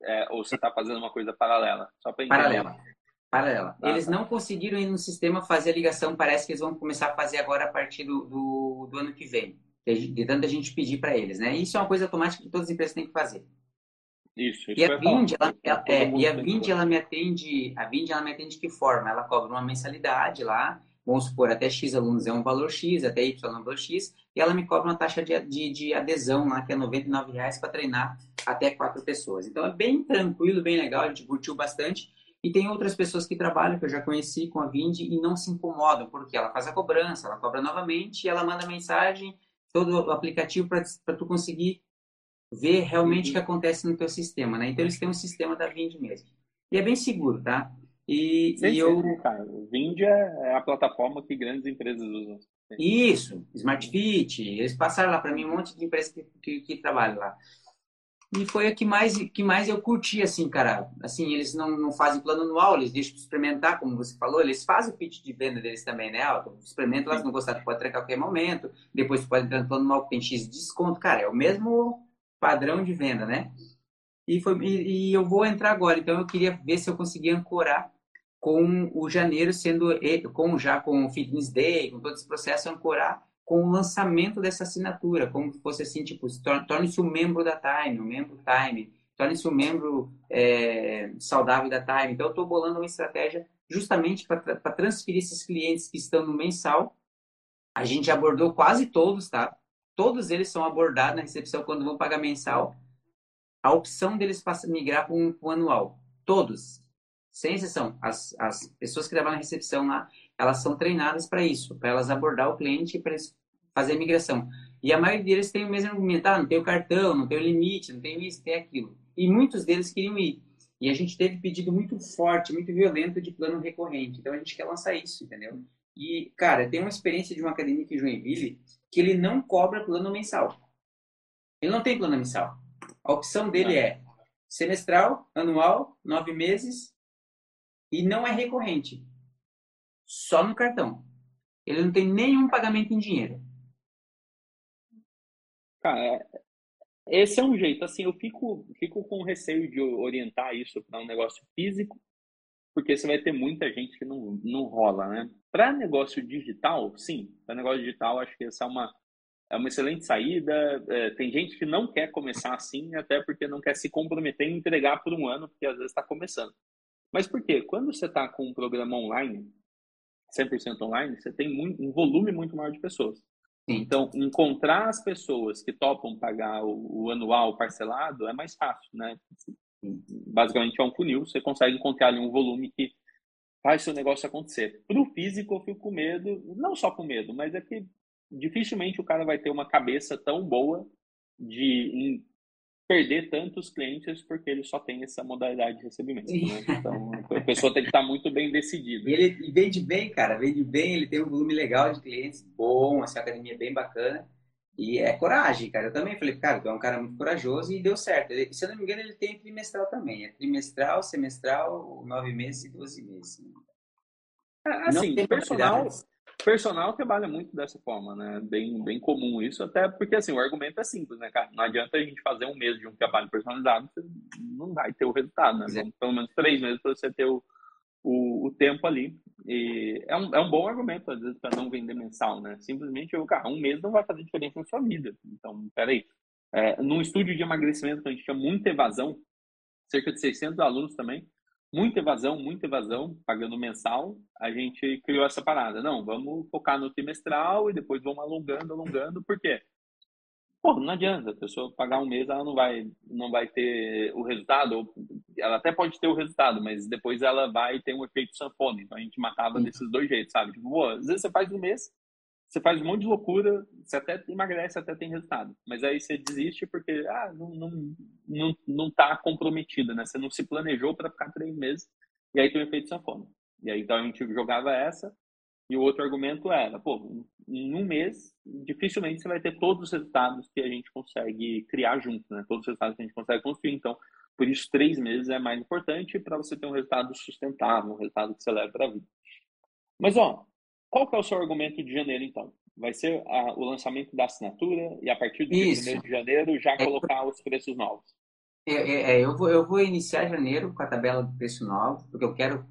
é, ou você está fazendo uma coisa paralela? Só paralela. Paralela. Ah, eles tá. não conseguiram ir no sistema fazer a ligação, parece que eles vão começar a fazer agora a partir do, do, do ano que vem. De tanta gente pedir para eles, né? Isso é uma coisa automática que todas as empresas têm que fazer. Isso, isso e a Vind, ela, ela, é, e a Vind, ela me atende, a Vind, ela me atende de que forma? Ela cobra uma mensalidade lá, vamos supor, até X alunos é um valor X, até Y é um valor X, e ela me cobra uma taxa de, de, de adesão lá, que é R$ reais para treinar até quatro pessoas. Então é bem tranquilo, bem legal, a gente curtiu bastante. E tem outras pessoas que trabalham, que eu já conheci com a Vind, e não se incomodam, porque ela faz a cobrança, ela cobra novamente, e ela manda mensagem, todo o aplicativo para tu conseguir ver realmente o que uhum. acontece no teu sistema, né? Então eles têm um sistema da Vind mesmo. E é bem seguro, tá? E, e eu... cara. O Vind é, é a plataforma que grandes empresas usam. Isso, Smart Fit, eles passaram lá para mim um monte de empresas que, que, que trabalham lá. E foi a que mais, que mais eu curti, assim, cara. Assim, eles não, não fazem plano anual, eles deixam experimentar, como você falou, eles fazem o pitch de venda deles também, né? Experimenta lá, se não gostar, tu pode trancar a qualquer momento. Depois tu pode entrar no plano anual que tem X de desconto. Cara, é o mesmo padrão de venda, né? E, foi, e, e, eu vou entrar agora, então eu queria ver se eu conseguia ancorar com o janeiro sendo, com já com o Fitness Day, com todo esse processo, ancorar com o lançamento dessa assinatura, como se fosse assim, tipo, torne-se um membro da Time, um membro Time, torne-se um membro é, saudável da Time. Então, eu estou bolando uma estratégia justamente para transferir esses clientes que estão no mensal. A gente abordou quase todos, tá? Todos eles são abordados na recepção quando vão pagar mensal. a opção deles migrar para um, anual. Todos, sem exceção. As, as pessoas que trabalham na recepção lá, elas são treinadas para isso, para elas abordar o cliente para fazer a migração. E a maioria deles tem o mesmo argumento, ah, não tem o cartão, não tem o limite, não tem isso, tem aquilo. E muitos deles queriam ir. E a gente teve pedido muito forte, muito violento de plano recorrente. Então a gente quer lançar isso, entendeu? E, cara, tem uma experiência de uma academia em Joinville que ele não cobra plano mensal. Ele não tem plano mensal. A opção dele é semestral, anual, nove meses e não é recorrente. Só no cartão. Ele não tem nenhum pagamento em dinheiro. Cara, é, esse é um jeito. Assim, eu fico, fico com receio de orientar isso para um negócio físico, porque você vai ter muita gente que não, não rola, né? Para negócio digital, sim. Para negócio digital, acho que essa é uma, é uma excelente saída. É, tem gente que não quer começar assim, até porque não quer se comprometer em entregar por um ano, porque às vezes está começando. Mas por quê? Quando você está com um programa online, 100% online, você tem muito, um volume muito maior de pessoas. Então, encontrar as pessoas que topam pagar o, o, anual parcelado é mais fácil, né? Basicamente é um funil, você consegue encontrar ali um volume que faz seu negócio acontecer. Para o físico, eu fico com medo, não só com medo, mas é que dificilmente o cara vai ter uma cabeça tão boa de perder tantos clientes porque ele só tem essa modalidade de recebimento. Né? Então, a pessoa tem que estar muito bem decidida. E ele vende bem, cara, vende bem, ele tem um volume legal de clientes, bom, essa academia é bem bacana. E é coragem, cara. Eu também falei, cara, tu é um cara muito corajoso e deu certo. Ele, se eu não me engano, ele tem trimestral também. É trimestral, semestral, nove meses e doze meses. É, assim, personal, personal trabalha muito dessa forma, né? Bem, bem comum isso, até porque assim, o argumento é simples, né, cara? Não adianta a gente fazer um mês de um trabalho personalizado, você não vai ter o resultado, né? Então, pelo menos três meses para você ter o, o, o, tempo ali. E é um, é um bom argumento, às vezes, para não vender mensal, né? Simplesmente, eu, cara, um mês não vai fazer diferença na sua vida. Então, peraí. É, num estúdio de emagrecimento, a gente tinha muita evasão, cerca de 600 alunos também, muita evasão, muita evasão, pagando mensal, a gente criou essa parada. Não, vamos focar no trimestral e depois vamos alongando, alongando, por quê? Pô, não adianta, a pessoa pagar um mês, ela não vai, não vai ter o resultado, ou ela até pode ter o resultado, mas depois ela vai ter um efeito sanfona. Então a gente matava desses dois jeitos, sabe? Tipo, pô, às vezes você faz um mês, você faz um monte de loucura, você até emagrece, até tem resultado. Mas aí você desiste porque ah, não, não, não, não tá comprometido, né? Você não se planejou para ficar três meses e aí tem o efeito sanfona. E aí então a gente jogava essa e o outro argumento era, pô, em um mês dificilmente você vai ter todos os resultados que a gente consegue criar junto, né? Todos os resultados que a gente consegue construir. Então, por isso três meses é mais importante para você ter um resultado sustentável, um resultado que você leva para a vida. Mas ó, qual que é o seu argumento de janeiro, então? Vai ser a, o lançamento da assinatura e a partir do Isso. dia 1 de janeiro já é, colocar os preços novos. É, é, é, eu, vou, eu vou iniciar janeiro com a tabela do preço novo, porque eu quero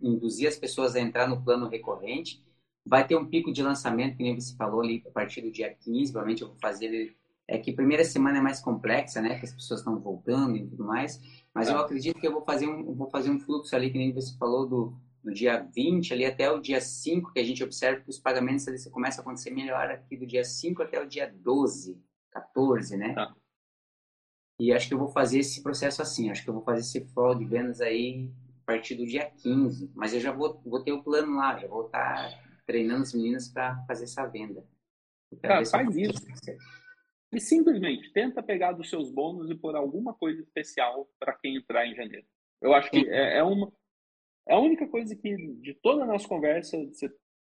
induzir as pessoas a entrar no plano recorrente. Vai ter um pico de lançamento, que nem você falou ali, a partir do dia 15, provavelmente eu vou fazer É que a primeira semana é mais complexa, né? Que as pessoas estão voltando e tudo mais. Mas eu acredito que eu vou fazer um, vou fazer um fluxo ali, que nem você falou, do, do dia 20 ali até o dia 5, que a gente observa que os pagamentos ali começam a acontecer melhor aqui do dia 5 até o dia 12, 14, né? Tá. E acho que eu vou fazer esse processo assim, acho que eu vou fazer esse flow de vendas aí a partir do dia 15, mas eu já vou, vou ter o plano lá, já vou estar tá treinando as meninas para fazer essa venda. Cara, faz isso. E simplesmente tenta pegar dos seus bônus e pôr alguma coisa especial para quem entrar em janeiro. Eu acho que é, é, uma, é a única coisa que, de toda a nossa conversa, você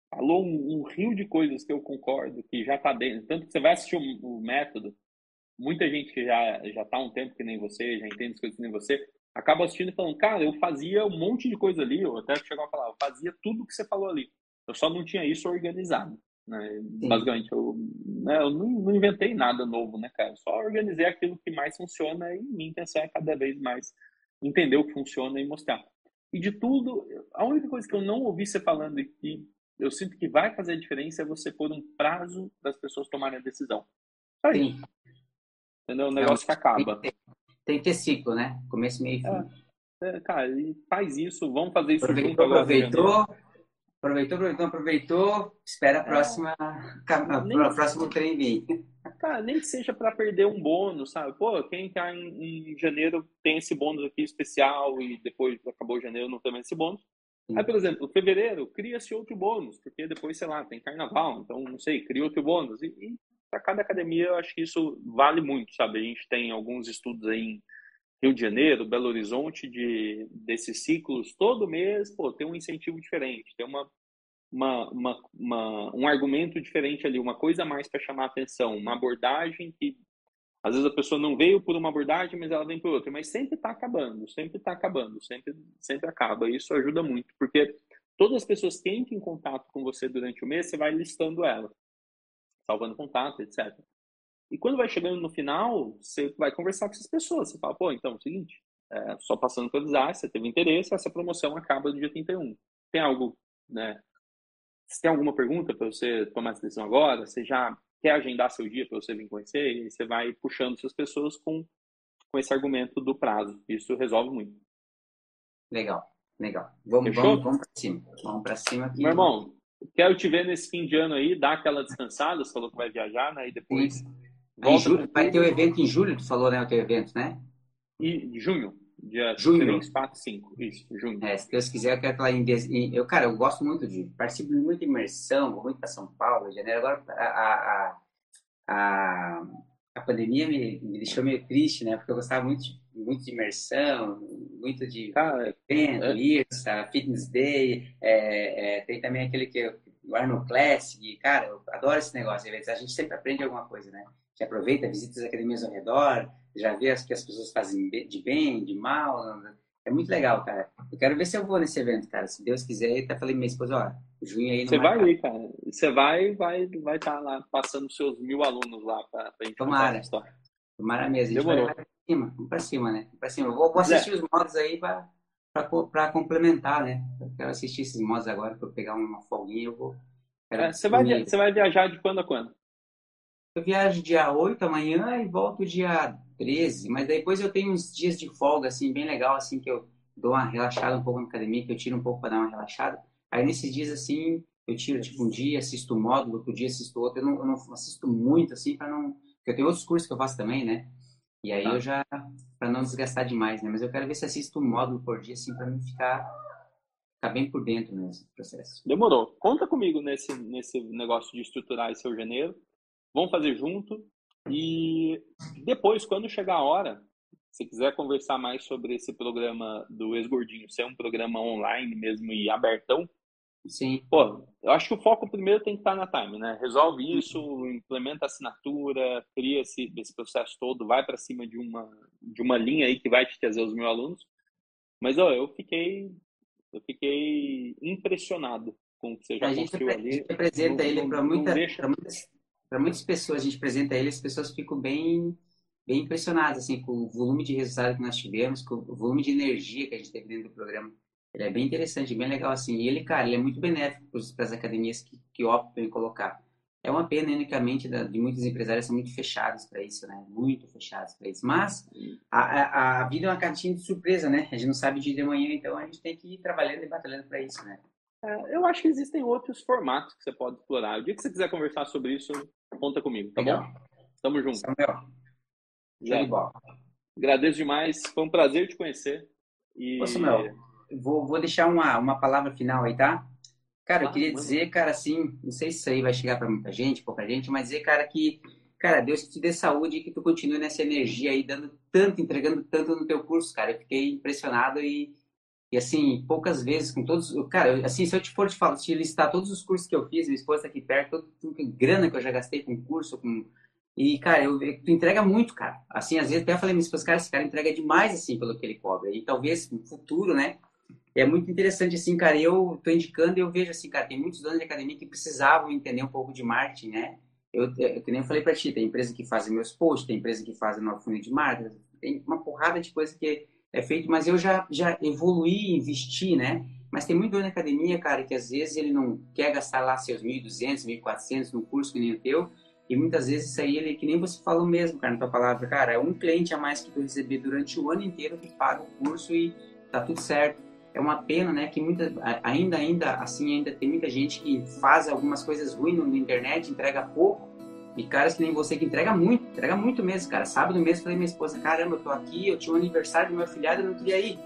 falou um, um rio de coisas que eu concordo, que já está dentro. Tanto que você vai assistir o, o, método, muita gente que já já está há um tempo que nem você, já entende as coisas que nem você, acaba assistindo e falando, cara, eu fazia um monte de coisa ali, ou até chegou a falar, eu fazia tudo que você falou ali. Eu só não tinha isso organizado. Né? Basicamente, eu, né, eu não, não, inventei nada novo, né, cara? Eu só organizei aquilo que mais funciona e minha intenção é cada vez mais entender o que funciona e mostrar. E de tudo, a única coisa que eu não ouvi você falando e que eu sinto que vai fazer a diferença é você pôr um prazo das pessoas tomarem a decisão. Só Sim. Entendeu? O negócio que acaba. Tem, tem, que ter ciclo, né? Começo, meio e fim. É, é, cara, faz isso, vamos fazer isso aproveitou, junto aproveitou, aproveitou, aproveitou, aproveitou, espera a próxima, é. o próximo trem vir. Cara, nem que seja para perder um bônus, sabe? Pô, quem tá em, em, janeiro tem esse bônus aqui especial e depois acabou janeiro não tem mais esse bônus. Aí, por exemplo, fevereiro cria-se outro bônus, porque depois, sei lá, tem carnaval, então não sei, cria outro bônus. E, e para cada academia eu acho que isso vale muito, sabe? A gente tem alguns estudos aí em Rio de Janeiro, Belo Horizonte, de, desses ciclos, todo mês, pô, tem um incentivo diferente, tem uma, uma, uma, uma um argumento diferente ali, uma coisa a mais para chamar a atenção, uma abordagem que às vezes a pessoa não veio por uma abordagem, mas ela vem por outra, mas sempre está acabando, sempre está acabando, sempre, sempre acaba. Isso ajuda muito, porque todas as pessoas que entram em contato com você durante o mês, você vai listando ela, salvando contato, etc. E quando vai chegando no final, você vai conversar com essas pessoas. Você fala, pô, então é o seguinte, é, só passando para avisar, você teve interesse, essa promoção acaba no dia 31. Tem algo, né? Se tem alguma pergunta para você tomar essa decisão agora, você já quer agendar seu dia para você vir conhecer, e você vai puxando essas pessoas com, com esse argumento do prazo. Isso resolve muito. Legal, legal. Vamos, vamos, vamos para cima. Vamos para cima. Aqui. Meu irmão, quero te ver nesse fim de ano aí, dar aquela descansada, você falou que vai viajar, né? E depois... Sim Julho, vai ter o evento em julho, tu falou, né? O teu evento, né? E junho. Dia junho. 3, 4, 5. Isso, junho. É, se Deus quiser, eu quero estar lá em. Eu, cara, eu gosto muito de. Participo de muita imersão, vou muito para São Paulo, janeiro. Agora, a, a, a, a pandemia me, me deixou meio triste, né? Porque eu gostava muito de, muito de imersão, muito de cara, evento, é... IRSA, Fitness Day. É, é, tem também aquele que. O Arnold Classic. Cara, eu adoro esse negócio. A gente sempre aprende alguma coisa, né? Que aproveita, visita as academias ao redor, já vê as que as pessoas fazem de bem, de mal. É muito legal, cara. Eu quero ver se eu vou nesse evento, cara. Se Deus quiser, eu até falei minha esposa, ó, junho aí não Você vai ir, cara. Você vai vai vai estar tá lá passando seus mil alunos lá para a gente Tomara. história. Tomara mesmo. A gente vai, vai pra cima, vamos pra cima, né? Vamos pra cima. Eu vou, vou assistir é. os modos aí para para complementar, né? Eu quero assistir esses modos agora para pegar uma folguinha, eu vou. É, você, vai, você vai viajar de quando a quando? Eu viajo dia 8 amanhã e volto dia 13, mas depois eu tenho uns dias de folga, assim, bem legal, assim, que eu dou uma relaxada um pouco na academia, que eu tiro um pouco para dar uma relaxada. Aí nesses dias, assim, eu tiro, tipo, um dia, assisto um módulo, outro dia assisto outro. Eu não, eu não assisto muito, assim, para não... Porque eu tenho outros cursos que eu faço também, né? E aí tá. eu já... para não desgastar demais, né? Mas eu quero ver se assisto um módulo por dia, assim, para não ficar... Ficar bem por dentro nesse processo. Demorou. Conta comigo nesse, nesse negócio de estruturar esse seu janeiro Vamos fazer junto. E depois, quando chegar a hora, se quiser conversar mais sobre esse programa do Ex-Gordinho, ser um programa online mesmo e abertão, Sim. Pô, eu acho que o foco primeiro tem que estar na Time, né? Resolve isso, implementa a assinatura, cria esse, esse processo todo, vai para cima de uma, de uma linha aí que vai te trazer os meus alunos. Mas, ó, eu fiquei, eu fiquei impressionado com o que você já a construiu gente, ali. A gente apresenta ele para muita, muitas para muitas pessoas, a gente apresenta ele, as pessoas ficam bem, bem impressionadas assim, com o volume de resultado que nós tivemos, com o volume de energia que a gente teve dentro do programa. Ele é bem interessante, bem legal assim. E ele, cara, ele é muito benéfico para as academias que, que optam em colocar. É uma pena, unicamente, de muitos empresários são muito fechados para isso, né? Muito fechados para isso. Mas a, a, a, vida é uma cartinha de surpresa, né? A gente não sabe de de manhã, então a gente tem que ir trabalhando e batalhando para isso, né? É, eu acho que existem outros formatos que você pode explorar. O dia que você quiser conversar sobre isso, conta comigo, tá Legal. bom? Tamo junto. Samuel. Já. Agradeço demais. Foi um prazer te conhecer. E... Ô, Samuel, vou, vou deixar uma, uma palavra final aí, tá? Cara, eu queria dizer, cara, assim, não sei se isso aí vai chegar para muita gente, pouca gente, mas dizer, cara, que, cara, Deus te dê saúde e que tu continue nessa energia aí, dando tanto, entregando tanto no teu curso, cara. Eu fiquei impressionado e e assim, poucas vezes com todos. Cara, assim, se eu te for te falar, te listar todos os cursos que eu fiz, minha esposa tá aqui perto, tudo, grana que eu já gastei com curso, com. E, cara, eu, tu entrega muito, cara. Assim, às vezes até falei minha esposa, cara, esse cara entrega demais, assim, pelo que ele cobra. E talvez no futuro, né? É muito interessante, assim, cara. Eu tô indicando e eu vejo, assim, cara, tem muitos donos de academia que precisavam entender um pouco de marketing, né? Eu, eu, que nem eu falei pra ti, tem empresa que faz meus posts, tem empresa que faz no funil de marketing, tem uma porrada de coisa que é feito, mas eu já, já evoluí, investi, né? Mas tem muito dono na academia, cara, que às vezes ele não quer gastar lá seus 1.200, 1.400 no curso que nem o teu, e muitas vezes isso aí, ele, que nem você falou mesmo, cara, na tua palavra, cara, é um cliente a mais que tu receber durante o ano inteiro que paga o curso e tá tudo certo. É uma pena, né, que muita, ainda, ainda, assim, ainda tem muita gente que faz algumas coisas ruins na internet, entrega pouco, E caras que nem você que entrega muito, entrega muito mesmo, cara. Sábado mesmo falei minha esposa, caramba, eu tô aqui, eu tinha um aniversário do meu afilhado, eu não queria ir.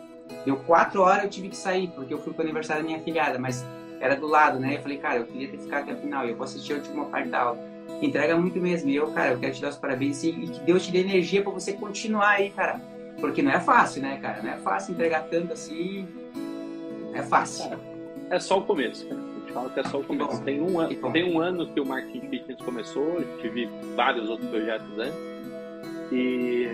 Deu quatro horas eu tive que sair, porque eu fui pro aniversário da minha afilhada, mas era do lado, né? Eu falei, cara, eu queria ter ficado até o final, eu vou assistir a última parte da aula. Entrega muito mesmo. E eu, cara, eu quero te dar os parabéns e, que Deus te dê energia para você continuar aí, cara. Porque não é fácil, né, cara? Não é fácil entregar tanto assim. É fácil. É só o começo, cara. Fala que é só o começo. Tem um, ano, tem um ano que o Marketing Fitness começou, tive vários outros projetos antes. E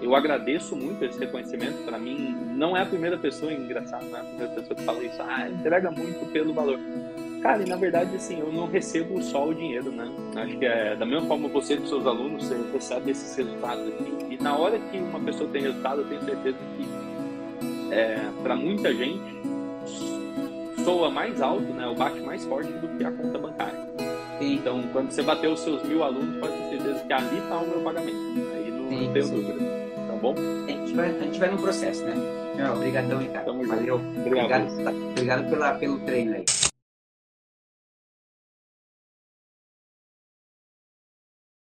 eu agradeço muito esse reconhecimento. Para mim, não é a primeira pessoa, engraçado, não é a primeira pessoa que fala isso. Ah, entrega muito pelo valor. Cara, e na verdade, assim, eu não recebo só o dinheiro, né? Acho que é da mesma forma você dos seus alunos, você recebe esses resultados aqui. E na hora que uma pessoa tem resultado, eu tenho certeza que é, para muita gente soa mais alto, né? O bate mais forte do que a conta bancária. Então, quando você bater os seus mil alunos, pode ter certeza que ali está o meu pagamento. Aí não, sim, não tenho sim. dúvida. Tá bom? A gente vai, a gente vai no processo, né? Obrigadão, Ricardo. Valeu. Obrigado. Obrigado, obrigado pela, pelo treino aí.